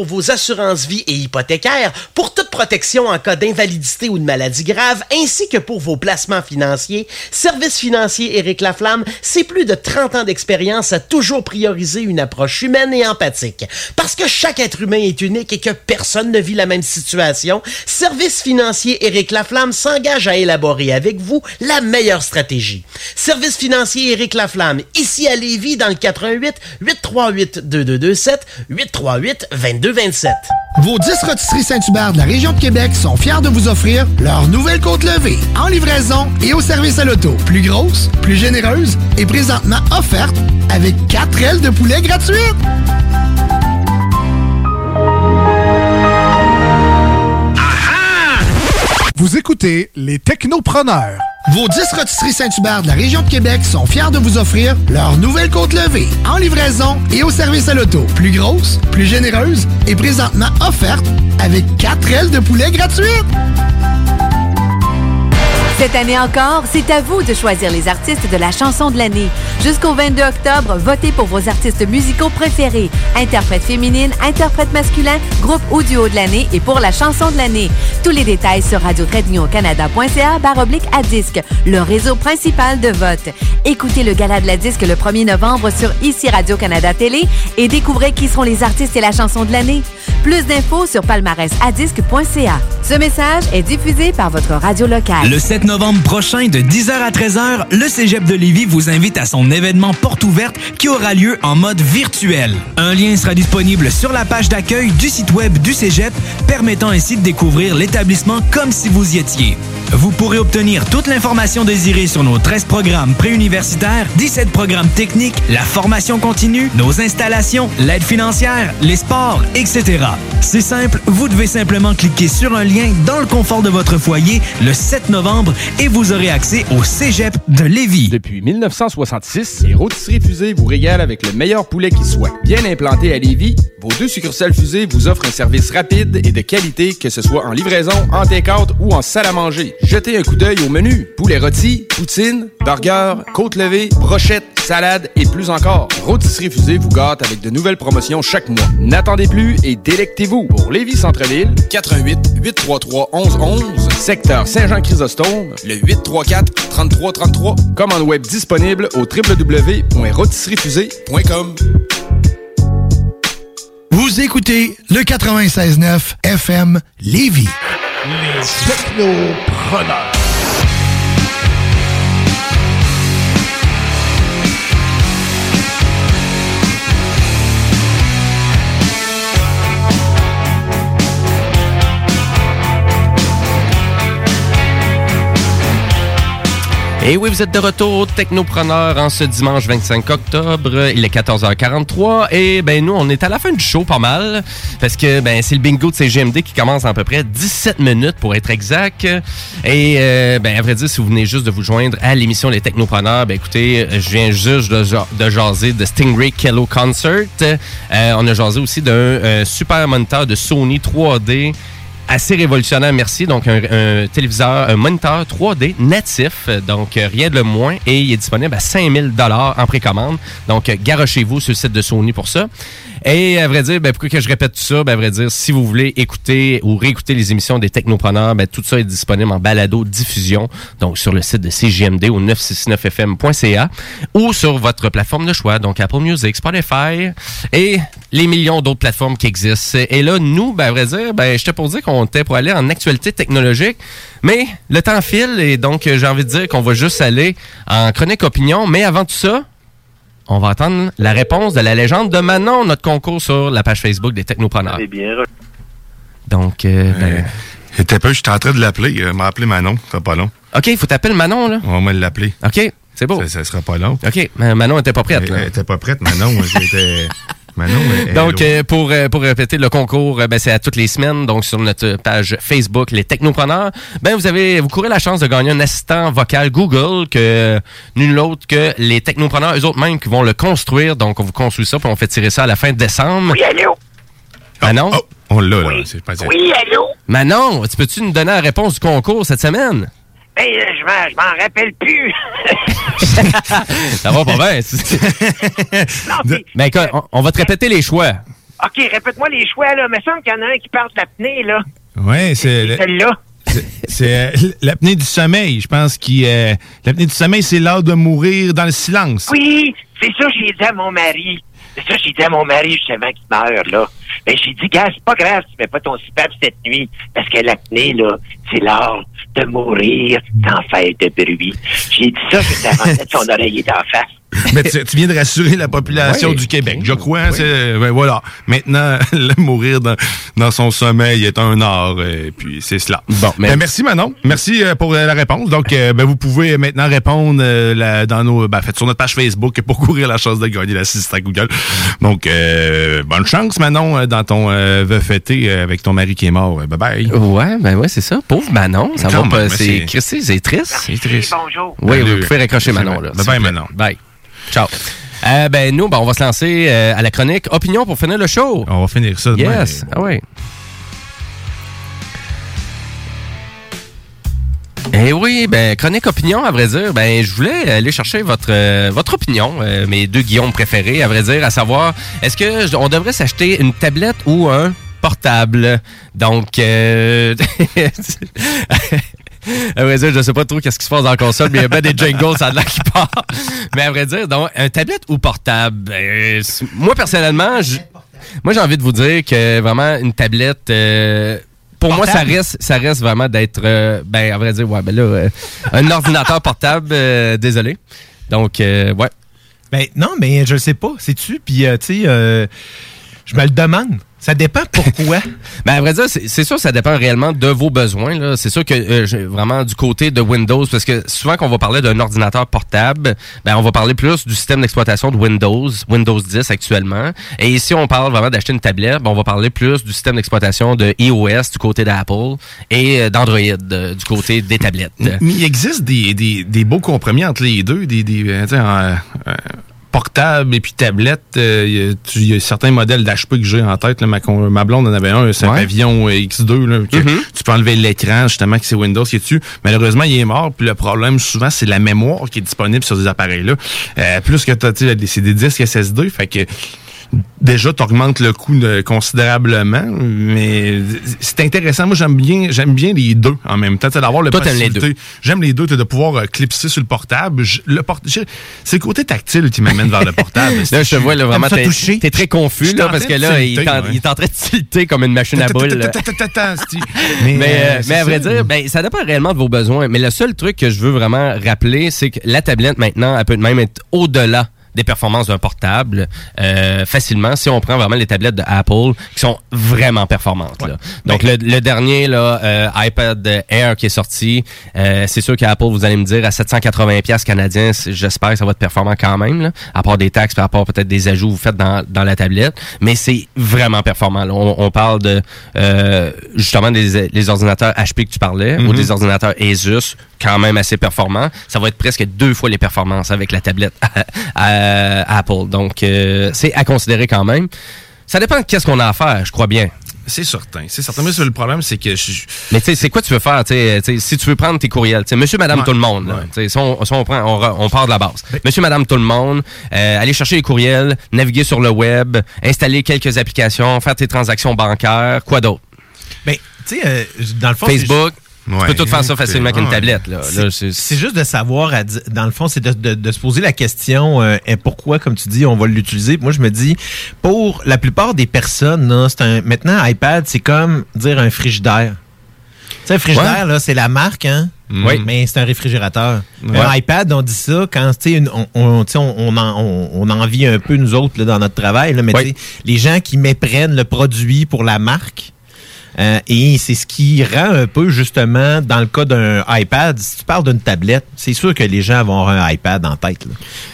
pour vos assurances vie et hypothécaires, pour toute protection en cas d'invalidité ou de maladie grave, ainsi que pour vos placements financiers, Service financier Éric Laflamme, c'est plus de 30 ans d'expérience à toujours prioriser une approche humaine et empathique. Parce que chaque être humain est unique et que personne ne vit la même situation, Service financier Éric Laflamme s'engage à élaborer avec vous la meilleure stratégie. Service financier Éric Laflamme, ici à Lévis, dans le 88 838 2227 838 2227. Vos 10 rôtisseries Saint-Hubert de la région de Québec sont fiers de vous offrir leur nouvelle côte levée en livraison et au service à l'auto. Plus grosse, plus généreuse et présentement offerte avec 4 ailes de poulet gratuites. Vous écoutez les technopreneurs. Vos 10 rôtisseries Saint-Hubert de la région de Québec sont fiers de vous offrir leur nouvelle côte levée en livraison et au service à l'auto. Plus grosse, plus généreuse et présentement offerte avec 4 ailes de poulet gratuites. Cette année encore, c'est à vous de choisir les artistes de la chanson de l'année. Jusqu'au 22 octobre, votez pour vos artistes musicaux préférés. Interprète féminine, interprète masculin, groupe ou duo de l'année et pour la chanson de l'année. Tous les détails sur radio canada.ca baroblique à le réseau principal de vote. Écoutez le gala de la disque le 1er novembre sur ici Radio-Canada Télé et découvrez qui seront les artistes et la chanson de l'année. Plus d'infos sur palmarèsadisque.ca. Ce message est diffusé par votre radio locale. Le 7 novembre prochain, de 10h à 13h, le Cégep de Lévis vous invite à son événement porte ouverte qui aura lieu en mode virtuel. Un lien sera disponible sur la page d'accueil du site web du Cégep, permettant ainsi de découvrir l'établissement comme si vous y étiez. Vous pourrez obtenir toute l'information désirée sur nos 13 programmes préuniversitaires, 17 programmes techniques, la formation continue, nos installations, l'aide financière, les sports, etc. C'est simple, vous devez simplement cliquer sur un lien dans le confort de votre foyer le 7 novembre et vous aurez accès au Cégep de Lévis. Depuis 1966, les rôtisseries fusées vous régalent avec le meilleur poulet qui soit. Bien implanté à Lévis, vos deux succursales fusées vous offrent un service rapide et de qualité, que ce soit en livraison, en take-out ou en salle à manger. Jetez un coup d'œil au menu. Poulet rôti, poutine, burger, côte levée, brochette, salade et plus encore. Rôtisserie Fusée vous gâte avec de nouvelles promotions chaque mois. N'attendez plus et délectez-vous. Pour Lévis Centre-Ville, 88 833 1111, secteur Saint-Jean-Chrysostome, le 834 3333. Commande web disponible au www.rôtisseriefusée.com. Vous écoutez le 96.9 FM Lévis. Les technopreneurs. Et oui, vous êtes de retour, Technopreneur, en ce dimanche 25 octobre. Il est 14h43. Et ben nous, on est à la fin du show pas mal. Parce que ben c'est le bingo de CGMD qui commence en à peu près 17 minutes pour être exact. Et euh, ben à vrai dire, si vous venez juste de vous joindre à l'émission Les Technopreneurs, ben écoutez, je viens juste de jaser de Stingray Kello Concert. Euh, on a jasé aussi d'un euh, super moniteur de Sony 3D assez révolutionnaire, merci. Donc, un, téléviseur, un moniteur 3D natif, donc euh, rien de le moins, et il est disponible à 5000 dollars en précommande. Donc, euh, garochez-vous sur le site de Sony pour ça. Et à vrai dire, ben, pourquoi que je répète tout ça? Ben, à vrai dire, si vous voulez écouter ou réécouter les émissions des Technopreneurs, ben, tout ça est disponible en balado diffusion, donc sur le site de CGMD au 969fm.ca ou sur votre plateforme de choix, donc Apple Music, Spotify et les millions d'autres plateformes qui existent. Et là, nous, ben, à vrai dire, ben, j'étais pour dire qu'on était pour aller en actualité technologique, mais le temps file et donc euh, j'ai envie de dire qu'on va juste aller en chronique opinion. Mais avant tout ça, on va attendre la réponse de la légende de Manon, notre concours sur la page Facebook des Technopreneurs. bien. Donc, euh, ben, T'es pas, j'étais en train de l'appeler. Il m'a appelé Manon, ça sera pas long. OK, il faut t'appeler Manon, là. On va l'appeler. OK, c'est beau. Ça, ça sera pas long. OK, mais Manon était pas prête. Elle, là. elle était pas prête, Manon. J'étais... Manon, elle- elle- Donc, euh, pour, euh, pour répéter le concours, euh, ben, c'est à toutes les semaines, donc sur notre page Facebook, les Technopreneurs. Ben, vous avez, vous courez la chance de gagner un assistant vocal Google que nul autre que les Technopreneurs, eux autres mêmes, qui vont le construire. Donc, on vous construit ça, puis on fait tirer ça à la fin de décembre. Oui, allô? Manon? On l'a, là. C'est pas Oui, allô? Manon, tu peux-tu nous donner la réponse du concours cette semaine? Ben, euh, je m'en- rappelle plus. Ça va pas bien. Mais écoute, on, on va te répéter les choix. OK, répète-moi les choix, là. Mais semble qu'il y en a un qui parle de l'apnée, là. Ouais, c'est... le- Celle-là. c'est- euh, l'apnée du sommeil. Je pense que l'apnée du sommeil, c'est l'art de mourir dans le silence. Oui, c'est ça que j'ai dit à mon mari. C'est ça que j'ai dit à mon mari justement qui meurt, là. Ben, j'ai dit, gars, c'est pas grave tu mets pas ton CPAP cette nuit, parce que l'apnée, là, c'est l'art de mourir sans faire de bruit. J'ai dit ça juste avant de son oreiller d'en face. Mais tu, tu viens de rassurer la population Oui. du Québec, je crois. hein, c'est- ben voilà. Maintenant, le mourir dans, dans son sommeil est un art. Et puis c'est cela. Bon, mais- merci Manon. Merci euh, pour euh, la réponse. Donc, euh, ben, vous pouvez maintenant répondre euh, la- dans nos, ben, faites sur notre page Facebook pour courir la chance de gagner l'assistant Google. Donc, euh, bonne chance Manon dans ton euh, veuf euh, avec ton mari qui est mort. Bye bye. Ouais, ben ouais, c'est ça. Pauvre Manon, ça Quand va pas. même, C'est c'est- Christy, c'est triste. C'est triste. Bonjour. Oui, vous pouvez raccrocher Merci, Manon. Là, Bye bye. Manon. Bye. Ciao. Euh, ben nous, ben, on va se lancer euh, à la chronique Opinion pour finir le show. On va finir ça demain. Yes. Ah oui. Eh oui, ben chronique opinion, à vrai dire, ben je voulais aller chercher votre euh, votre opinion, euh, mes deux Guillaume préférés, à vrai dire, à savoir, est-ce que je- on devrait s'acheter une tablette ou un portable? Donc, euh, à vrai dire, je sais pas trop qu'est-ce qui se passe dans la console, mais il y a bien des jingles, ça a l'air qui part. Mais à vrai dire, donc, un tablette ou portable? Ben, c'est- Moi personnellement, je- moi j'ai envie de vous dire que vraiment une tablette. euh, pour moi, ça reste, ça reste vraiment d'être, euh, ben, à vrai dire, ouais, ben là, euh, un ordinateur portable, désolé. Donc, euh, ouais. Ben non, mais je le sais pas. C'est-tu? Puis, euh, tu sais, je me le demande. Ça dépend pourquoi. Ben, à vrai dire, c'est sûr ça dépend réellement de vos besoins. C'est sûr que euh, vraiment du côté de Windows, parce que souvent qu'on va parler d'un ordinateur portable, ben, on va parler plus du système d'exploitation de Windows, Windows 10 actuellement. Et ici, on parle vraiment d'acheter une tablette, ben, on va parler plus du système d'exploitation de iOS du côté d'Apple et euh, d'Android euh, du côté des tablettes. Mais il existe des, des, des beaux compromis entre les deux, des, des euh, euh, euh, portables et puis tablettes. Euh, Il y a- tu- il y, a certains modèles d'HP que j'ai en tête. Là, ma, ma blonde en avait un, c'est un Ouais. pavillon euh, X2. Là, que Mhm. Tu peux enlever l'écran, justement, que c'est Windows qui est dessus. Malheureusement, il est mort. Puis le problème, souvent, c'est la mémoire qui est disponible sur ces appareils-là. Euh, plus que t'as, tu sais, c'est des disques SSD. Fait que déjà tu augmentes le coût de- considérablement mais c'est intéressant. Moi j'aime bien j'aime bien les deux en même temps. D'avoir le Toi, t'aimes les possibilité j'aime les deux de pouvoir euh, clipser sur le portable. Je- le port- c'est le côté tactile qui m'amène vers le portable Là, je te vois là, vraiment, t'es t'es très confus là, parce que là, il est, en, train de tilter comme une machine à boules. Mais, à vrai dire, ben, ça dépend réellement de vos besoins. Mais le seul truc que je veux vraiment rappeler, c'est que la tablette, maintenant, elle peut même être au-delà des performances d'un portable euh, facilement si on prend vraiment les tablettes de Apple qui sont vraiment performantes. là. Donc le, le dernier là, euh, iPad Air qui est sorti, euh, c'est sûr qu'Apple vous allez me dire à 780 pièces canadiens, j'espère que ça va être performant quand même là, à part des taxes, à part peut-être des ajouts que vous faites dans, dans la tablette, mais c'est vraiment performant. là. On, on parle de euh, justement des les ordinateurs HP que tu parlais ou Mhm. des ordinateurs Asus quand même assez performants. Ça va être presque deux fois les performances avec la tablette à Apple. Donc, euh, c'est à considérer quand même. Ça dépend de qu'est-ce qu'on a à faire, je crois bien. c'est certain c'est certain mais le problème c'est que je- Mais tu sais, c'est quoi tu veux faire? si tu veux prendre tes courriels, tu sais, monsieur, madame, Ouais, tout le monde. ouais. Si, on, si on prend, on, re- on part de la base. Monsieur, madame, tout le monde, euh, aller chercher les courriels, naviguer sur le web, installer quelques applications, faire tes transactions bancaires, quoi d'autre? Ben, tu sais, euh, dans le fond... Facebook, Ouais, peux tout faire ça facilement avec une tablette. Là. C'est- juste de savoir, à dans le fond, c'est de, de- de se poser la question euh, et pourquoi, comme tu dis, on va l'utiliser. Moi, je me dis, pour la plupart des personnes, c'est un, maintenant, iPad, c'est comme dire un frigidaire. Tu sais, un frigidaire, là, c'est la marque, hein? Oui. Mais c'est un réfrigérateur. Ouais. Un iPad, on dit ça quand, tu sais, une- on, on, tu on, en, on, on en vit un peu, nous autres, là, dans notre travail, là, mais Oui. tu les gens qui méprennent le produit pour la marque, euh, et c'est ce qui rend un peu, justement, dans le cas d'un iPad, si tu parles d'une tablette, c'est sûr que les gens vont avoir un iPad en tête.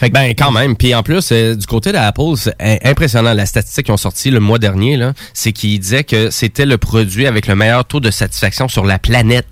là. Ben quand même. Puis en plus, euh, du côté d'Apple, c'est im- impressionnant. La statistique qu'ils ont sorti le mois dernier, c'est qu'ils disaient que c'était le produit avec le meilleur taux de satisfaction sur la planète.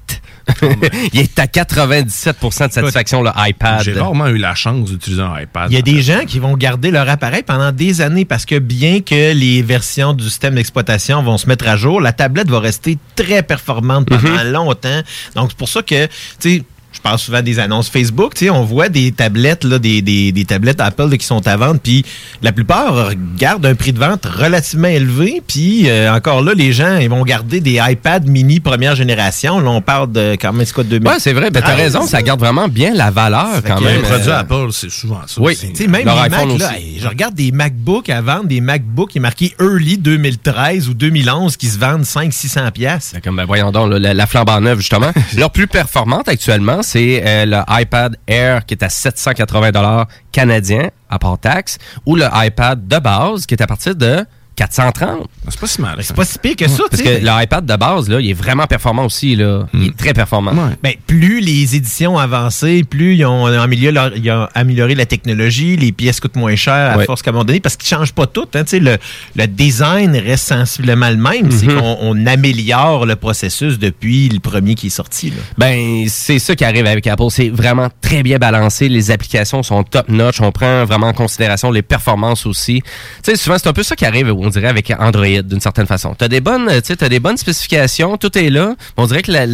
Il est à 97% de satisfaction, le iPad. j'ai rarement eu la chance d'utiliser un iPad Il y a des gens qui vont garder leur appareil pendant des années parce que bien que les versions du système d'exploitation vont se mettre à jour, la tablette va rester très performante pendant longtemps. Donc, c'est pour ça que, tu sais, je parle souvent des annonces Facebook, tu sais, on voit des tablettes, là, des, des, des tablettes Apple là, qui sont à vendre, puis la plupart gardent un prix de vente relativement élevé, puis euh, encore là, les gens, ils vont garder des iPad mini première génération. Là, on parle de quand même, c'est quoi, 2000? Ouais, c'est vrai. Ben, t'as raison. Ça garde vraiment bien la valeur quand même. les produits Euh, Apple c'est souvent ça Oui. Tu sais, même Leur les Mac, là, hey, je regarde des MacBooks à vendre, des MacBooks qui est marqué Early 2013 ou 2011 qui se vendent 500-600 pièces. Ben, Comme, ben, voyons donc, là, la, la flambant neuve, justement. Leur plus performante actuellement, c'est euh, le iPad Air qui est à 780 canadiens à part taxe, ou le iPad de base qui est à partir de 430. c'est pas si mal C'est pas si pire que ça, Parce tu sais. que le iPad de base, là, il est vraiment performant aussi. Là. Il est très performant. Ben, plus les éditions ont avancé, plus ils ont amélioré, leur- ils ont amélioré la technologie, les pièces coûtent moins cher à Ouais. force qu'à un moment donné, parce qu'ils changent pas tout. Hein, le, le design reste sensiblement le même. C'est Mhm. qu'on on améliore le processus depuis le premier qui est sorti. Là. Ben, c'est ça qui arrive avec Apple. C'est vraiment très bien balancé. Les applications sont top-notch. On prend vraiment en considération les performances aussi. Tu sais, souvent, c'est un peu ça qui arrive, on dirait, avec Android, d'une certaine façon. T'as des bonnes, tu des bonnes spécifications, tout est là. On dirait que la-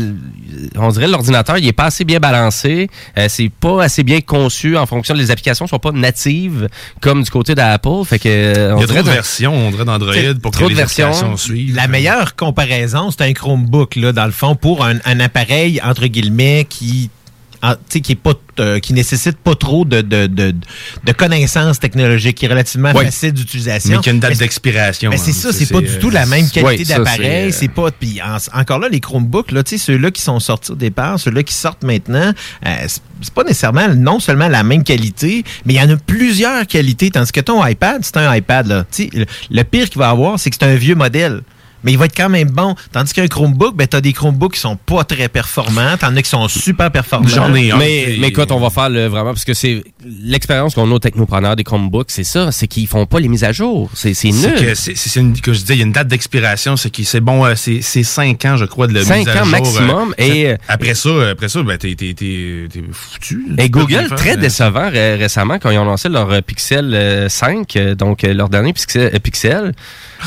on dirait l'ordinateur, il est pas assez bien balancé. Euh, c'est pas assez bien conçu en fonction des applications sont pas natives comme du côté d'Apple. Fait que, euh, on il y a trop de versions on dirait d'Android pour que les versions. applications suivent La meilleure comparaison, c'est un Chromebook, là, dans le fond, pour un, un appareil, entre guillemets, qui en- qui est pas euh, qui nécessite pas trop de, de, de, de connaissances technologiques, qui est relativement Oui. facile d'utilisation. Mais qu'il y a une date d'expiration. c'est hein. ça, c'est pas du tout la même qualité d'appareil. c'est, C'est pas. Puis en- encore là, les Chromebooks, là, ceux-là qui sont sortis au départ, ceux-là qui sortent maintenant, euh, c'est- pas nécessairement non seulement la même qualité, mais il y en a plusieurs qualités. Tandis que ton iPad, c'est un iPad. Là. Le, le pire qu'il va avoir, c'est que c'est un vieux modèle. Mais il va être quand même bon. Tandis qu'un Chromebook, ben, t'as des Chromebooks qui sont pas très performants. T'en as qui sont super performants. Mais, mais écoute, on va faire le, vraiment, parce que c'est l'expérience qu'on a aux technopreneurs des Chromebooks, c'est ça, c'est qu'ils font pas les mises à jour. C'est que nul. c'est c'est une, que je disais, il y a une date d'expiration, c'est qui c'est bon, euh, c'est c'est cinq ans, je crois, de la Cinq mise à ans jour, maximum, euh, et- après ça, après ça, ben t'es t'es t'es t'es foutu. Et Tu Google, faire, très euh. décevant ré- récemment, quand ils ont lancé leur euh, Pixel euh, 5, euh, donc euh, leur dernier Pixel, euh, Pixel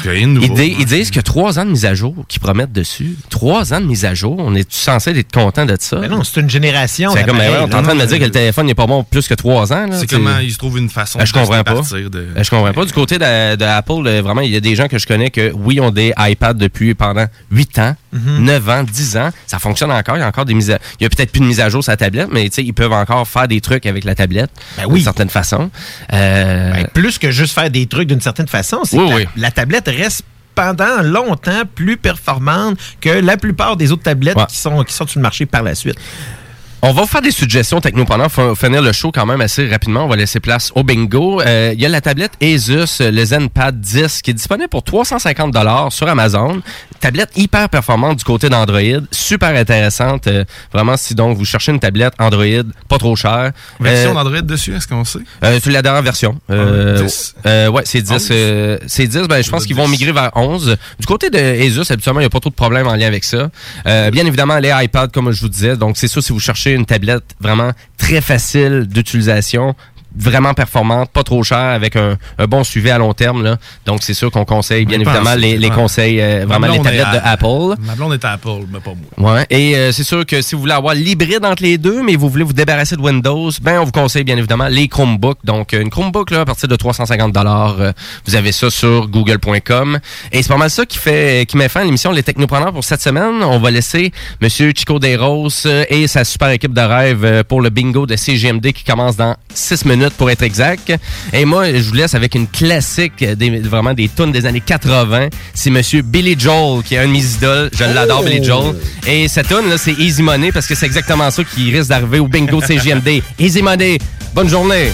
ils, ils disent que trois ans de mise à jour qu'ils promettent dessus. Trois ans de mise à jour, on est censé être content de ça? Mais non, c'est une génération. C'est comme, ben ouais, on est en train de me dire que le téléphone n'est pas bon plus que trois ans. là, C'est comment ils se trouvent une façon Ben, je de comprends pas. partir de. Ben, je comprends pas. Du côté de, de Apple, euh, vraiment, il y a des gens que je connais que, oui, ont des iPads depuis pendant 8 ans, Mhm. 9 ans, 10 ans. Ça fonctionne encore. Il y a encore des mises à... Il y a peut-être plus de mise à jour sur la tablette, mais tu sais, ils peuvent encore faire des trucs avec la tablette. Ben oui. D'une certaine façon. Euh, Ben, plus que juste faire des trucs d'une certaine façon, c'est Oui, que la, oui. la tablette reste pendant longtemps plus performante que la plupart des autres tablettes qui, sont, qui sortent sur le marché par la suite. On va vous faire des suggestions technopreneurs. Faut finir le show quand même assez rapidement. On va laisser place au bingo. Euh, Il y a la tablette Asus, le ZenPad 10, qui est disponible pour 350 sur Amazon. Tablette hyper performante du côté d'Android. Super intéressante. Euh, vraiment, si donc vous cherchez une tablette Android, pas trop chère. Version Euh, d'Android dessus, est-ce qu'on sait? euh, c'est la dernière version. Euh, Ah, 10. euh, ouais, c'est 10. euh, c'est 10. Ben, je pense qu'ils vont migrer vers 11. Du côté de Asus, habituellement, il n'y a pas trop de problème en lien avec ça. Euh, bien évidemment, les iPads, comme je vous disais. Donc, c'est ça, si vous cherchez une tablette vraiment très facile d'utilisation, vraiment performante, pas trop chère, avec un, un bon suivi à long terme. Là. Donc, c'est sûr qu'on conseille, bien évidemment, pense, les, conseils, euh, vraiment les tablettes de Apple. Ma blonde est à Apple, mais pas moi. Ouais. Et euh, c'est sûr que si vous voulez avoir l'hybride entre les deux, mais vous voulez vous débarrasser de Windows, ben on vous conseille bien évidemment les Chromebooks. Donc euh, une Chromebook là, à partir de 350 dollars, vous avez ça sur google.com. Et c'est pas mal ça qui fait qui met fin à l'émission Les Technopreneurs pour cette semaine. On va laisser Monsieur Chico Desros euh, et sa super équipe de rêve euh, pour le bingo de CGMD qui commence dans 6 minutes pour être exact. Et moi, je vous laisse avec une classique, des, vraiment des tunes des années 80. C'est Monsieur Billy Joel qui est un de mes idoles. Je l'adore, Oh. Billy Joel. Et cette tune là, c'est Easy Money parce que c'est exactement ça qui risque d'arriver au bingo de CGMD. Easy Money. Bonne journée.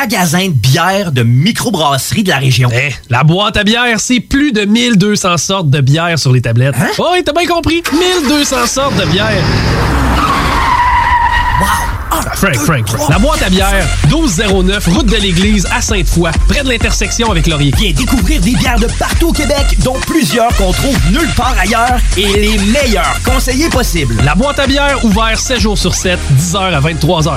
Magasin de bière de microbrasserie de la région? Eh, la boîte à bière, c'est plus de 1200 sortes de bière sur les tablettes. Hein? Oh, oui, t'as bien compris. 1200 sortes de bière. Frank, Frank, Frank. La boîte à bière, 1209, route de l'église à Sainte-Foy, près de l'intersection avec Laurier. Viens découvrir des bières de partout au Québec, dont plusieurs qu'on trouve nulle part ailleurs et les meilleurs conseillers possibles. La boîte à bière, ouvert 7 jours sur 7, 10h à 23h.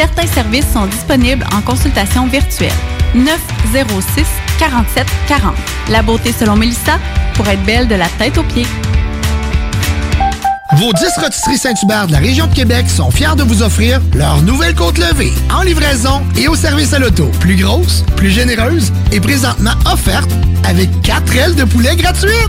certains services sont disponibles en consultation virtuelle. 906 47 40. La beauté selon Melissa pour être belle de la tête aux pieds. Vos 10 rôtisseries Saint-Hubert de la région de Québec sont fiers de vous offrir leur nouvelle côte levée en livraison et au service à l'auto. Plus grosse, plus généreuse et présentement offerte avec 4 ailes de poulet gratuites.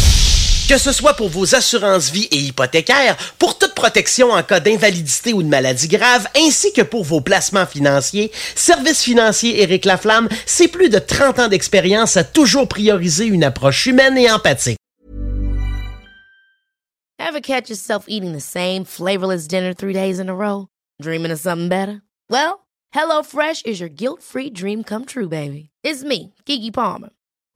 Que ce soit pour vos assurances vie et hypothécaires, pour toute protection en cas d'invalidité ou de maladie grave, ainsi que pour vos placements financiers, Service financier Éric Laflamme, c'est plus de 30 ans d'expérience à toujours prioriser une approche humaine et empathique. Ever catch yourself eating the same flavorless dinner three days in a row? Dreaming of something better? Well, HelloFresh is your guilt-free dream come true, baby. It's me, Kiki Palmer.